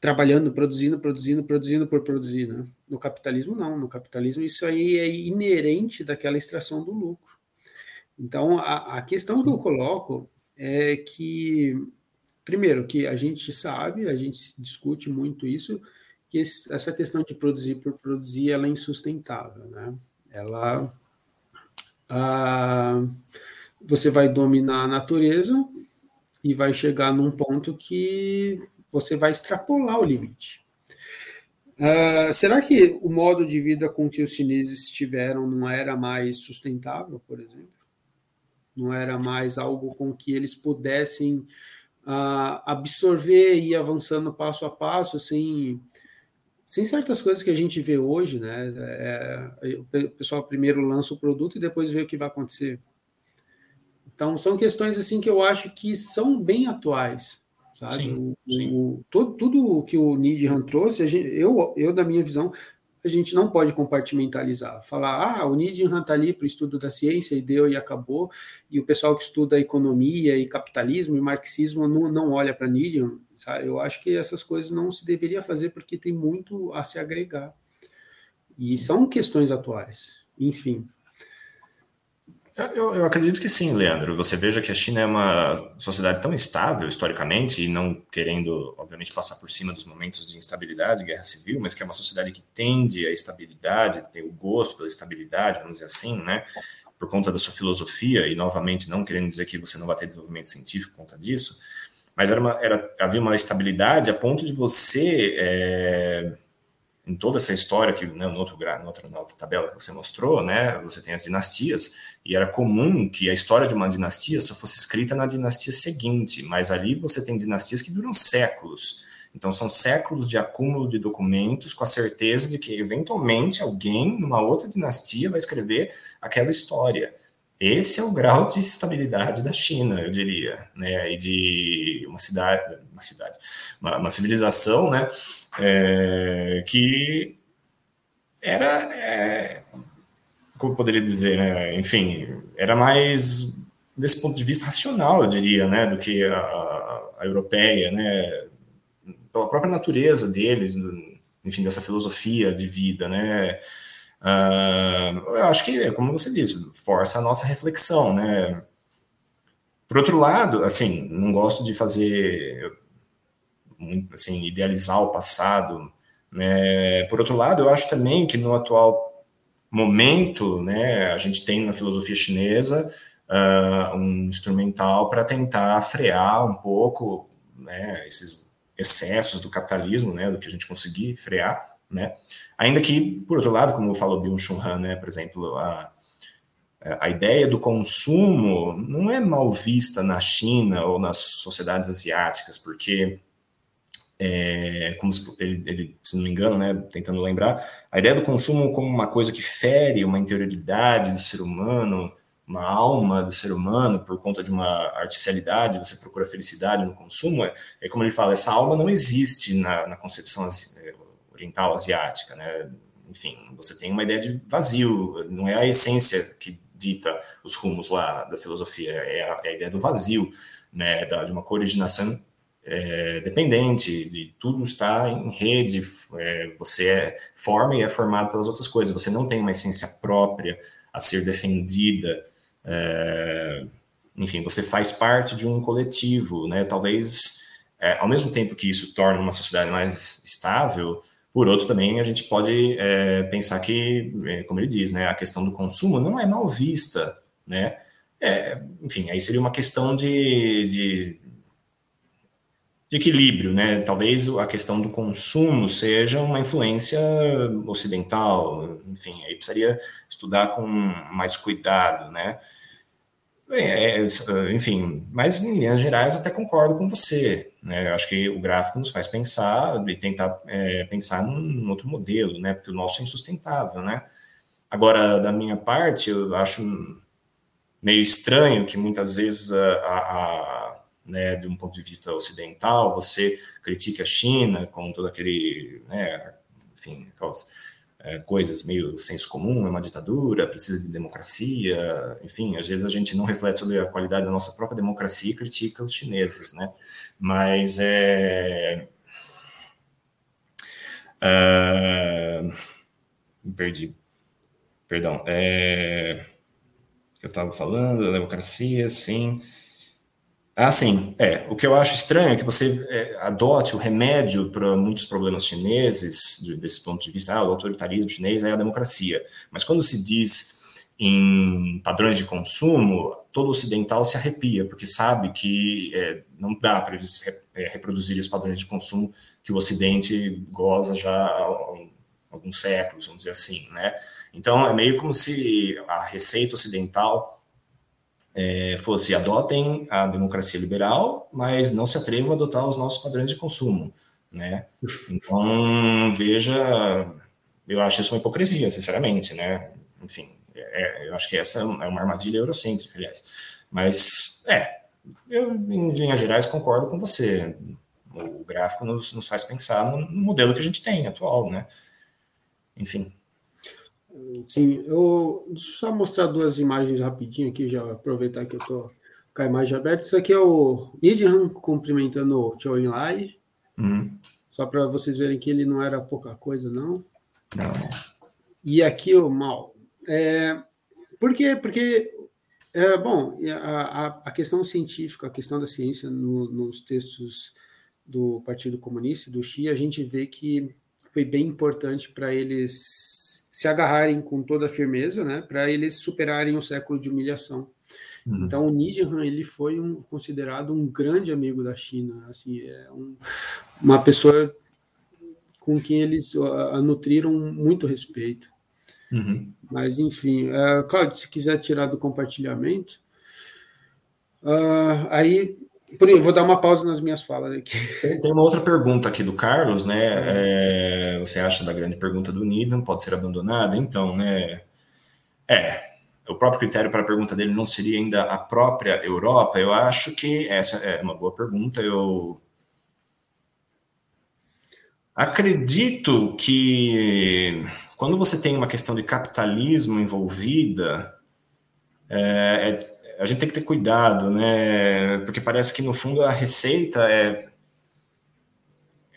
trabalhando, produzindo, produzindo, produzindo por produzir. Né? No capitalismo, não. No capitalismo, isso aí é inerente daquela extração do lucro. Então, a, a questão que eu coloco é que primeiro, que a gente sabe, a gente discute muito isso, que essa questão de produzir por produzir, ela é insustentável, né? Ela... Ah, você vai dominar a natureza e vai chegar num ponto que você vai extrapolar o limite. Uh, será que o modo de vida com que os chineses tiveram não era mais sustentável, por exemplo? Não era mais algo com que eles pudessem absorver e ir avançando passo a passo, sem, sem certas coisas que a gente vê hoje, né? É, o pessoal primeiro lança o produto e depois vê o que vai acontecer. Então, são questões assim que eu acho que são bem atuais, sabe? Sim, o, sim. O, tudo o que o Nidhan trouxe, gente, eu, eu, da minha visão, a gente não pode compartimentalizar. Falar, ah, o Nietzsche está ali para o estudo da ciência e deu e acabou, e o pessoal que estuda economia e capitalismo e marxismo não, não olha para Nietzsche. Sabe? Eu acho que essas coisas não se deveria fazer porque tem muito a se agregar. E são questões atuais. Enfim. Eu, eu, acredito que sim, Leandro. Você veja que a China é uma sociedade tão estável historicamente e não querendo, obviamente, passar por cima dos momentos de instabilidade, guerra civil, mas que é uma sociedade que tende à estabilidade, tem o gosto pela estabilidade, vamos dizer assim, né? Por conta da sua filosofia e, novamente, não querendo dizer que você não vai ter desenvolvimento científico por conta disso, mas era uma, era, havia uma estabilidade a ponto de você é, em toda essa história que né, no outro, no outro, na outra tabela que você mostrou, né, você tem as dinastias e era comum que a história de uma dinastia só fosse escrita na dinastia seguinte, mas ali você tem dinastias que duram séculos. Então são séculos de acúmulo de documentos com a certeza de que eventualmente alguém numa outra dinastia vai escrever aquela história. Esse é o grau de estabilidade da China, eu diria, né, e de uma cidade, uma cidade, uma, uma civilização, né, é, que era, é, como poderia dizer, né? enfim, era mais desse ponto de vista racional, eu diria, né, do que a, a europeia, né, pela própria natureza deles, enfim, dessa filosofia de vida, né, uh, eu acho que, como você disse, força a nossa reflexão, né, por outro lado, assim, não gosto de fazer assim, idealizar o passado. Né? Por outro lado, eu acho também que no atual momento, né, a gente tem na filosofia chinesa uh, um instrumental para tentar frear um pouco né, esses excessos do capitalismo, né, do que a gente conseguir frear, né? Ainda que, por outro lado, como falou Byung-Chul Han, né, por exemplo, a, a ideia do consumo não é mal vista na China ou nas sociedades asiáticas, porque é, como se, ele, ele, se não me engano, né, tentando lembrar, a ideia do consumo como uma coisa que fere uma interioridade do ser humano, uma alma do ser humano por conta de uma artificialidade, você procura felicidade no consumo, é, é como ele fala, essa alma não existe na, na concepção é, oriental asiática, né? Enfim, você tem uma ideia de vazio, não é a essência que dita os rumos lá da filosofia, é a, é a ideia do vazio, né, da, de uma coordenação é, dependente, de tudo estar em rede, é, você é, forma e é formado pelas outras coisas, você não tem uma essência própria a ser defendida, é, enfim, você faz parte de um coletivo, né? Talvez, é, ao mesmo tempo que isso torna uma sociedade mais estável, por outro também a gente pode é, pensar que, é, como ele diz, né, a questão do consumo não é mal vista, né? Enfim, aí seria uma questão de, de, de, equilíbrio, né? Talvez a questão do consumo seja uma influência ocidental, enfim, aí precisaria estudar com mais cuidado, né? É, é, enfim, mas em linhas gerais até concordo com você. Né? Eu acho que o gráfico nos faz pensar e tentar é, pensar num, outro modelo, né? Porque o nosso é insustentável, né? Agora, da minha parte, eu acho meio estranho que muitas vezes, a, a né, de um ponto de vista ocidental, você critique a China com todo aquele, né, enfim, aquelas é, coisas meio senso comum, é uma ditadura, precisa de democracia, enfim, às vezes a gente não reflete sobre a qualidade da nossa própria democracia e critica os chineses, né? Mas é. Uh, me perdi. Perdão. É, eu estava falando, da democracia, sim. Ah, sim. É, o que eu acho estranho é que você é, adote o remédio para muitos problemas chineses, de, desse ponto de vista, ah, o autoritarismo chinês é a democracia. Mas quando se diz em padrões de consumo, todo ocidental se arrepia, porque sabe que é, não dá para eles é, reproduzir os padrões de consumo que o Ocidente goza já há alguns séculos, vamos dizer assim, né? Então, é meio como se a receita ocidental é, fosse adotem a democracia liberal, mas não se atrevam a adotar os nossos padrões de consumo, né? Então, veja, eu acho isso uma hipocrisia, sinceramente, né? Enfim, é, eu acho que essa é uma armadilha eurocêntrica, aliás. Mas, é, eu, em linhas gerais, concordo com você. O gráfico nos, nos faz pensar no modelo que a gente tem atual, né? Enfim. Sim, eu só mostrar duas imagens rapidinho aqui, já aproveitar que eu tô com a imagem aberta. Isso aqui é o Nidihan cumprimentando o Chou Lai. Uhum. Só para vocês verem que ele não era pouca coisa, não. Não. E aqui o Mal. É, por quê? Porque, é, bom, a, a, questão científica, a questão da ciência no, nos textos do Partido Comunista, do Xi, a gente vê que foi bem importante para eles se agarrarem com toda a firmeza, né, para eles superarem o século de humilhação. Uhum. Então, o Nijian, ele foi um, considerado um grande amigo da China, assim, é um, uma pessoa com quem eles uh, nutriram muito respeito. Uhum. Mas, enfim, uh, Claudio, se quiser tirar do compartilhamento, uh, aí vou dar uma pausa nas minhas falas aqui. Tem uma outra pergunta aqui do Carlos, né? É, você acha da grande pergunta do Needham pode ser abandonada? Então, né? É, o próprio critério para a pergunta dele não seria ainda a própria Europa? Eu acho que essa é uma boa pergunta. Eu acredito que quando você tem uma questão de capitalismo envolvida, é, é a gente tem que ter cuidado, né? Porque parece que no fundo a receita é,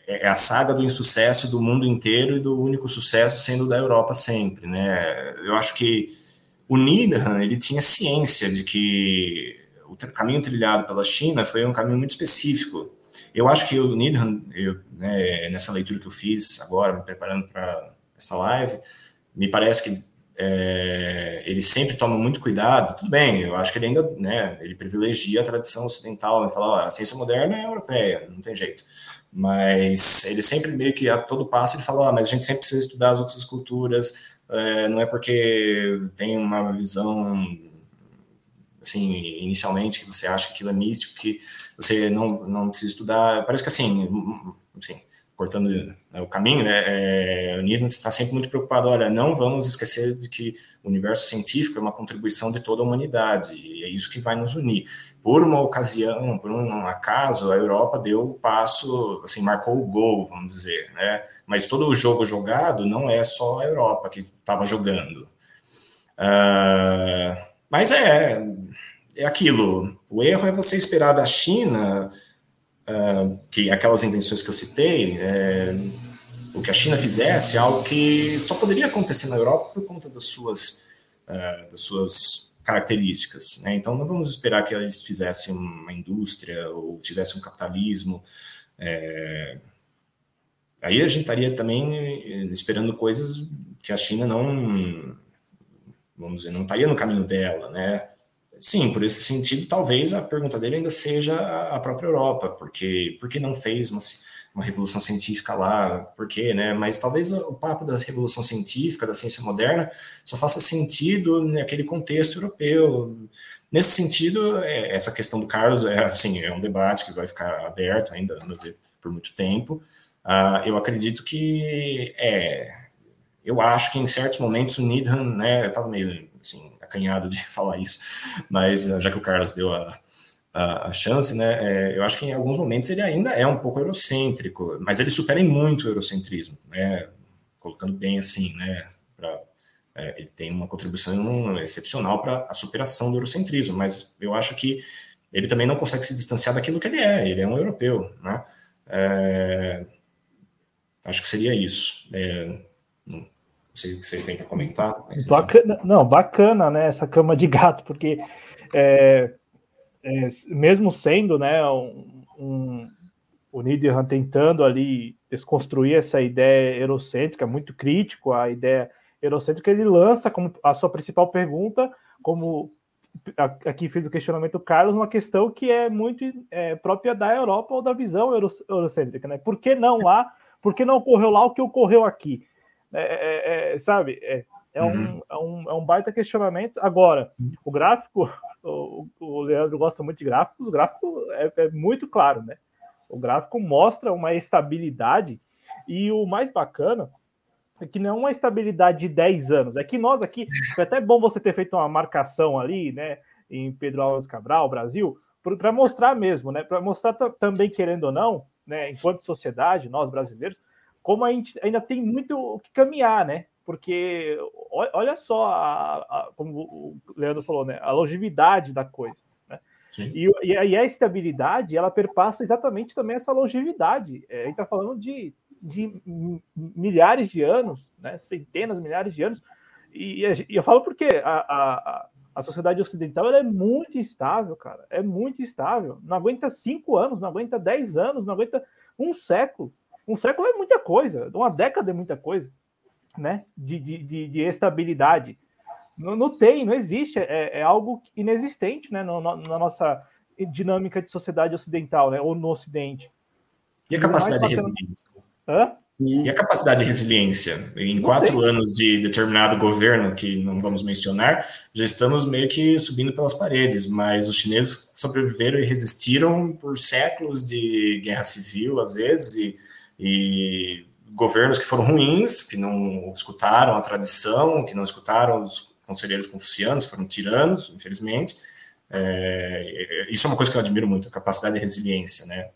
é a saga do insucesso do mundo inteiro e do único sucesso sendo da Europa sempre, né? Eu acho que o Needham, ele tinha ciência de que o caminho trilhado pela China foi um caminho muito específico. Eu acho que o Needham, eu, né, nessa leitura que eu fiz agora, me preparando para essa live, me parece que é, ele sempre toma muito cuidado, tudo bem, eu acho que ele ainda, né, ele privilegia a tradição ocidental, ele fala, ó, a ciência moderna é europeia, não tem jeito, mas ele sempre meio que a todo passo ele fala, ó, mas a gente sempre precisa estudar as outras culturas, é, não é porque tem uma visão, assim, inicialmente que você acha que aquilo é místico, que você não, não precisa estudar, parece que assim, assim cortando né, o caminho, né, é, o Newton está sempre muito preocupado, olha, não vamos esquecer de que o universo científico é uma contribuição de toda a humanidade, e é isso que vai nos unir. Por uma ocasião, por um acaso, a Europa deu o passo, assim, marcou o gol, vamos dizer, né, mas todo o jogo jogado não é só a Europa que estava jogando. Uh, mas é, é aquilo, o erro é você esperar da China uh, que aquelas invenções que eu citei, é, o que a China fizesse, algo que só poderia acontecer na Europa por conta das suas, uh, das suas características. Né? Então, não vamos esperar que eles fizessem uma indústria ou tivessem um capitalismo. É... Aí a gente estaria também eh, esperando coisas que a China não, vamos dizer, não estaria no caminho dela, né? Sim, por esse sentido, talvez a pergunta dele ainda seja a própria Europa, porque por que não fez uma, uma revolução científica lá? Por quê, né? Mas talvez o papo da revolução científica, da ciência moderna, só faça sentido naquele contexto europeu. Nesse sentido, é, essa questão do Carlos é, assim, é um debate que vai ficar aberto ainda por muito tempo. Uh, eu acredito que é, eu acho que em certos momentos o Needham, né, estava meio assim, acanhado de [laughs] falar isso, mas eh, já que o Carlos deu a, a, a chance, né, é, eu acho que em alguns momentos ele ainda é um pouco eurocêntrico, mas ele supera muito o eurocentrismo, né, colocando bem assim, né, pra, é, ele tem uma contribuição excepcional para a superação do eurocentrismo, mas eu acho que ele também não consegue se distanciar daquilo que ele é, ele é um europeu, né, é, acho que seria isso. É, sei vocês têm para comentar. Bacana, não, bacana, né? Essa cama de gato, porque é, é, mesmo sendo, né, um, um, o Niederhan tentando ali desconstruir essa ideia eurocêntrica, muito crítico à ideia eurocêntrica, ele lança como a sua principal pergunta, como aqui fez o questionamento Carlos, uma questão que é muito é, própria da Europa ou da visão eurocêntrica, né? Por que não lá? Por que não ocorreu lá o que ocorreu aqui? É, é, é, sabe? É, é, uhum. um, é, um, é um baita questionamento. Agora, o gráfico, [laughs] o, o Leandro gosta muito de gráficos, o gráfico é, é, muito claro, né? O gráfico mostra uma estabilidade, e o mais bacana é que não é uma estabilidade de 10 anos, é que nós aqui, [laughs] foi até bom você ter feito uma marcação ali, né, em Pedro Alves Cabral, Brasil, para mostrar mesmo, né, para mostrar também, querendo ou não, né, enquanto sociedade, nós brasileiros, como a gente ainda tem muito o que caminhar, né? Porque olha só, a, a, como o Leandro falou, né? A longevidade da coisa. Né? E, e, a estabilidade, ela perpassa exatamente também essa longevidade. É, a gente está falando de, de milhares de anos, né? centenas, milhares de anos. E, e eu falo porque a, a, a sociedade ocidental é muito instável, cara. É muito instável. Não aguenta cinco anos, não aguenta dez anos, não aguenta um século. Um século é muita coisa, uma década é muita coisa, né? De, de, de, de estabilidade. Não, não, tem, não existe, é, é algo inexistente, né? No, no, na nossa dinâmica de sociedade ocidental, né? Ou no Ocidente. E a capacidade de resiliência? Hã? E a capacidade de resiliência? Em não quatro tem. anos de determinado governo, que não vamos mencionar, já estamos meio que subindo pelas paredes, mas os chineses sobreviveram e resistiram por séculos de guerra civil, às vezes, e e governos que foram ruins, que não escutaram a tradição, que não escutaram os conselheiros confucianos, foram tiranos, infelizmente. É, isso é uma coisa que eu admiro muito, a capacidade de resiliência, né?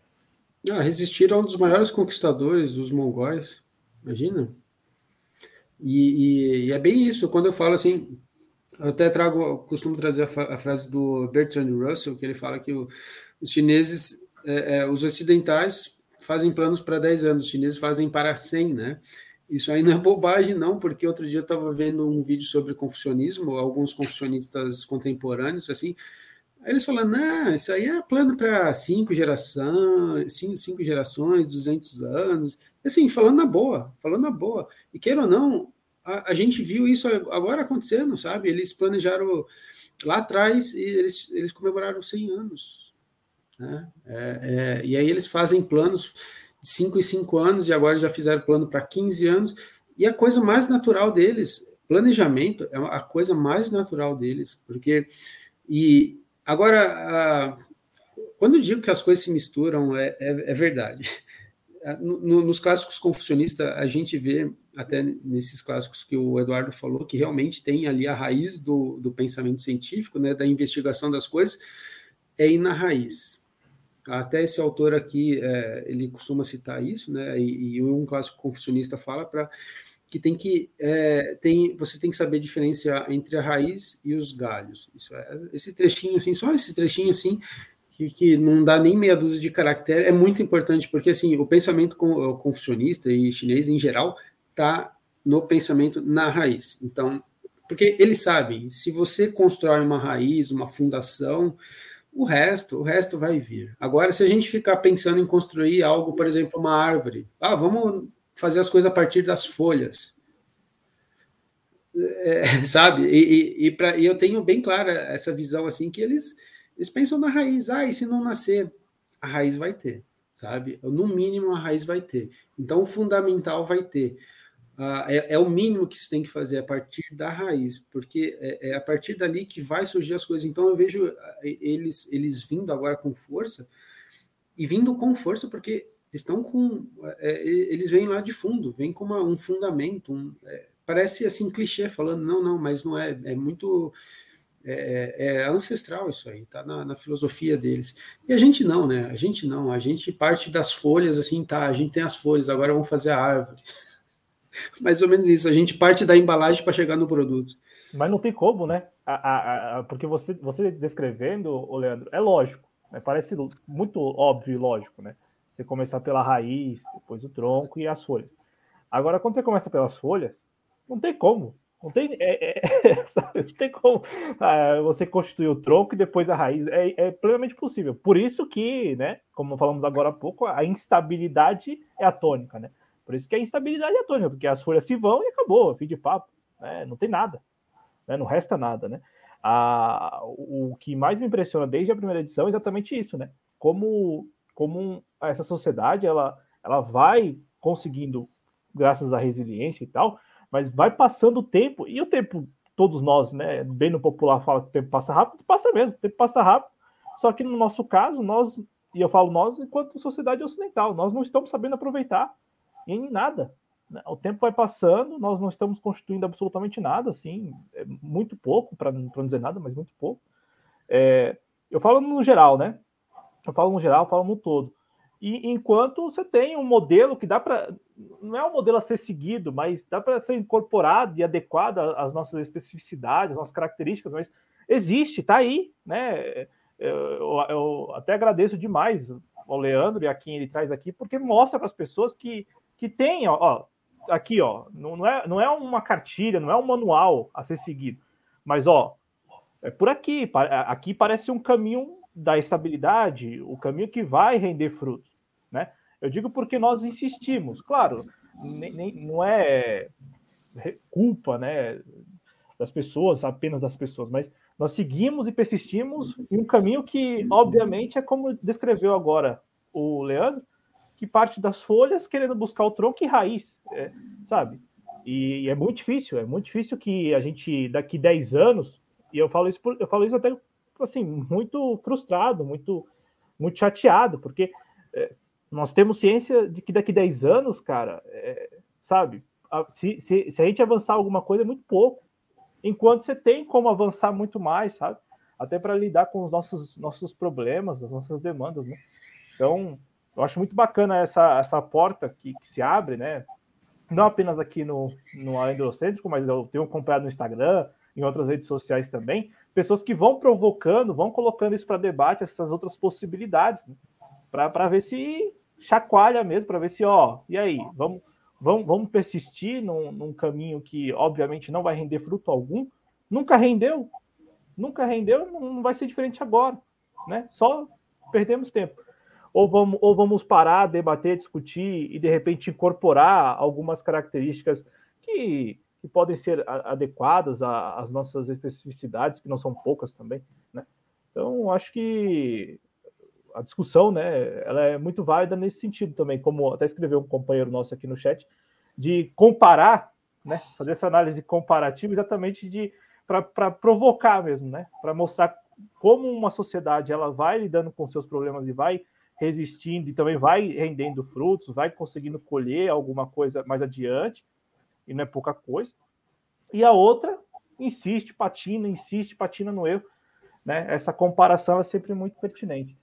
Ah, resistir a um dos maiores conquistadores, os mongóis, imagina. E, e, e, é bem isso, quando eu falo assim, eu até trago, costumo trazer a, a frase do Bertrand Russell, que ele fala que o, os chineses, é, é, os ocidentais fazem planos para 10 anos, os chineses fazem para 100, né? Isso aí não é bobagem, não, porque outro dia eu estava vendo um vídeo sobre confucionismo, alguns confucionistas contemporâneos, assim, eles falando, não, isso aí é plano para cinco gerações, cinco, cinco gerações, 200 anos, assim, falando na boa, falando na boa. E queira ou não, a, a gente viu isso agora acontecendo, sabe? Eles planejaram lá atrás e eles, eles comemoraram 100 anos, né? É, é, e aí eles fazem planos de 5 em 5 anos, e agora já fizeram plano para 15 anos, e a coisa mais natural deles, planejamento é a coisa mais natural deles, porque. E agora, a, quando eu digo que as coisas se misturam, é, é, é verdade. No, nos clássicos confucionistas, a gente vê, até nesses clássicos que o Eduardo falou, que realmente tem ali a raiz do, do pensamento científico, né, da investigação das coisas, é ir na raiz. Até esse autor aqui, é, ele costuma citar isso, né? E, e um clássico confucionista fala para que tem que é, tem, você tem que saber diferenciar entre a raiz e os galhos. Isso é, esse trechinho assim, só esse trechinho assim, que, que, não dá nem meia dúzia de caractere, é muito importante porque assim o pensamento confucionista e chinês em geral está no pensamento na raiz. Então Porque ele sabe, se você constrói uma raiz, uma fundação, o resto, o resto vai vir. Agora, se a gente ficar pensando em construir algo, por exemplo, uma árvore, ah, vamos fazer as coisas a partir das folhas. É, [laughs] sabe? E, e, e, pra, e, eu tenho bem clara essa visão assim que eles, eles pensam na raiz. Ah, e se não nascer? A raiz vai ter, sabe? No mínimo a raiz vai ter. Então o fundamental vai ter. Ah, é, é, o mínimo que se tem que fazer a partir da raiz, porque é, é, a partir dali que vai surgir as coisas. Então eu vejo eles, eles vindo agora com força e vindo com força porque estão com é, eles vêm lá de fundo, vêm com uma, um fundamento, um, é, parece assim clichê falando não, não, mas não é, é muito é, é, é ancestral isso aí, tá na, na, filosofia deles. E a gente não, né? A gente não, a gente parte das folhas assim, tá? A gente tem as folhas, agora vamos fazer a árvore. [laughs] Mais ou menos isso. A gente parte da embalagem para chegar no produto. Mas não tem como, né? A, a, a, porque você, você descrevendo, Leandro, é lógico. Né? Parece muito óbvio e lógico, né? Você começar pela raiz, depois o tronco e as folhas. Agora, quando você começa pelas folhas, não tem como. Não tem, é, é, [laughs] não tem como ah, você constituir o tronco e depois a raiz. É, é, plenamente possível. Por isso que, né, como falamos agora há pouco, a instabilidade é a tônica, né? Por isso que a instabilidade é tônica, porque as folhas se vão e acabou, fim de papo. Né? Não tem nada, né? não resta nada, né? A, o que mais me impressiona desde a primeira edição é exatamente isso, né? Como, como essa sociedade ela, ela vai conseguindo, graças à resiliência e tal, mas vai passando o tempo, e o tempo, todos nós, né? Bem no popular fala que o tempo passa rápido, passa mesmo, o tempo passa rápido, só que no nosso caso, nós, e eu falo nós enquanto sociedade ocidental, nós não estamos sabendo aproveitar em nada. Né? O tempo vai passando, nós não estamos constituindo absolutamente nada, assim, é muito pouco, para não dizer nada, mas muito pouco. É, eu falo no geral, né? Eu falo no geral, eu falo no todo. E enquanto você tem um modelo que dá para. Não é um modelo a ser seguido, mas dá para ser incorporado e adequado às nossas especificidades, às nossas características, mas existe, está aí, né? Eu, eu, até agradeço demais ao Leandro e a quem ele traz aqui, porque mostra para as pessoas que que tem, ó, ó aqui, ó, não, não, é, não é uma cartilha, não é um manual a ser seguido, mas ó, é por aqui, aqui parece um caminho da estabilidade, o caminho que vai render frutos, né? Eu digo porque nós insistimos, claro, nem, nem, não é culpa, né, das pessoas, apenas das pessoas, mas nós seguimos e persistimos em um caminho que, obviamente, é como descreveu agora o Leandro, que parte das folhas querendo buscar o tronco e raiz, é, sabe? E, e, é muito difícil, é muito difícil que a gente, daqui 10 anos, e eu falo isso, por, eu falo isso até assim, muito frustrado, muito, muito chateado, porque é, nós temos ciência de que daqui 10 anos, cara, é, sabe, se, se, se a gente avançar alguma coisa, é muito pouco. Enquanto você tem como avançar muito mais, sabe? Até para lidar com os nossos, nossos problemas, as nossas demandas, né? Então, eu acho muito bacana essa, essa porta que, que se abre, né? Não apenas aqui no, no Além do mas eu tenho acompanhado no Instagram, em outras redes sociais também, pessoas que vão provocando, vão colocando isso para debate, essas outras possibilidades, né? para ver se chacoalha mesmo, para ver se, ó, e aí, vamos, vamos, vamos persistir num, num caminho que, obviamente, não vai render fruto algum. Nunca rendeu, nunca rendeu, não vai ser diferente agora, né? Só perdemos tempo ou vamos, ou vamos parar, debater, discutir e de repente incorporar algumas características que, que podem ser adequadas às nossas especificidades, que não são poucas também, né? Então, acho que a discussão, né, ela é muito válida nesse sentido também, como até escreveu um companheiro nosso aqui no chat, de comparar, né, fazer essa análise comparativa exatamente de para provocar mesmo, né, para mostrar como uma sociedade ela vai lidando com seus problemas e vai resistindo e também vai rendendo frutos, vai conseguindo colher alguma coisa mais adiante, e não é pouca coisa. E a outra insiste, patina, insiste, patina no erro. Né? Essa comparação é sempre muito pertinente.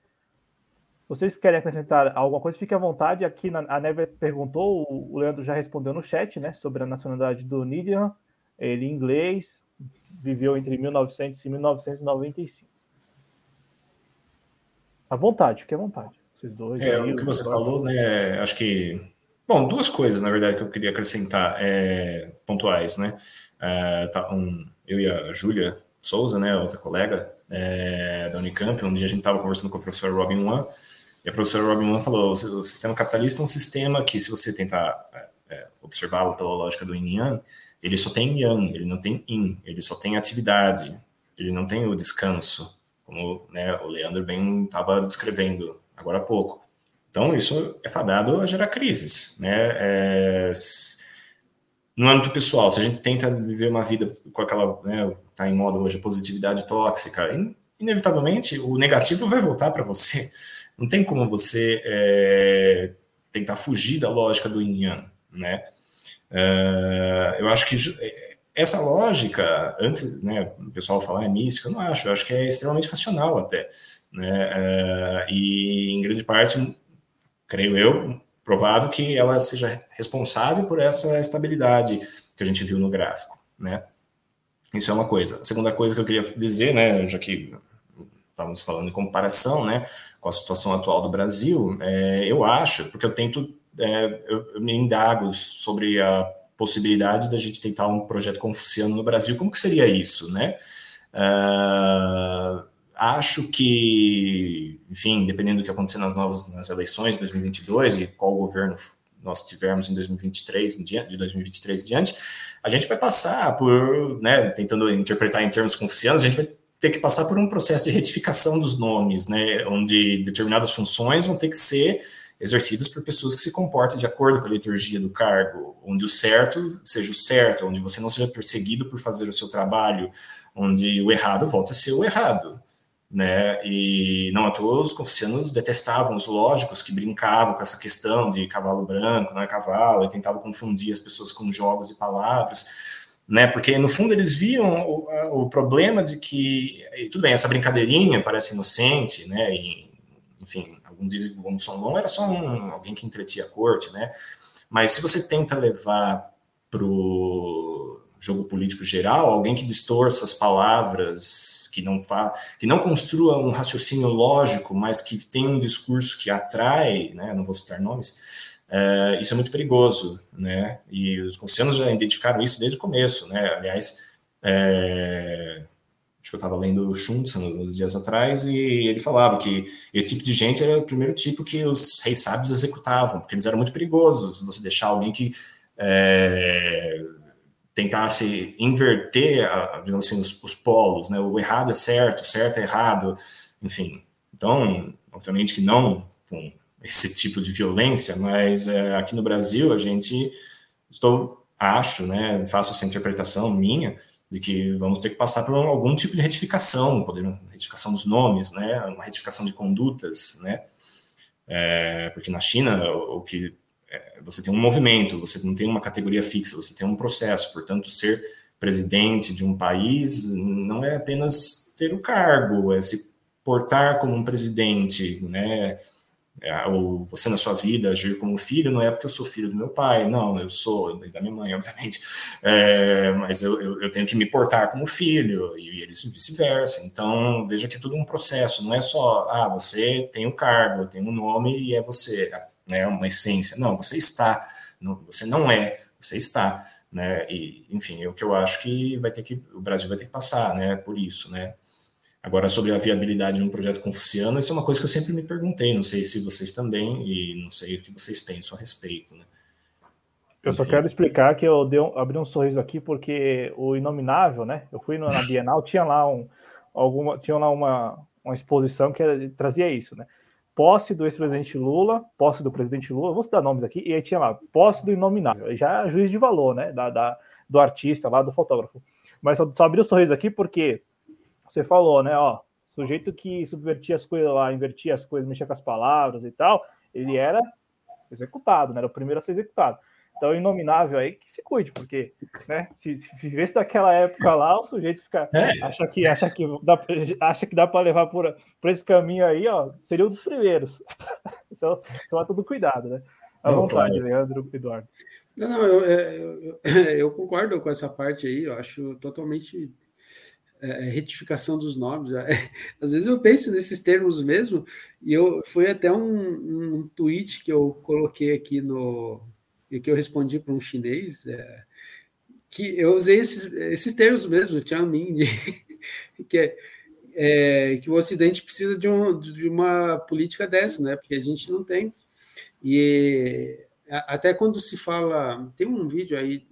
Vocês querem acrescentar alguma coisa? Fique à vontade. Aqui na, a Neve perguntou, o Leandro já respondeu no chat, né? Sobre a nacionalidade do Nidian. Ele inglês, viveu entre 1900 e 1995. À vontade, fique à vontade. Vocês dois. É, o que você falou, né? Acho que. Bom, duas coisas, na verdade, que eu queria acrescentar, é, pontuais, né? É, tá, um, eu e a Júlia Souza, né, outra colega é, da Unicamp, um dia a gente estava conversando com a professora Robin Wan, e a professora Robin Wan falou, o sistema capitalista é um sistema que, se você tentar é, é observá-lo pela lógica do Yin Yang, ele só tem Yang, ele não tem Yin, ele só tem atividade, ele não tem o descanso, como né, o Leandro bem estava descrevendo agora há pouco. Então, isso é fadado a gerar crises. Né? É, no âmbito pessoal, se a gente tenta viver uma vida com aquela, né, tá em moda hoje, a positividade tóxica, inevitavelmente o negativo vai voltar para você. Não tem como você é, tentar fugir da lógica do yin né? É, eu acho que essa lógica, antes, né, o pessoal falar é mística, eu não acho, eu acho que é extremamente racional até, né, é, e em grande parte, creio eu, provável que ela seja responsável por essa estabilidade que a gente viu no gráfico, né. Isso é uma coisa. A segunda coisa que eu queria dizer, né, já que estávamos falando em comparação, né, com a situação atual do Brasil, é, eu acho, porque eu tento, é, eu, eu me indago sobre a possibilidade da gente tentar um projeto confuciano no Brasil, como que seria isso, né? Uh, acho que, enfim, dependendo do que acontecer nas novas nas eleições de 2022 e qual governo nós tivermos em 2023 em diante, de 2023 em diante, a gente vai passar por, né, tentando interpretar em termos confucianos, a gente vai ter que passar por um processo de retificação dos nomes, né, onde determinadas funções vão ter que ser exercidas por pessoas que se comportam de acordo com a liturgia do cargo, onde o certo seja o certo, onde você não seja perseguido por fazer o seu trabalho, onde o errado volta a ser o errado. Né? E não a todos os confucianos detestavam os lógicos que brincavam com essa questão de cavalo branco, não é cavalo, e tentavam confundir as pessoas com jogos e palavras, né? Porque no fundo eles viam o, o problema de que tudo bem, essa brincadeirinha parece inocente, né? E, enfim, alguns dizem que o Song Long era só um, alguém que entretia a corte, né? Mas se você tenta levar para o jogo político geral, alguém que distorça as palavras, que não fa que não construa um raciocínio lógico, mas que tem um discurso que atrai, né? Não vou citar nomes. É, isso é muito perigoso, né? E os conselhos já identificaram isso desde o começo, né? Aliás, é, acho que eu estava lendo o Schultz uns dias atrás, e ele falava que esse tipo de gente era o primeiro tipo que os reis sábios executavam, porque eles eram muito perigosos. Você deixar alguém que é, tentasse inverter, digamos assim, os, os, polos, né? O errado é certo, certo é errado, enfim. Então, obviamente que não com esse tipo de violência, mas é, aqui no Brasil a gente, estou, acho, né, faço essa interpretação minha, de que vamos ter que passar por algum tipo de retificação, poder, retificação dos nomes, né, uma retificação de condutas, né, é, porque na China o, que você tem um movimento, você não tem uma categoria fixa, você tem um processo, portanto, ser presidente de um país não é apenas ter o cargo, é se portar como um presidente, né, é, ou você na sua vida agir como filho, não é porque eu sou filho do meu pai, não, eu sou da minha mãe, [laughs] obviamente, é, mas eu, eu, eu, tenho que me portar como filho, e eles vice-versa. Então, veja que é tudo um processo, não é só, ah, você tem o um cargo, tem um nome e é você, né, uma essência. Não, você está, não, você não é, você está, né, e, enfim, é o que eu acho que vai ter que, o Brasil vai ter que passar, né, por isso, né. Agora, sobre a viabilidade de um projeto confuciano, isso é uma coisa que eu sempre me perguntei, não sei se vocês também, e não sei o que vocês pensam a respeito, né? Eu só quero explicar que eu dei um, abri um sorriso aqui porque o Inominável, né? Eu fui na Bienal, tinha lá um, alguma, tinha lá uma, uma exposição que trazia isso, né? Posse do ex-presidente Lula, posse do presidente Lula, vou citar nomes aqui, e aí tinha lá, posse do Inominável, já é juiz de valor, né? Da, da, do artista lá, do fotógrafo. Mas só, só o sorriso aqui porque você falou, né? Ó, sujeito que subvertia as coisas lá, invertia as coisas, mexia com as palavras e tal, ele era executado, né? Era o primeiro a ser executado. Então, inominável aí que se cuide, porque, né? Se, se vivesse daquela época lá, o sujeito fica é. acha que acha que dá, acha que dá para levar por, por esse caminho aí, ó, seria um dos primeiros. [laughs] então, toma todo cuidado, né? À não, vontade, claro. Leandro Eduardo. Não, não, eu, eu, eu, eu concordo com essa parte aí, eu acho totalmente é, é, retificação dos nomes. É, [laughs] às vezes eu penso nesses termos mesmo, e eu foi até um, um tweet que eu coloquei aqui no. E que eu respondi para um chinês, é, que eu usei esses, esses termos mesmo, Tianmin, [laughs] que é, é, que o Ocidente precisa de, um, de uma política dessa, né? Porque a gente não tem. E até quando se fala, tem um vídeo aí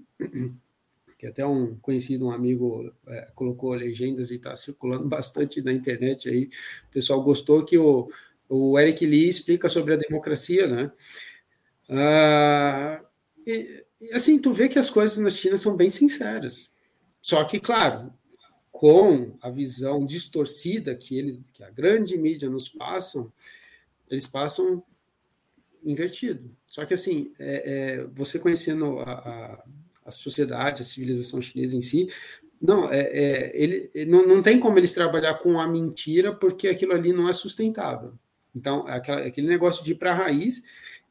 que até um conhecido, um amigo é, colocou legendas e está circulando [laughs] bastante na internet aí. O pessoal gostou que o, o Eric Lee explica sobre a democracia, né? Ah, e, assim, tu vê que as coisas na China são bem sinceras. Só que, claro, com a visão distorcida que eles, que a grande mídia nos passam, eles passam invertido. Só que assim, é, é, você conhecendo a, a, a, sociedade, a civilização chinesa em si, não, é, é ele, não, não tem como eles trabalhar com a mentira, porque aquilo ali não é sustentável. Então, aquela, aquele negócio de ir para a raiz,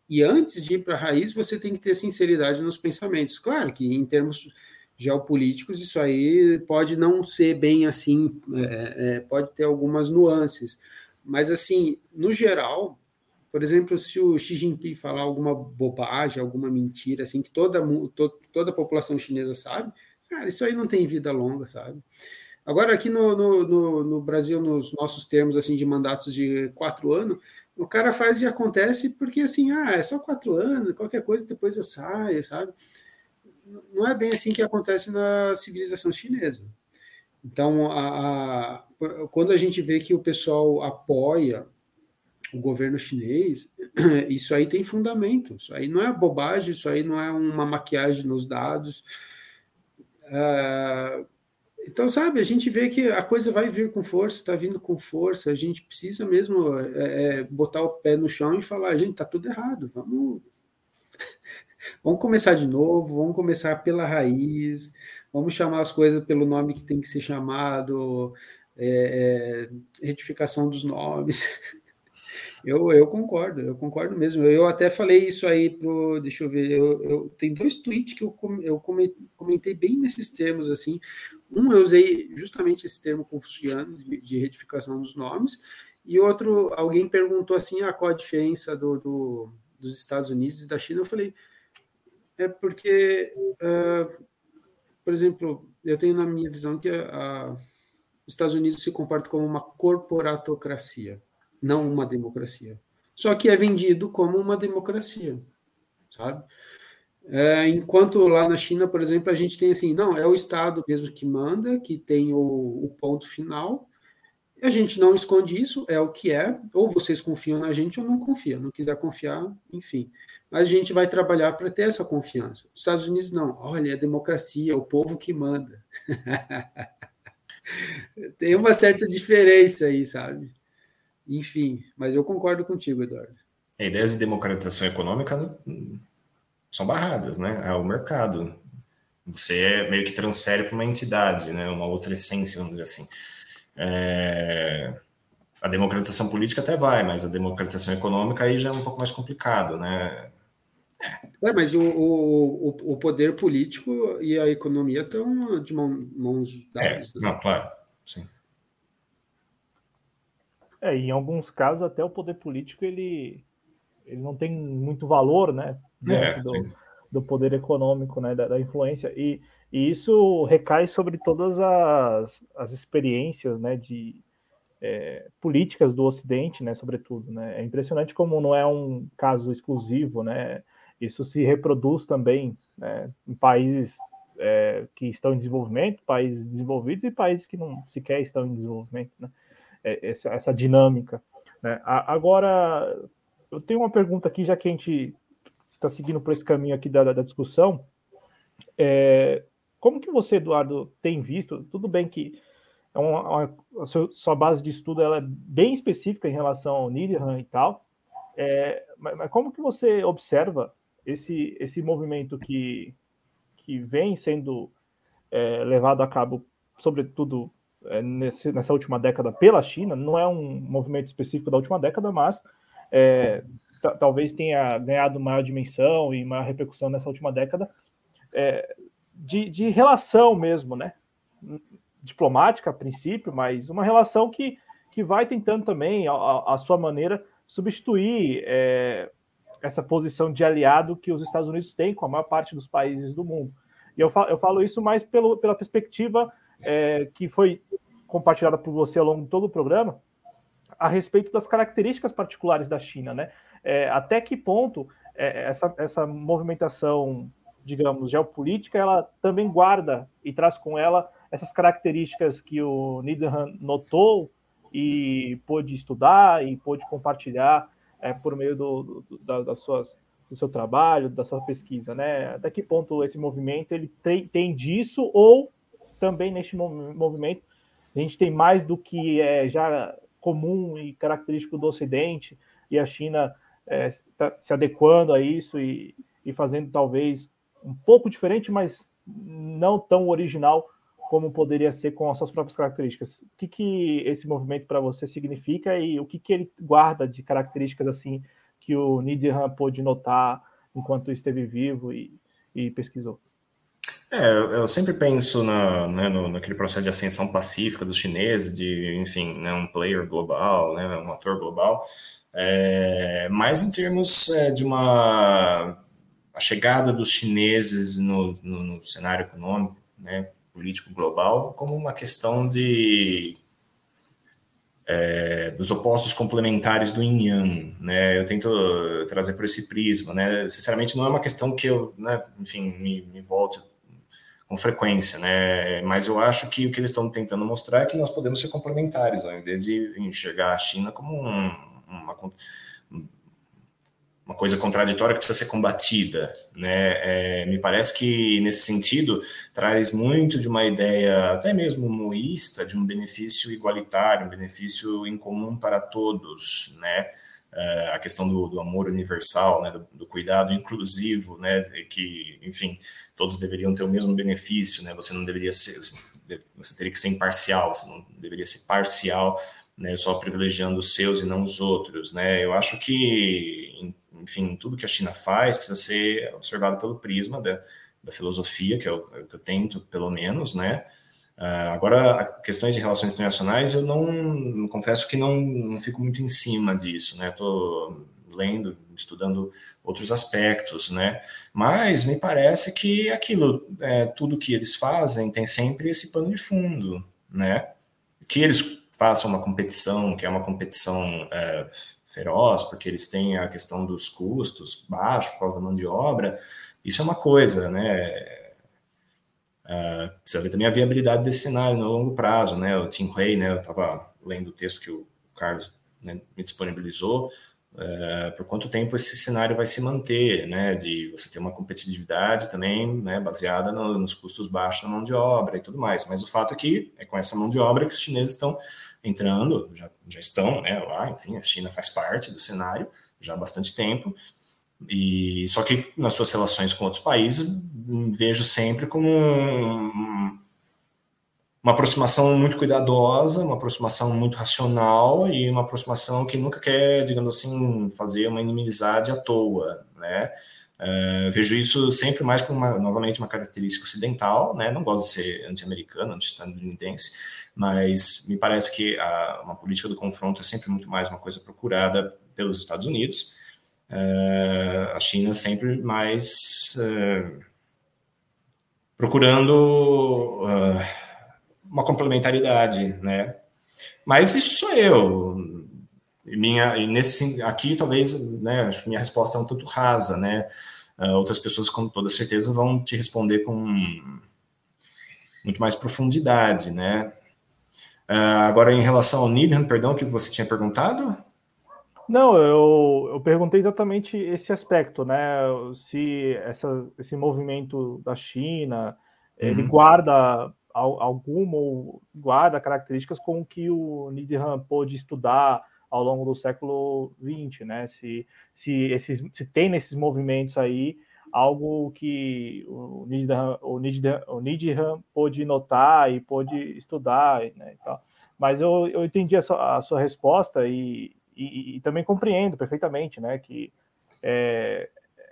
e antes de ir para a raiz, você tem que ter sinceridade nos pensamentos. Claro que em termos geopolíticos, isso aí pode não ser bem assim, é, é, pode ter algumas nuances, mas assim, no geral, por exemplo, se o Xi Jinping falar alguma bobagem, alguma mentira, assim, que toda, to, toda a população chinesa sabe, cara, isso aí não tem vida longa, sabe? Agora, aqui no, no, no, no Brasil, nos nossos termos assim de mandatos de quatro anos, o cara faz e acontece porque assim, ah, é só quatro anos, qualquer coisa depois eu saio, sabe? não é bem assim que acontece na civilização chinesa. Então, a, a, quando a gente vê que o pessoal apoia o governo chinês, [clears throat] isso aí tem fundamento. Isso aí não é bobagem, isso aí não é uma maquiagem nos dados. É, então, sabe, a gente vê que a coisa vai vir com força, está vindo com força. A gente precisa mesmo é, é, botar o pé no chão e falar: gente, está tudo errado, vamos [laughs] Vamos começar de novo, vamos começar pela raiz, vamos chamar as coisas pelo nome que tem que ser chamado, é, é, retificação dos nomes. [laughs] Eu, eu concordo, eu concordo mesmo. Eu até falei isso aí pro. Deixa eu ver, eu, eu tem dois tweets que eu, eu comentei bem nesses termos assim. Um eu usei justamente esse termo confuciano de, de retificação dos nomes, e outro, alguém perguntou assim: ah, qual a diferença do, do dos Estados Unidos e da China? Eu falei, é porque, uh, por exemplo, eu tenho na minha visão que a, a, os Estados Unidos se comporta como uma corporatocracia, não uma democracia. Só que é vendido como uma democracia, sabe? É, enquanto lá na China, por exemplo, a gente tem assim, não, é o Estado mesmo que manda, que tem o, o ponto final, a gente não esconde isso, é o que é. Ou vocês confiam na gente ou não confiam. Não quiser confiar, enfim. Mas a gente vai trabalhar para ter essa confiança. Os Estados Unidos não. Olha, é democracia, é o povo que manda. [laughs] Tem uma certa diferença aí, sabe? Enfim, mas eu concordo contigo, Eduardo. Ideias de democratização econômica são barradas, né? É o mercado. Você meio que transfere para uma entidade, né? Uma outra essência, vamos dizer assim. É, a democratização política até vai, mas a democratização econômica aí já é um pouco mais complicado, né? É. é mas o, o, o poder político e a economia estão de mãos dadas. É, né? Não, claro, sim. É, em alguns casos até o poder político ele, ele não tem muito valor, né? Diante é, do, do poder econômico, né? Da, da influência. E, e isso recai sobre todas as, as experiências né, de é, políticas do Ocidente, né, sobretudo. Né? É impressionante como não é um caso exclusivo, né? Isso se reproduz também né, em países é, que estão em desenvolvimento, países desenvolvidos e países que não sequer estão em desenvolvimento. Né? É, essa, essa dinâmica. Né? A, agora, eu tenho uma pergunta aqui, já que a gente está seguindo por esse caminho aqui da, da discussão. É, como que você, Eduardo, tem visto? Tudo bem que é uma, uma, a sua, base de estudo ela é bem específica em relação ao Niederhan e tal, é, mas, mas, como que você observa esse, esse movimento que, que vem sendo é, levado a cabo, sobretudo é, nesse, nessa última década pela China? Não é um movimento específico da última década, mas é, talvez tenha ganhado maior dimensão e maior repercussão nessa última década, é, de, de relação mesmo, né? Diplomática a princípio, mas uma relação que, que vai tentando também, a sua maneira, substituir é, essa posição de aliado que os Estados Unidos têm com a maior parte dos países do mundo. E eu falo, eu falo isso mais pelo, pela perspectiva é, que foi compartilhada por você ao longo de todo o programa, a respeito das características particulares da China, né? É, até que ponto é, essa, essa movimentação, digamos, geopolítica, ela também guarda e traz com ela essas características que o Needham notou e pôde estudar e pôde compartilhar é, por meio do, do, da, das suas, do seu trabalho, da sua pesquisa, né? Até que ponto esse movimento ele tem, tem disso ou também neste movimento a gente tem mais do que é já comum e característico do Ocidente e a China é, tá se adequando a isso e, e fazendo talvez um pouco diferente, mas não tão original como poderia ser com as suas próprias características. O que, que esse movimento para você significa e o que, que ele guarda de características assim que o Needham pôde notar enquanto esteve vivo e, e pesquisou? É, eu sempre penso na, né, no, naquele processo de ascensão pacífica dos chineses, de, enfim, né, um player global, né, um ator global, é, mais em termos é, de uma a chegada dos chineses no, no, no cenário econômico, né, político global, como uma questão de é, dos opostos complementares do yin yang, né? Eu tento trazer por esse prisma, né? Sinceramente, não é uma questão que eu, né, enfim, me, me com frequência, né? Mas eu acho que o que eles estão tentando mostrar é que nós podemos ser complementares, ao invés de enxergar a China como um, uma, uma coisa contraditória que precisa ser combatida, né? É, me parece que nesse sentido traz muito de uma ideia até mesmo moísta de um benefício igualitário, um benefício em comum para todos, né? É, a questão do, do, amor universal, né, do, do, cuidado inclusivo, né, que, enfim, todos deveriam ter o mesmo benefício, né, você não deveria ser, você teria que ser imparcial, você não deveria ser parcial, né, só privilegiando os seus e não os outros, né, eu acho que, enfim, tudo que a China faz precisa ser observado pelo prisma da, da filosofia, que é o, é que eu tento, pelo menos, né, agora, questões de relações internacionais, eu não confesso que não, não fico muito em cima disso, né? Estou lendo, estudando outros aspectos, né? Mas me parece que aquilo, é, tudo que eles fazem tem sempre esse pano de fundo, né? Que eles façam uma competição, que é uma competição é, feroz, porque eles têm a questão dos custos baixos por causa da mão de obra, isso é uma coisa, né? Uh, precisa ver também a viabilidade desse cenário no longo prazo, né? O Tim Hui, né? Eu estava lendo o texto que o Carlos né, me disponibilizou. Uh, por quanto tempo esse cenário vai se manter, né? De você ter uma competitividade também, né? Baseada no, nos custos baixos da mão de obra e tudo mais. Mas o fato é que é com essa mão de obra que os chineses estão entrando, já, já estão, né? Lá, enfim, a China faz parte do cenário já há bastante tempo. E só que nas suas relações com outros países vejo sempre como um, uma aproximação muito cuidadosa, uma aproximação muito racional e uma aproximação que nunca quer, digamos assim, fazer uma inimizade à toa, né? Uh, vejo isso sempre mais como, uma, novamente, uma característica ocidental, né? Não gosto de ser anti-americano, anti-estadunidense, mas me parece que a, uma política do confronto é sempre muito mais uma coisa procurada pelos Estados Unidos, a China sempre mais uh, procurando uh, uma complementaridade, né? Mas isso sou eu. Minha, e nesse aqui talvez, né? Acho que minha resposta é um tanto rasa, né? outras pessoas com toda certeza vão te responder com muito mais profundidade, né? agora, em relação ao Needham, perdão, que você tinha perguntado? Não, eu, eu perguntei exatamente esse aspecto, né? Se essa, esse movimento da China uhum. ele guarda alguma ou guarda características com que o Needham pôde estudar ao longo do século XX, né? Se, se, esses, se tem nesses movimentos aí algo que o Needham, o Needham, o Needham pôde notar e pôde estudar, né? Então, mas eu, eu entendi a sua, a sua resposta e, e, e, também compreendo perfeitamente, né, que é,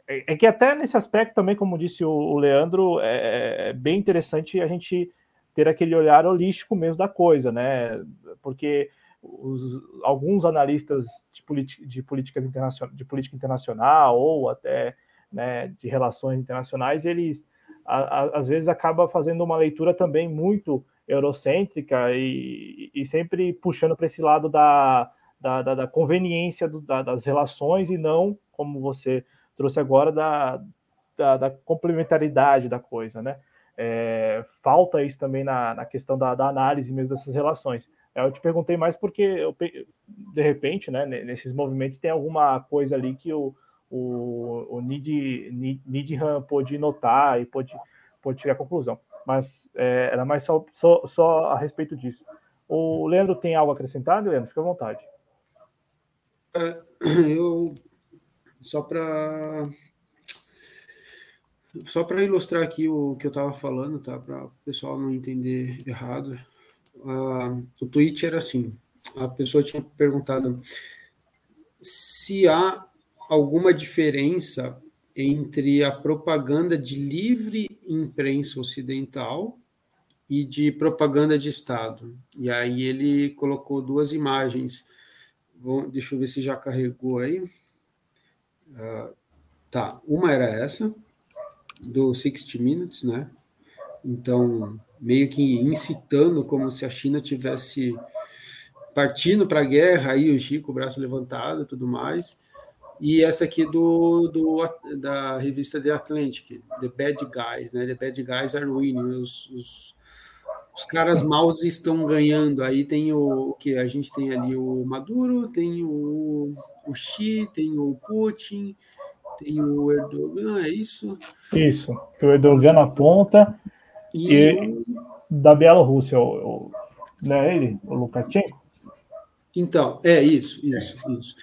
é, é, que até nesse aspecto também, como disse o, o Leandro, é, é, bem interessante a gente ter aquele olhar holístico mesmo da coisa, né, porque os, alguns analistas de, de políticas internacional, de política internacional ou até né, de relações internacionais, eles a, a, às vezes acaba fazendo uma leitura também muito eurocêntrica e, e sempre puxando para esse lado da, da, da, da conveniência do, da, das relações e não, como você trouxe agora, da, da, da complementaridade da coisa, né? É, falta isso também na, na questão da, da, análise mesmo dessas relações. Eu te perguntei mais porque, eu, de repente, né, nesses movimentos tem alguma coisa ali que o, o, o Nid, Nidham pôde notar e pôde, pôde tirar a conclusão. Mas é, era mais só, só, só a respeito disso. O Leandro tem algo a acrescentar, Leandro? Fica à vontade. É, [clears throat] eu só para só para ilustrar aqui o que eu estava falando, tá? Para o pessoal não entender errado. Uh, o tweet era assim: a pessoa tinha perguntado se há alguma diferença entre a propaganda de livre imprensa ocidental e de propaganda de Estado. E aí ele colocou duas imagens. Bom, deixa eu ver se já carregou aí. Uh, tá, uma era essa, do 60 Minutes, né? Então, meio que incitando como se a China tivesse partindo para a guerra, aí o Chico, o braço levantado e tudo mais. E essa aqui do, do da revista The Atlantic, The Bad Guys, né? The Bad Guys are winning. Os, os, os caras maus estão ganhando. Aí tem o, que a gente tem ali o Maduro, tem o, o Xi, tem o Putin, tem o Erdogan, é isso? Isso, que o Erdogan aponta e, e da Bielorrússia, o, o, não é ele, o Lukashenko? Então, é isso, isso, isso.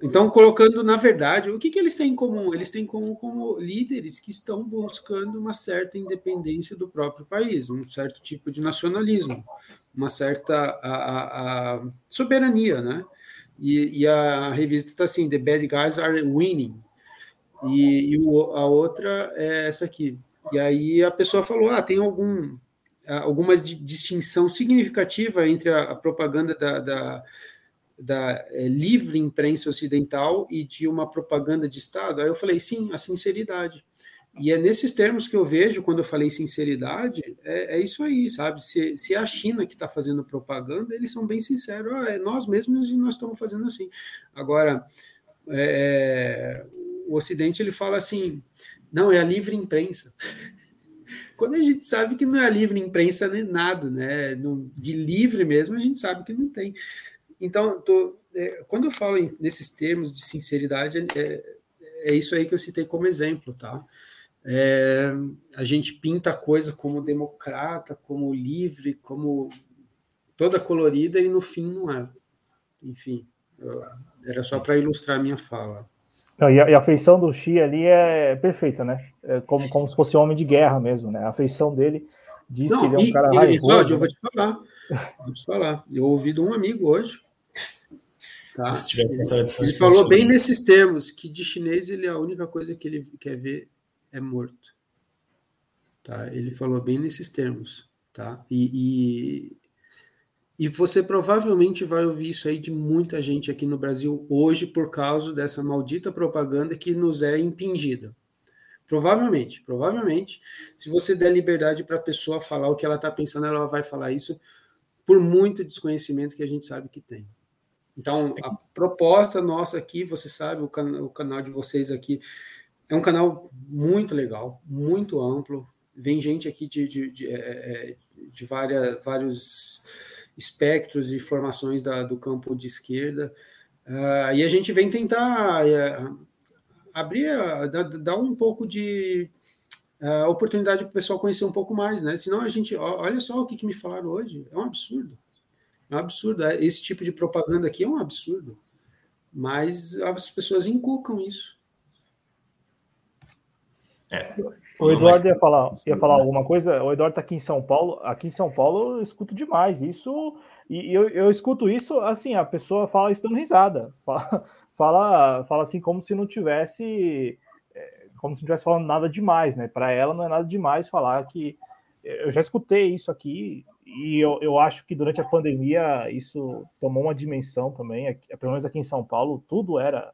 Então, colocando, na verdade, o que, que eles têm em comum? Eles têm como, como líderes que estão buscando uma certa independência do próprio país, um certo tipo de nacionalismo, uma certa a, a, a soberania, né? E, e, a revista está assim: The Bad Guys Are Winning. E, e o, a outra é essa aqui. E aí a pessoa falou: ah, tem algum, alguma distinção significativa entre a, a propaganda da, da da é, livre imprensa ocidental e de uma propaganda de Estado? Aí eu falei, sim, a sinceridade. E é nesses termos que eu vejo, quando eu falei sinceridade, é, é isso aí, sabe? Se, se é a China que está fazendo propaganda, eles são bem sinceros, ah, é nós mesmos e nós estamos fazendo assim. Agora, é, o Ocidente ele fala assim, não, é a livre imprensa. [laughs] Quando a gente sabe que não é a livre imprensa nem nada, né? De livre mesmo, a gente sabe que não tem. Então, tô, é, quando eu falo em, nesses termos de sinceridade, é, é, isso aí que eu citei como exemplo, tá? É, a gente pinta a coisa como democrata, como livre, como toda colorida e no fim não é. Enfim, eu, era só para ilustrar a minha fala. Não, e, a, e, a, feição do Xi ali é perfeita, né? É como, como se fosse um homem de guerra mesmo, né? A feição dele diz não, que ele é um e, cara e, raivoso. Eu vou te falar, vou te falar. Eu ouvi de um amigo hoje Tá? Se tivesse uma ele falou bem nesses termos, que de chinês ele a única coisa que ele quer ver é morto. Tá? Ele falou bem nesses termos. Tá? E, e, e você provavelmente vai ouvir isso aí de muita gente aqui no Brasil hoje por causa dessa maldita propaganda que nos é impingida. Provavelmente, provavelmente, se você der liberdade para a pessoa falar o que ela está pensando, ela vai falar isso por muito desconhecimento que a gente sabe que tem. Então, a proposta nossa aqui, você sabe, o, can o canal de vocês aqui é um canal muito legal, muito amplo. Vem gente aqui de, de, de, é, é, de várias, vários espectros e formações da, do campo de esquerda. Uh, e a gente vem tentar uh, abrir, uh, dar, dar, um pouco de oportunidade para o pessoal conhecer um pouco mais, né? Senão a gente, olha só o que, que me falaram hoje, é um absurdo. É um absurdo. É, esse tipo de propaganda aqui é um absurdo. Mas as pessoas inculcam isso. É. O Eduardo ia falar, ia falar alguma coisa. O Eduardo está aqui em São Paulo. Aqui em São Paulo eu escuto demais isso. E eu, eu escuto isso assim, a pessoa fala isso dando risada. Fala, [laughs] fala, fala assim como se não tivesse. É, como se não tivesse falando nada demais, né? Para ela não é nada demais falar que. Eu já escutei isso aqui e eu, eu acho que durante a pandemia isso tomou uma dimensão também, aqui, pelo menos aqui em São Paulo, tudo era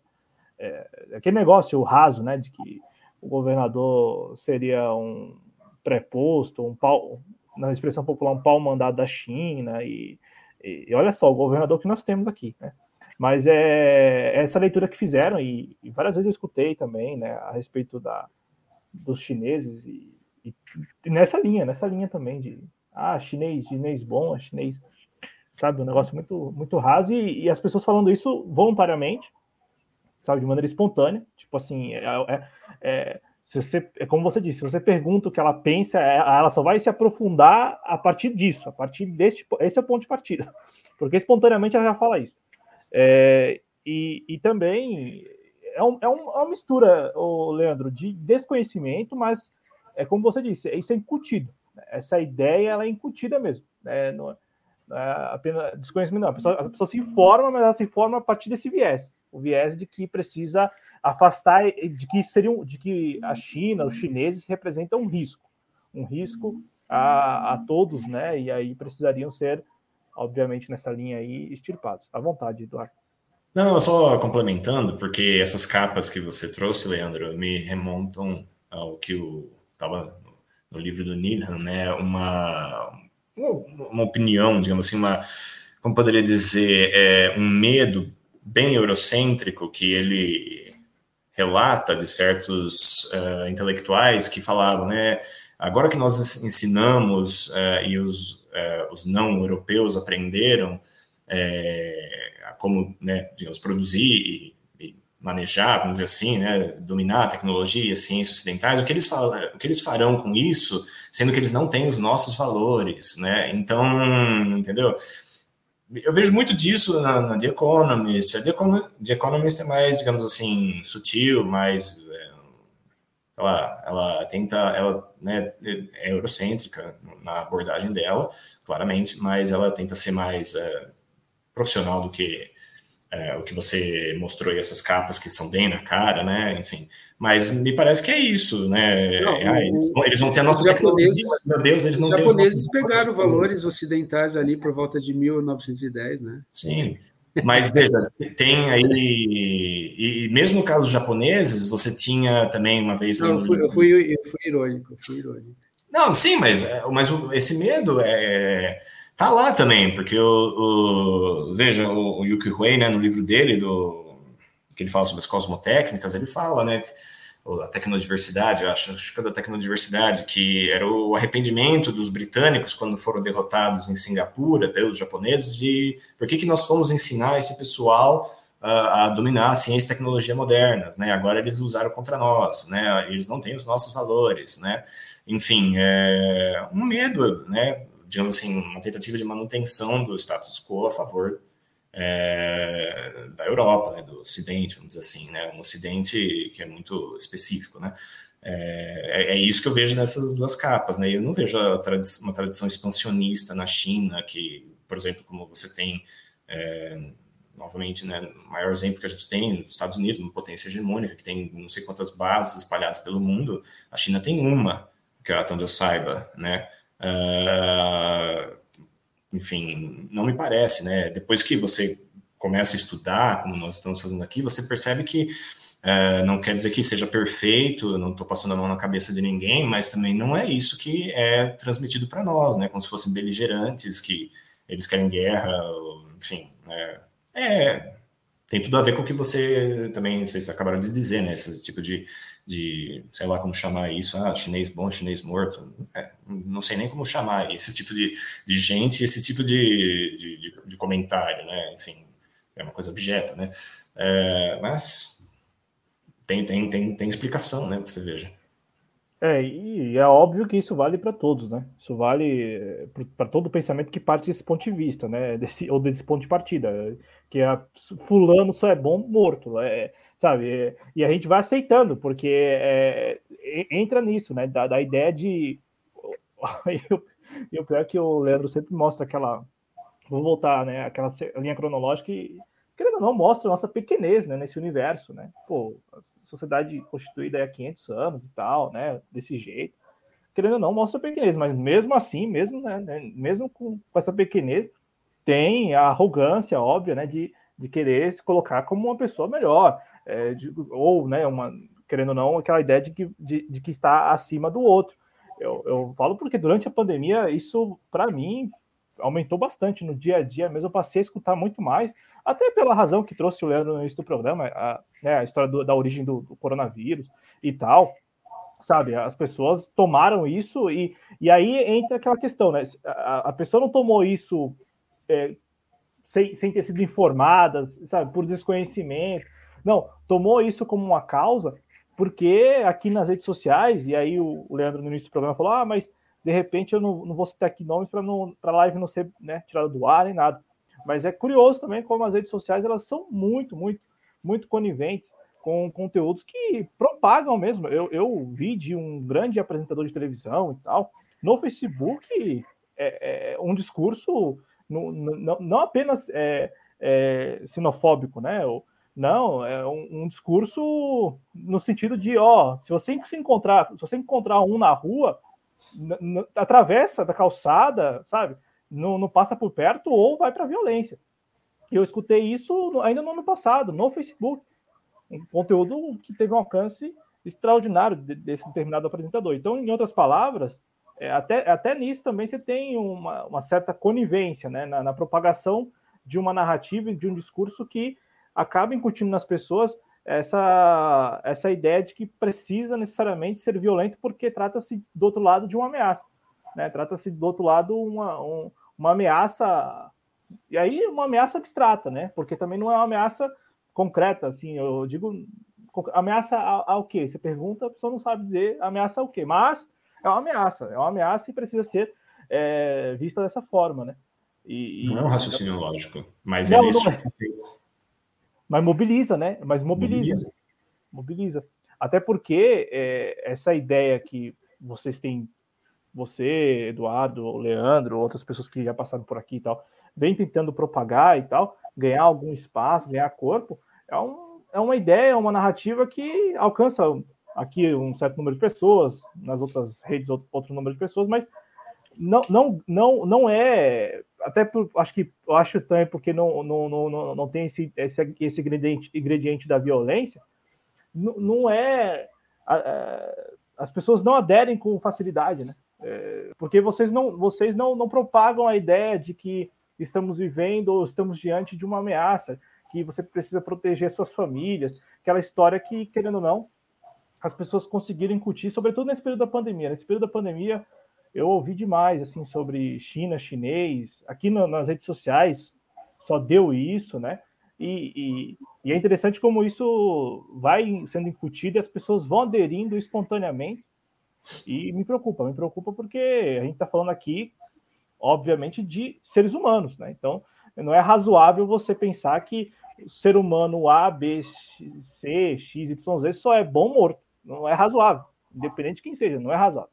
é, aquele negócio raso, né, de que o governador seria um pré-posto, um pau, na expressão popular, um pau mandado da China, e, e, e, olha só, o governador que nós temos aqui, né? Mas é, é essa leitura que fizeram, e, e, várias vezes eu escutei também, né, a respeito da, dos chineses, e, e, nessa linha, nessa linha também de, ah, chinês, chinês bom, chinês, sabe, um negócio muito, muito raso, e, as pessoas falando isso voluntariamente, sabe, de maneira espontânea, tipo assim, é, é, é se você, é como você disse, se você pergunta o que ela pensa, é, ela só vai se aprofundar a partir disso, a partir desse, esse é o ponto de partida, porque espontaneamente ela já fala isso. É, e, e também é, um, é, é uma mistura, Leandro, de desconhecimento, mas é como você disse, isso é incutido. Essa ideia ela é incutida mesmo. Né? Não, é, não é apenas desconhecimento, não. A pessoa, a pessoa se informa, mas ela se informa a partir desse viés. O viés de que precisa afastar de que seriam de que a China, os chineses representam um risco, um risco a, a todos, né? E aí precisariam ser, obviamente, nessa linha aí, extirpados. À vontade, Eduardo. Não, só complementando, porque essas capas que você trouxe, Leandro, me remontam ao que estava no livro do Needham, né? Uma, uma opinião, digamos assim, uma, como poderia dizer, é, um medo bem eurocêntrico que ele relata de certos uh, intelectuais que falavam, né? Agora que nós ensinamos uh, e os, uh, os não europeus aprenderam como, né, digamos, produzir e, manejar, vamos dizer assim, né, dominar a tecnologia, as ciências ocidentais, o que eles falam, o que eles farão com isso, sendo que eles não têm os nossos valores, né? Então, entendeu? eu vejo muito disso na, na The Economist. A The, The, Economist é mais, digamos assim, sutil, mais. É, ela, ela tenta. Ela né, é eurocêntrica na abordagem dela, claramente, mas ela tenta ser mais é, profissional do que é, o que você mostrou aí, essas capas que são bem na cara, né? Enfim, mas me parece que é isso, né? Não, é, eles, eles, vão ter a nossa tecnologia, meu Deus, eles não os japoneses pegaram valores ocidentais ali por volta de 1910, né? Sim, mas veja, tem aí, e, e, mesmo no caso dos japoneses, você tinha também uma vez. Não, eu fui, eu fui, eu fui irônico, eu fui irônico. Não, sim, mas, mas esse medo é Tá lá também, porque o, o veja, o, o Yuki Huei, né, no livro dele, do, que ele fala sobre as cosmotécnicas, ele fala, né, a tecnodiversidade, eu acho, acho que é da tecnodiversidade, que era o arrependimento dos britânicos quando foram derrotados em Singapura pelos japoneses, de por que, que nós fomos ensinar esse pessoal a, a dominar a ciência e tecnologia modernas, né? Agora eles usaram contra nós, né? Eles não têm os nossos valores, né? Enfim, é um medo, né? Digamos assim, uma tentativa de manutenção do status quo a favor é, da Europa, né, do Ocidente, vamos dizer assim, né, um Ocidente que é muito específico, né, é, é, é isso que eu vejo nessas duas capas, né, eu não vejo tradi uma tradição expansionista na China, que, por exemplo, como você tem, é, novamente, né, o maior exemplo que a gente tem nos Estados Unidos, uma potência hegemônica, que tem não sei quantas bases espalhadas pelo mundo, a China tem uma, que é onde eu saiba, né, Uh, enfim, não me parece, né? Depois que você começa a estudar, como nós estamos fazendo aqui, você percebe que uh, não quer dizer que seja perfeito, não estou passando a mão na cabeça de ninguém, mas também não é isso que é transmitido para nós, né? Como se fossem beligerantes, que eles querem guerra, enfim, né? é, tem tudo a ver com o que você também, vocês acabaram de dizer, né? Esse tipo de de, sei lá como chamar isso, ah, chinês bom, chinês morto, é, não sei nem como chamar esse tipo de, de gente, esse tipo de, de, de, comentário, né, enfim, é uma coisa objeta, né, é, mas tem, tem, tem, tem explicação, né, você veja. É, e é óbvio que isso vale para todos, né? Isso vale eh, para todo pensamento que parte desse ponto de vista, né? [laughs] Desse, ou desse ponto de partida, que é fulano só é bom morto, é, sabe? E a gente vai aceitando, porque é, entra nisso, né? Da, da ideia de. [laughs] E o pior é que o Leandro sempre mostra aquela. Vou voltar, né? Aquela linha cronológica e querendo ou não, mostra a nossa pequenez né, nesse universo, né? Pô, a sociedade constituída há 500 anos e tal, né? Desse jeito. Querendo ou não, mostra a pequenez, mas mesmo assim, mesmo, né, né mesmo com, com essa pequenez, tem a arrogância óbvia, né, de, de querer se colocar como uma pessoa melhor, é, de, ou, né, uma, querendo ou não, aquela ideia de que, de, de que está acima do outro. Eu, eu falo porque durante a pandemia, isso, para mim, aumentou bastante no dia a dia mesmo. Eu passei a escutar muito mais, até pela razão que trouxe o Leandro no início do programa, a, né, a história do, da origem do, do, coronavírus e tal. Sabe, as pessoas tomaram isso e, e aí entra aquela questão, né? A, a pessoa não tomou isso é, sem, sem ter sido informada, sabe, por desconhecimento. Não, tomou isso como uma causa, porque aqui nas redes sociais, e aí o, o Leandro no início do programa falou: ah, mas de repente eu não, não vou citar aqui nomes para a live não ser né, tirada do ar nem nada. Mas é curioso também como as redes sociais elas são muito, muito, muito coniventes com conteúdos que propagam mesmo. Eu, eu vi de um grande apresentador de televisão e tal, no Facebook, é, é um discurso no, não apenas é, é, sinofóbico, né? Não, é um, um, discurso no sentido de, ó, se você se encontrar, se você encontrar um na rua, atravessa da calçada, sabe? Não, não passa por perto ou vai para violência. Eu escutei isso ainda no ano passado, no Facebook. Um conteúdo que teve um alcance extraordinário desse determinado apresentador. Então, em outras palavras, é, até, até nisso também você tem uma, uma certa conivência né, na, na, propagação de uma narrativa e de um discurso que acaba incutindo nas pessoas essa, essa ideia de que precisa necessariamente ser violento porque trata-se do outro lado de uma ameaça. Né? Trata-se do outro lado uma, um, uma ameaça, e aí uma ameaça abstrata, né? porque também não é uma ameaça concreta, assim, eu digo ameaça ao, ao quê? Você pergunta, a pessoa não sabe dizer ameaça ao quê, mas é uma ameaça, é uma ameaça e precisa ser é, vista dessa forma, né? E, não é um raciocínio lógico, mas não, é isso. É. Mas mobiliza, né? Mas mobiliza. Mobiliza. mobiliza. Até porque é, essa ideia que vocês têm, você, Eduardo, Leandro, outras pessoas que já passaram por aqui e tal, vem tentando propagar e tal, ganhar algum espaço, ganhar corpo, é, um, é uma ideia, é uma narrativa que alcança aqui um certo número de pessoas, nas outras redes outro número de pessoas, mas não, não, não, não é. Até por, acho que eu acho também porque não, não, não, não tem esse, esse, esse ingrediente, ingrediente da violência, não, não é. as pessoas não aderem com facilidade, né? É, porque vocês não, vocês não, não propagam a ideia de que estamos vivendo ou estamos diante de uma ameaça, que você precisa proteger suas famílias, aquela história que, querendo ou não, as pessoas conseguiram incutir, sobretudo nesse período da pandemia. Nesse período da pandemia, eu ouvi demais assim sobre China, chinês. Aqui no, nas redes sociais só deu isso, né? E, e, e, é interessante como isso vai sendo incutido e as pessoas vão aderindo espontaneamente. E me preocupa, me preocupa porque a gente está falando aqui, obviamente, de seres humanos, né? Então, não é razoável você pensar que o ser humano A, B, C, X, Y, Z só é bom morto não é razoável, independente de quem seja, não é razoável.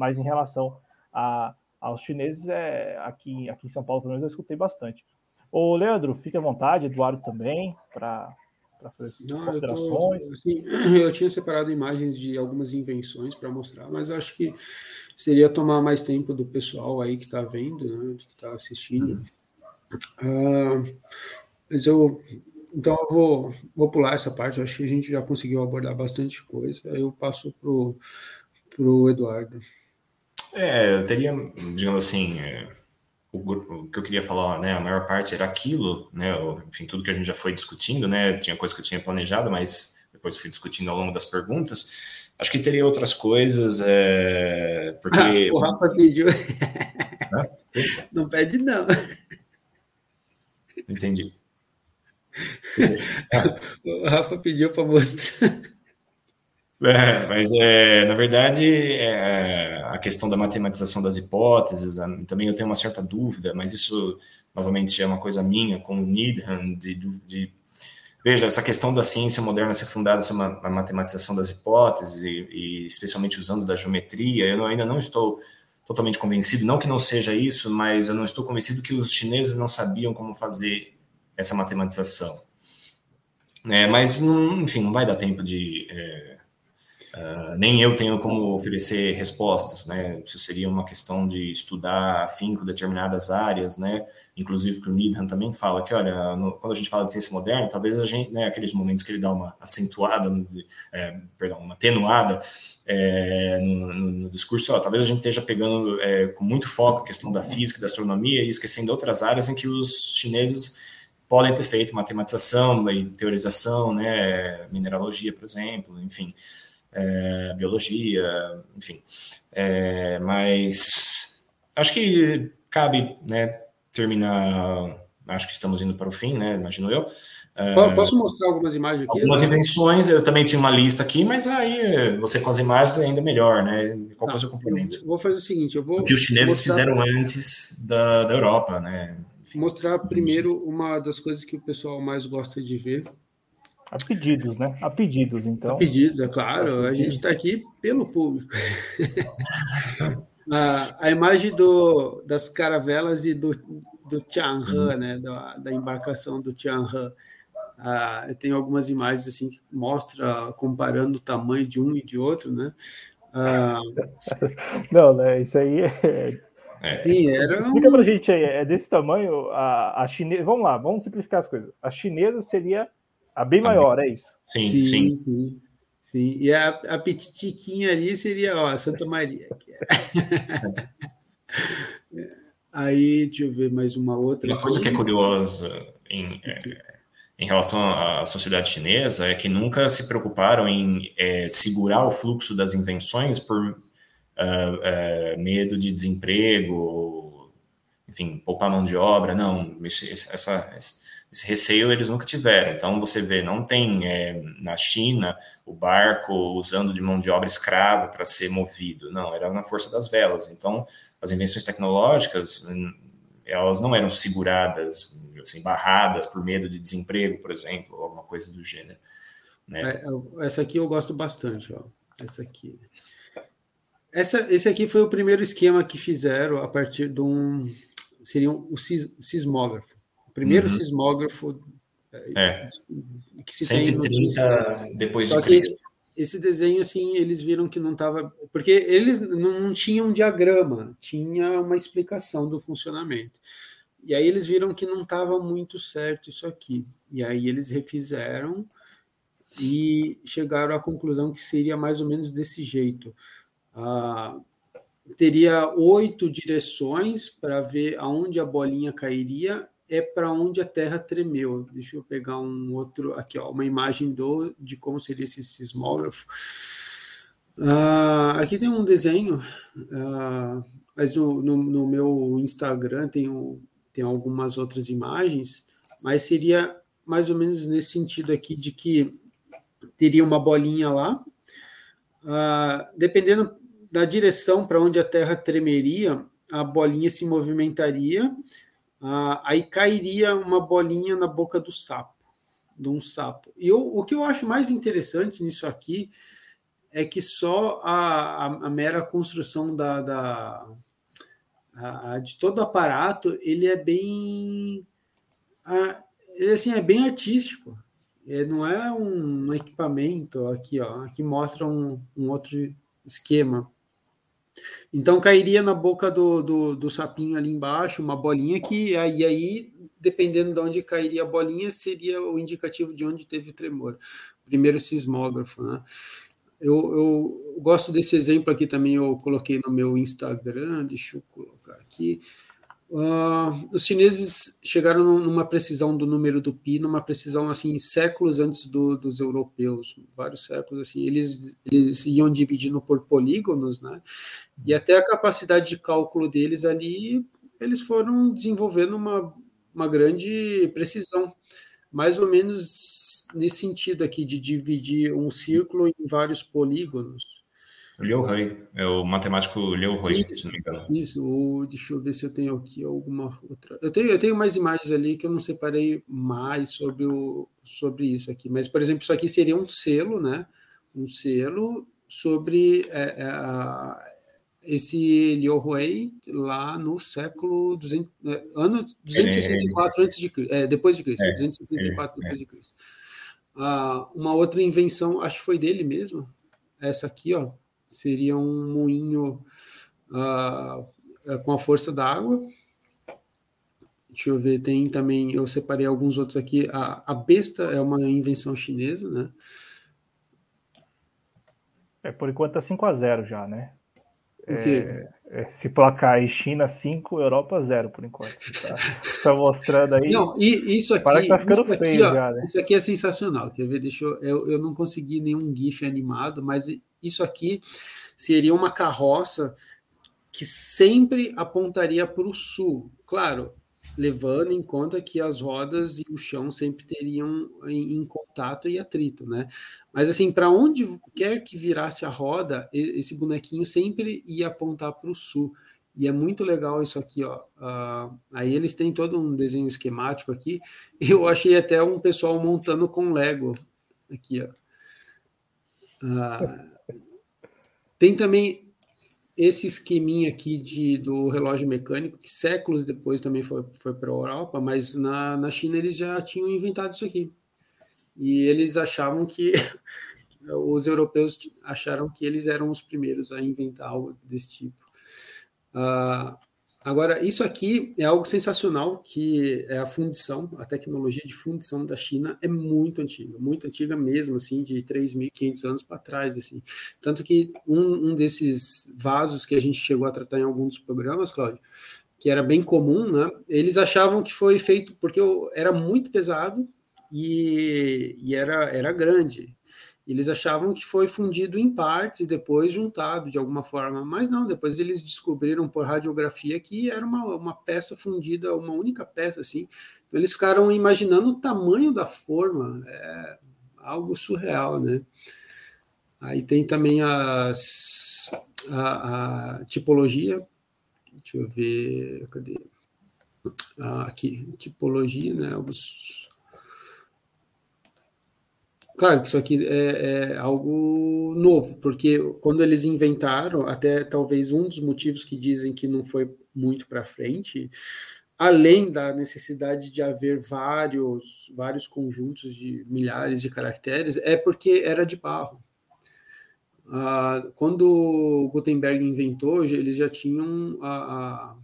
Mas em relação a, aos chineses, é, aqui, aqui em São Paulo, pelo menos, eu escutei bastante. Ô, Leandro, fique à vontade, Eduardo também, para fazer Não, considerações. Eu, tô, assim, [clears throat] eu, tinha separado imagens de algumas invenções para mostrar, mas acho que seria tomar mais tempo do pessoal aí que está vendo, né, que está assistindo. Uh, mas eu então eu vou, vou pular essa parte, eu acho que a gente já conseguiu abordar bastante coisa. Aí eu passo pro, pro Eduardo. É, eu teria, digamos assim, é, o, que eu queria falar, né, a maior parte era aquilo, né, enfim, tudo que a gente já foi discutindo, né, tinha coisa que eu tinha planejado, mas depois fui discutindo ao longo das perguntas. Acho que teria outras coisas, é, porque... Ah, o Rafa pediu... [laughs] Não pede não. Entendi [laughs] o Rafa pediu para mostrar. É, mas é, na verdade, é, a questão da matematização das hipóteses, também eu tenho uma certa dúvida, mas isso, novamente, é uma coisa minha, com o Needham, de, de, Veja, essa questão da ciência moderna ser fundada sobre uma matematização das hipóteses, e, e, especialmente usando da geometria, eu ainda não estou totalmente convencido, não que não seja isso, mas eu não estou convencido que os chineses não sabiam como fazer essa matematização. É, mas, não, enfim, não vai dar tempo de, é, Uh, nem eu tenho como oferecer respostas, né? Isso seria uma questão de estudar afinco determinadas áreas, né? Inclusive que o Needham também fala que, olha, no, quando a gente fala de ciência moderna, talvez a gente, né, aqueles momentos que ele dá uma acentuada, é, perdão, uma atenuada é, no, no, no, discurso, ó, talvez a gente esteja pegando é, com muito foco a questão da física, da astronomia e esquecendo outras áreas em que os chineses podem ter feito matematização e teorização, né? Mineralogia, por exemplo, enfim é, biologia, enfim. É, mas acho que cabe, né, terminar. Acho que estamos indo para o fim, né? Imagino eu. É, Posso mostrar algumas imagens aqui? Algumas invenções, eu também tinha uma lista aqui, mas aí você com as imagens é ainda melhor, né? Qual tá, coisa eu complemento? vou fazer o seguinte, eu vou... O que os chineses mostrar... fizeram antes da, da Europa, né? Enfim, mostrar primeiro uma das coisas que o pessoal mais gosta de ver, a pedidos, né? A pedidos, então. A pedidos, é claro. A gente está aqui pelo público. [laughs] a, a, imagem do, das caravelas e do, do Tianhe, né? Da, da, embarcação do Tianhe. Ah, tem algumas imagens assim que mostra comparando o tamanho de um e de outro, né? Ah, [laughs] Não, né? Isso aí é... É. [laughs] Sim, era. Explica pra gente aí, é desse tamanho a, a chinesa. Vamos lá, vamos simplificar as coisas. A chinesa seria a bem maior, é isso? Sim, sim. sim. sim. sim. E a, a petitiquinha ali seria ó, a Santa Maria. [laughs] Aí, deixa eu ver mais uma outra. Uma coisa que é curiosa em, é, em relação à sociedade chinesa é que nunca se preocuparam em é, segurar o fluxo das invenções por uh, uh, medo de desemprego, enfim, poupar mão de obra. Não, essa, esse receio eles nunca tiveram. Então, você vê, não tem é, na China o barco usando de mão de obra escrava para ser movido. Não, era na força das velas. Então, as invenções tecnológicas, hum, elas não eram seguradas, assim, barradas por medo de desemprego, por exemplo, ou alguma coisa do gênero. Né? É, essa aqui eu gosto bastante, ó. Essa aqui. Essa, esse aqui foi o primeiro esquema que fizeram a partir de um. Seria um, o sismógrafo. Primeiro uhum. sismógrafo é. que se 130 tem depois Só de Cristo. esse desenho, assim, eles viram que não estava. Porque eles não tinham um diagrama, tinha uma explicação do funcionamento. E aí eles viram que não estava muito certo isso aqui. E aí eles refizeram e chegaram à conclusão que seria mais ou menos desse jeito. Ah, teria oito direções para ver aonde a bolinha cairia é para onde a Terra tremeu. Deixa eu pegar um outro aqui, ó, uma imagem do de como seria esse sismógrafo. Uh, aqui tem um desenho, uh, mas no, no, no, meu Instagram tem, tem algumas outras imagens, mas seria mais ou menos nesse sentido aqui de que teria uma bolinha lá, uh, dependendo da direção para onde a Terra tremeria, a bolinha se movimentaria ah, aí cairia uma bolinha na boca do sapo, de um sapo. E eu, o que eu acho mais interessante nisso aqui é que só a, a, a mera construção da, da a, de todo o aparato ele é bem ele, assim é bem artístico ele não é um equipamento aqui ó aqui mostra um, um outro esquema então cairia na boca do, do, do, sapinho ali embaixo uma bolinha que aí, aí, dependendo de onde cairia a bolinha, seria o indicativo de onde teve o tremor. Primeiro sismógrafo, né? Eu, eu gosto desse exemplo aqui também, eu coloquei no meu Instagram, deixa eu colocar aqui. Uh, os chineses chegaram numa precisão do número do pi, numa precisão assim séculos antes do, dos europeus, vários séculos assim. Eles, eles iam dividindo por polígonos, né? E até a capacidade de cálculo deles ali, eles foram desenvolvendo uma, uma grande precisão, mais ou menos nesse sentido aqui de dividir um círculo em vários polígonos. Liu Hui, é o matemático Liu Hui, isso, se não me engano. Isso, o, deixa eu ver se eu tenho aqui alguma outra. Eu tenho, eu tenho mais imagens ali que eu não separei mais sobre, o, sobre isso aqui, mas, por exemplo, isso aqui seria um selo, né? Um selo sobre é, é, esse Liu Hui lá no século 200, é, ano 264 é, antes de Cristo, é, depois de Cristo, é, 264 depois de Cristo. Ah, uma outra invenção, acho que foi dele mesmo, essa aqui, ó, seria um moinho uh, com a força da água. Deixa eu ver, tem também, eu separei alguns outros aqui. A, a besta é uma invenção chinesa, né? É, por enquanto tá 5 a 0 já, né? É, é, se placar aí China 5, Europa 0 por enquanto. Tá, tá, mostrando aí. Não, e isso aqui. Parece que tá ficando feio aqui, ó, já, né? Isso aqui é sensacional. Quer ver? Deixa eu, eu, eu não consegui nenhum GIF animado, mas isso aqui seria uma carroça que sempre apontaria para o sul. Claro, levando em conta que as rodas e o chão sempre teriam em, em contato e atrito, né? Mas assim, para onde quer que virasse a roda, esse bonequinho sempre ia apontar para o sul. E é muito legal isso aqui, ó. Uh, aí eles têm todo um desenho esquemático aqui. [laughs] Eu achei até um pessoal montando com Lego aqui, ó. Uh, tem também esse esqueminha aqui de, do relógio mecânico, que séculos depois também foi, foi para a Europa, mas na, na China eles já tinham inventado isso aqui. E eles achavam que, [laughs] os europeus acharam que eles eram os primeiros a inventar algo desse tipo. Uh, Agora, isso aqui é algo sensacional, que é a fundição, a tecnologia de fundição da China é muito antiga, muito antiga mesmo, assim, de 3.500 anos para trás, assim. Tanto que um, um, desses vasos que a gente chegou a tratar em alguns programas, Cláudio, que era bem comum, né? Eles achavam que foi feito porque era muito pesado e, e era, era grande. Eles achavam que foi fundido em partes e depois juntado de alguma forma, mas não, depois eles descobriram por radiografia que era uma, uma peça fundida, uma única peça assim. Então eles ficaram imaginando o tamanho da forma, é algo surreal, né? Aí tem também as, a, a tipologia, deixa eu ver, cadê? Ah, aqui, tipologia, né? Os, Claro que isso aqui é, é, algo novo, porque quando eles inventaram, até talvez um dos motivos que dizem que não foi muito para frente, além da necessidade de haver vários, vários conjuntos de milhares de caracteres, é porque era de barro. Ah, quando Gutenberg inventou, eles já tinham a, a,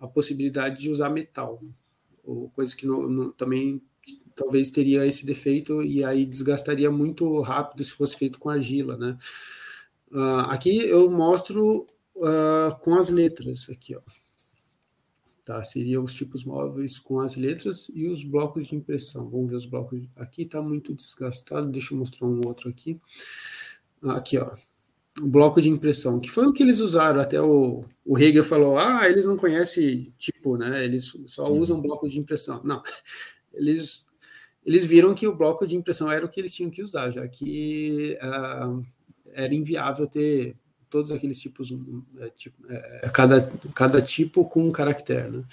a possibilidade de usar metal, ou coisa que não, não, também talvez teria esse defeito e aí desgastaria muito rápido se fosse feito com argila, né? Uh, aqui eu mostro uh, com as letras, aqui, ó. Tá, seria os tipos móveis com as letras e os blocos de impressão. Vamos ver os blocos. Aqui está muito desgastado, deixa eu mostrar um outro aqui. Aqui, ó. O bloco de impressão, que foi o que eles usaram. Até o, o Hegel falou: ah, eles não conhecem tipo, né? Eles só uhum. usam bloco de impressão. Não, eles eles viram que o bloco de impressão era o que eles tinham que usar, já que uh, era inviável ter todos aqueles tipos, é, tipo, é, cada, cada tipo com um caractere. Né?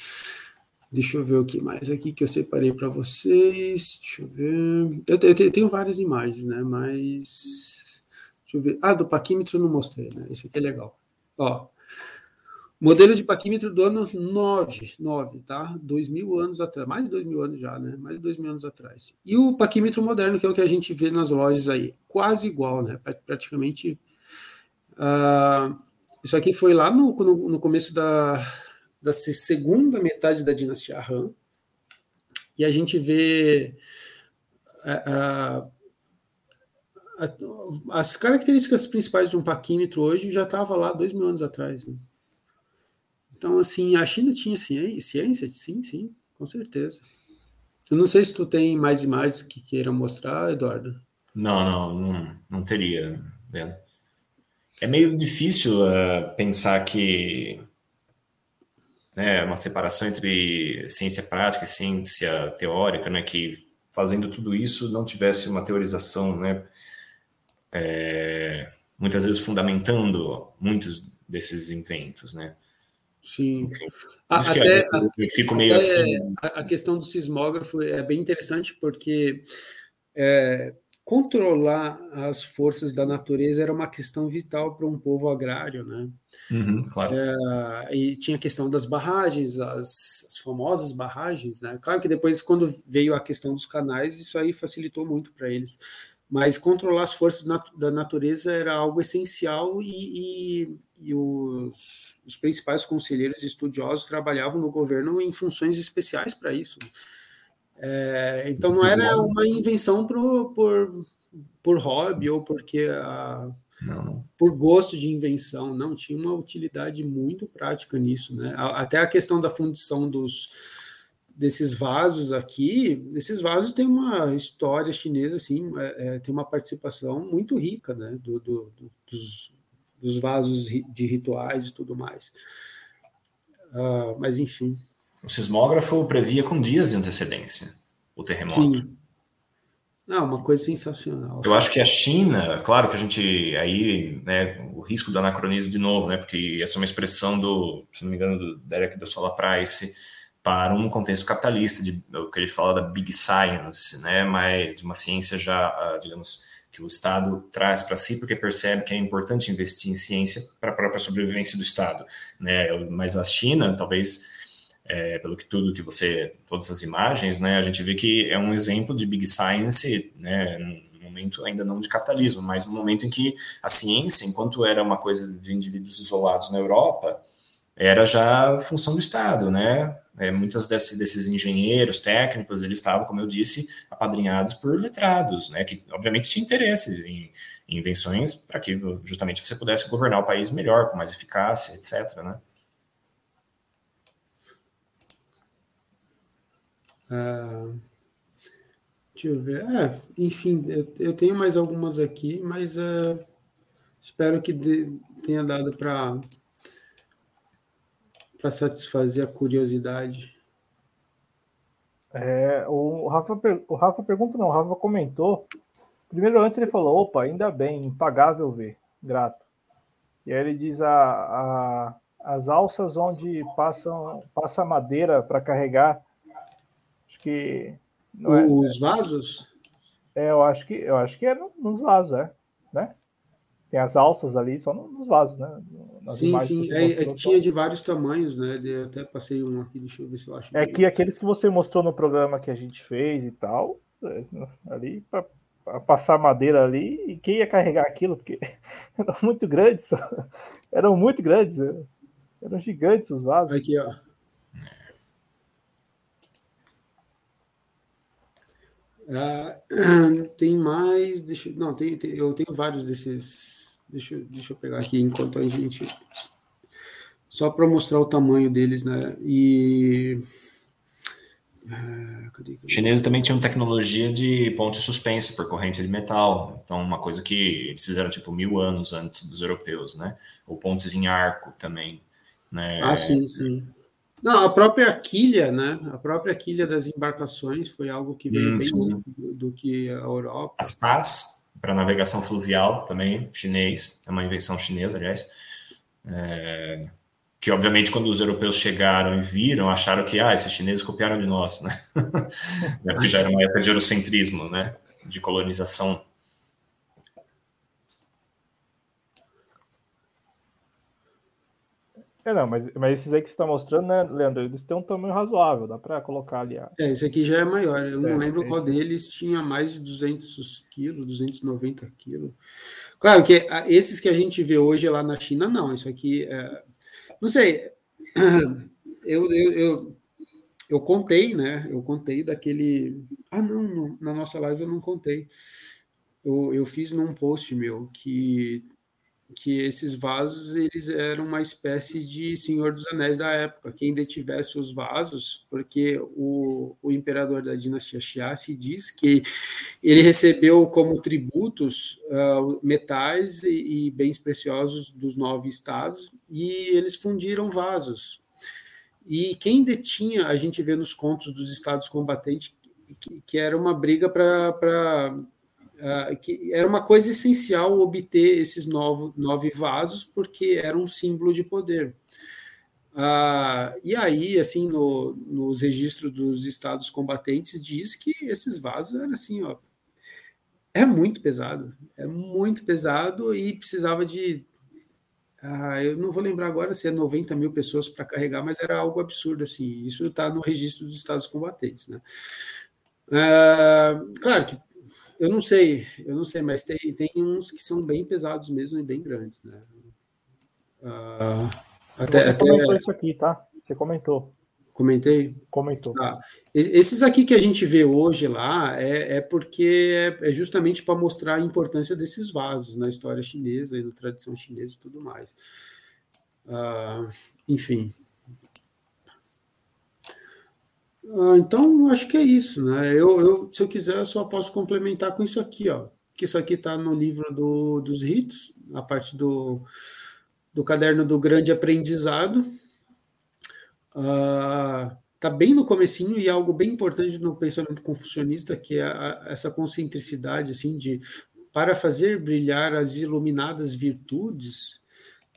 Deixa eu ver o que mais aqui que eu separei para vocês. Deixa eu ver. Eu, eu, eu, tenho várias imagens, né? Mas. Deixa eu ver. Ah, do paquímetro eu não mostrei, né? Esse aqui é legal. Ó, Modelo de paquímetro do ano 9, 9, tá? Dois mil anos atrás, mais de dois mil anos já, né? Mais de dois mil anos atrás. E o paquímetro moderno, que é o que a gente vê nas lojas aí, quase igual, né? Praticamente. Uh, isso aqui foi lá no, no, no, começo da, da segunda metade da dinastia Han. E a gente vê uh, uh, as características principais de um paquímetro hoje já estava lá dois mil anos atrás, né? Então, assim, a China tinha ciência? Sim, sim, com certeza. Eu não sei se tu tem mais imagens que queira mostrar, Eduardo. Não, não, não, não teria. Né? É meio difícil uh, pensar que né, uma separação entre ciência prática e ciência teórica, né, que fazendo tudo isso não tivesse uma teorização, né, é, muitas vezes fundamentando muitos desses inventos, né. Sim. até, que eu fico meio assim. A, a, questão do sismógrafo é bem interessante porque é, controlar as forças da natureza era uma questão vital para um povo agrário, né? Uhum, claro. É, e tinha a questão das barragens, as, as, famosas barragens, né? Claro que depois, quando veio a questão dos canais, isso aí facilitou muito para eles. Mas controlar as forças da natureza era algo essencial e, e, e os, os, principais conselheiros estudiosos trabalhavam no governo em funções especiais para isso. É, então não era uma invenção pro, por, por hobby ou porque a, não. por gosto de invenção, não tinha uma utilidade muito prática nisso, né? Até a questão da fundição dos desses vasos aqui, esses vasos têm uma história chinesa, assim, é, é, tem uma participação muito rica, né, do, do, do dos, dos, vasos de rituais e tudo mais. Uh, mas, enfim. O sismógrafo previa com dias de antecedência o terremoto. Sim. Não, uma coisa sensacional. Eu acho que a China, claro que a gente aí, né, o risco do anacronismo de novo, né, porque essa é uma expressão do, se não me engano, do Derek do Sola Price, para um contexto capitalista, de, o que ele fala da big science, né, mas de uma ciência já, ah, digamos, que o Estado traz para si, porque percebe que é importante investir em ciência para a própria sobrevivência do Estado, né, mas a China, talvez, é, pelo que tudo que você, todas as imagens, né, a gente vê que é um exemplo de big science, né, num momento ainda não de capitalismo, mas no momento em que a ciência, enquanto era uma coisa de indivíduos isolados na Europa, era já função do Estado, né? É, muitos desse, desses engenheiros técnicos, eles estavam, como eu disse, apadrinhados por letrados, né, que obviamente tinham interesse em, invenções para que justamente você pudesse governar o país melhor, com mais eficácia, etc. Né? Uh, deixa eu ver. É, enfim, eu, eu, tenho mais algumas aqui, mas uh, espero que de, tenha dado para para satisfazer a curiosidade. É, o, Rafa, o Rafa pergunta, não, o Rafa comentou. Primeiro, antes ele falou: opa, ainda bem, impagável ver, grato. E aí ele diz: a, a as alças onde passam, passa madeira para carregar, acho que. É, Os é, vasos? É, eu acho que, eu acho que é nos vasos, é, né? Tem as alças ali, só nos vasos, né? Nas sim, sim. É, é, tinha de vários tamanhos, né? Eu até passei um aqui, deixa eu ver se eu acho. É que aqueles que você mostrou no programa que a gente fez e tal, é, ali para passar madeira ali, e quem ia carregar aquilo? Porque [laughs] eram muito grandes, [laughs] eram muito grandes, é. eram gigantes os vasos. Aqui, ó. Ah, [clears throat] tem mais, deixa, não, tem, tem, eu tenho vários desses Deixa, deixa eu pegar aqui enquanto a gente. Só para mostrar o tamanho deles, né? E. Ah, cadê, cadê? Chineses também tinham tecnologia de ponte suspensa por corrente de metal. Então, uma coisa que eles fizeram tipo mil anos antes dos europeus, né? Ou pontes em arco também. Né? Ah, sim, sim. Não, a própria quilha, né? A própria quilha das embarcações foi algo que veio hum, bem do, do, que a Europa. As pás para navegação fluvial também, chinês, é uma invenção chinesa, aliás. É, que obviamente quando os europeus chegaram e viram, acharam que ah, esses chineses copiaram de nós, né? [laughs] Porque já era uma época de eurocentrismo, né? De colonização É, não, mas, mas esses aí que você está mostrando, né, Leandro, eles têm um tamanho razoável, dá para colocar ali. A... É, esse aqui já é maior, eu é, não lembro qual deles tinha mais de 200 quilos, 290 quilos. Claro que esses que a gente vê hoje lá na China, não, isso aqui, é... não sei, [clears throat] eu, eu, eu, eu, contei, né, eu contei daquele, ah, não, na nossa live eu não contei, eu, eu fiz num post meu que que esses vasos eles eram uma espécie de Senhor dos Anéis da época. Quem detivesse os vasos, porque o, o imperador da dinastia Xia se diz que ele recebeu como tributos uh, metais e, e, bens preciosos dos nove estados e eles fundiram vasos. E quem detinha, a gente vê nos contos dos estados combatentes, que, que era uma briga para Uh, que era uma coisa essencial obter esses novo, nove vasos, porque era um símbolo de poder. Uh, e aí, assim, no, nos registros dos estados combatentes, diz que esses vasos eram assim, ó, é muito pesado, é muito pesado e precisava de. Uh, eu não vou lembrar agora se é 90 mil pessoas para carregar, mas era algo absurdo, assim. Isso está no registro dos estados combatentes, né? claro que Eu não sei, eu não sei, mas tem, tem uns que são bem pesados mesmo e bem grandes, né? Uh, até, Você até... comentou isso aqui, tá? Você comentou. Comentei? Comentou. Ah, esses aqui que a gente vê hoje lá é, é porque é, é justamente para mostrar a importância desses vasos na história chinesa e na tradição chinesa e tudo mais. Uh, enfim. Uh, então, acho que é isso, né? Eu, eu, se eu quiser, eu só posso complementar com isso aqui, ó. Que isso aqui está no livro do, dos ritos, a parte do, do caderno do grande aprendizado, ah, uh, bem no comecinho e é algo bem importante no pensamento confucionista, que é a, essa concentricidade assim de para fazer brilhar as iluminadas virtudes,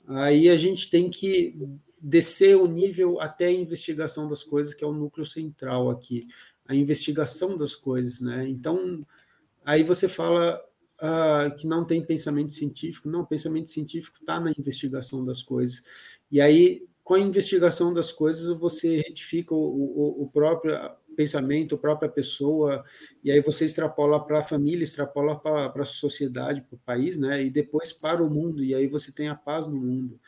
aí a gente tem que descer o nível até a investigação das coisas, que é o núcleo central aqui, a investigação das coisas, né? Então, aí você fala uh, que não tem pensamento científico, não, pensamento científico está na investigação das coisas. E aí com a investigação das coisas, você retifica o, o, o próprio pensamento, a própria pessoa, e aí você extrapola para a família, extrapola para a sociedade, para o país, né? e depois para o mundo, e aí você tem a paz no mundo.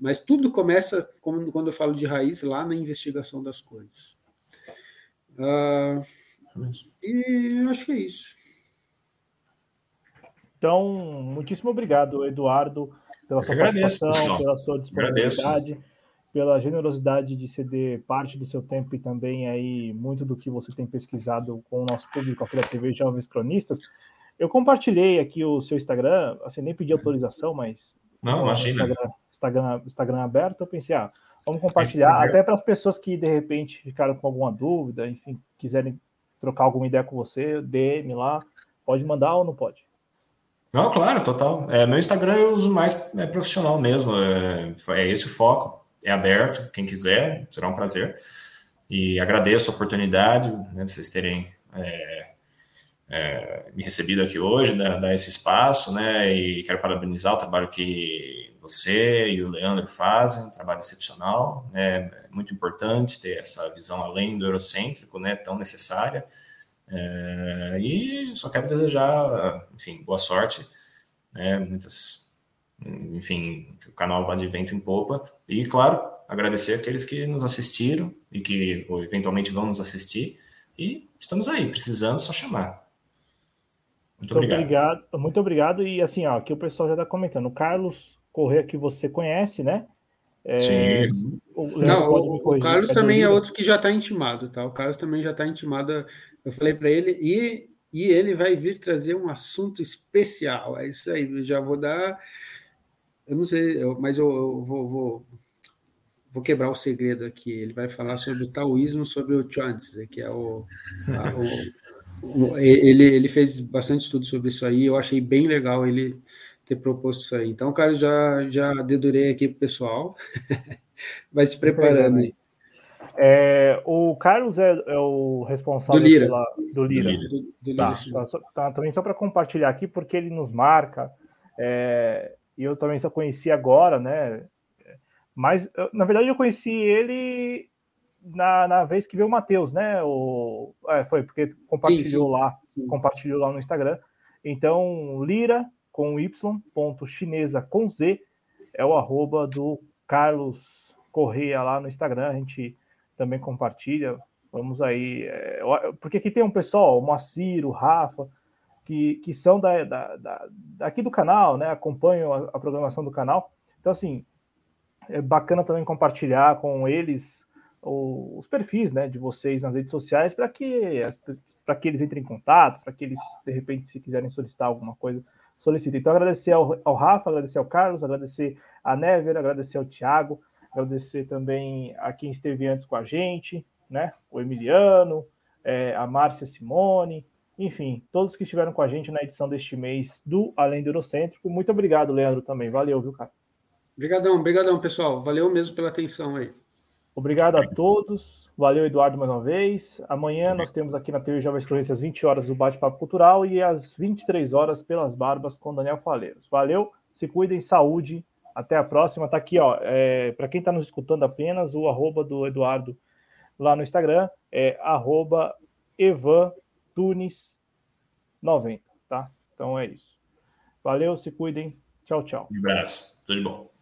Mas tudo começa, como, quando eu falo de raiz, lá na investigação das coisas. Uh, e eu acho que é isso. Então, muitíssimo obrigado, Eduardo, pela sua participação, pela sua disponibilidade. Agradeço pela generosidade de ceder parte do seu tempo e também aí muito do que você tem pesquisado com o nosso público aqui da TV Jovens Cronistas. Eu compartilhei aqui o seu Instagram, assim, nem pedi autorização, mas. Não, imagina. Instagram, Instagram, Instagram aberto, eu pensei, ah, vamos compartilhar, até para as pessoas que de repente ficaram com alguma dúvida, enfim, quiserem trocar alguma ideia com você, DM lá, pode mandar ou não pode? Não, claro, total. É, meu Instagram eu uso mais é, profissional mesmo, é, é esse o foco é aberto, quem quiser, será um prazer. E agradeço a oportunidade, né, vocês terem é, é, me recebido aqui hoje, dar, dar, esse espaço, né, e quero parabenizar o trabalho que você e o Leandro fazem, um trabalho excepcional, né, é muito importante ter essa visão além do eurocêntrico, né, tão necessária, é, e só quero desejar, enfim, boa sorte, né, muitas enfim, que o canal vá de vento em popa. E, claro, agradecer aqueles que nos assistiram e que ou, eventualmente vão nos assistir. E estamos aí, precisando, só chamar. Muito, obrigado. obrigado. Muito obrigado. E assim, ó, aqui o pessoal já está comentando. O Carlos Corrêa, que você conhece, né? É, Sim. O Não, o, o Carlos também é outro que já está intimado, tá? O Carlos também já está intimado. Eu falei para ele, e, e ele vai vir trazer um assunto especial. É isso aí, eu já vou dar eu não sei, eu, mas eu, eu vou, vou, vou, quebrar o segredo aqui. Ele vai falar sobre o taoísmo, sobre o Chuanzi, que é o, a, o, ele, ele fez bastante estudo sobre isso aí. Eu achei bem legal ele ter proposto isso aí. Então, cara, já já dedurei aqui para o pessoal. [laughs] vai se preparando aí. É, o Carlos é, é, o responsável do Lira. Pela, do Lira. Do, do, do tá, tá, tá, também só para compartilhar aqui, porque ele nos marca. É, e eu também só conheci agora, né? Mas, na verdade, eu conheci ele na, na vez que veio o Matheus, né? O, é, foi porque compartilhou sim, sim. lá, sim. compartilhou lá no Instagram. Então, Lira com Y, ponto chinesa com Z, é o arroba do Carlos Correia lá no Instagram. A gente também compartilha. Vamos aí. É, porque aqui tem um pessoal, o Moacir, o Rafa, que, que são da, da, da, daqui do canal, né? Acompanham a, a, programação do canal. Então, assim, é bacana também compartilhar com eles os perfis né, de vocês nas redes sociais para que, para que eles entrem em contato, para que eles, de repente, se quiserem solicitar alguma coisa, solicitem. Então, agradecer ao, ao Rafa, agradecer ao Carlos, agradecer a Never, agradecer ao Thiago, agradecer também a quem esteve antes com a gente, né? O Emiliano, é, a Márcia Simone, enfim, todos que estiveram com a gente na edição deste mês do Além do Eurocêntrico. Muito obrigado, Leandro, também. Valeu, viu, cara? Obrigadão, obrigadão, pessoal. Valeu mesmo pela atenção aí. Obrigado a todos. Valeu, Eduardo, mais uma vez. Amanhã nós temos aqui na TV Jovens Cronícias às 20 horas o Bate-Papo Cultural e às 23 horas pelas Barbas com Daniel Faleiros. Valeu, se cuidem, saúde. Até a próxima. Tá aqui, ó. É, Para quem está nos escutando apenas, o arroba do Eduardo lá no Instagram é arroba Evan Tunes 90, tá? Então é isso. Valeu, se cuidem. Tchau, tchau. Um abraço. Tudo de bom.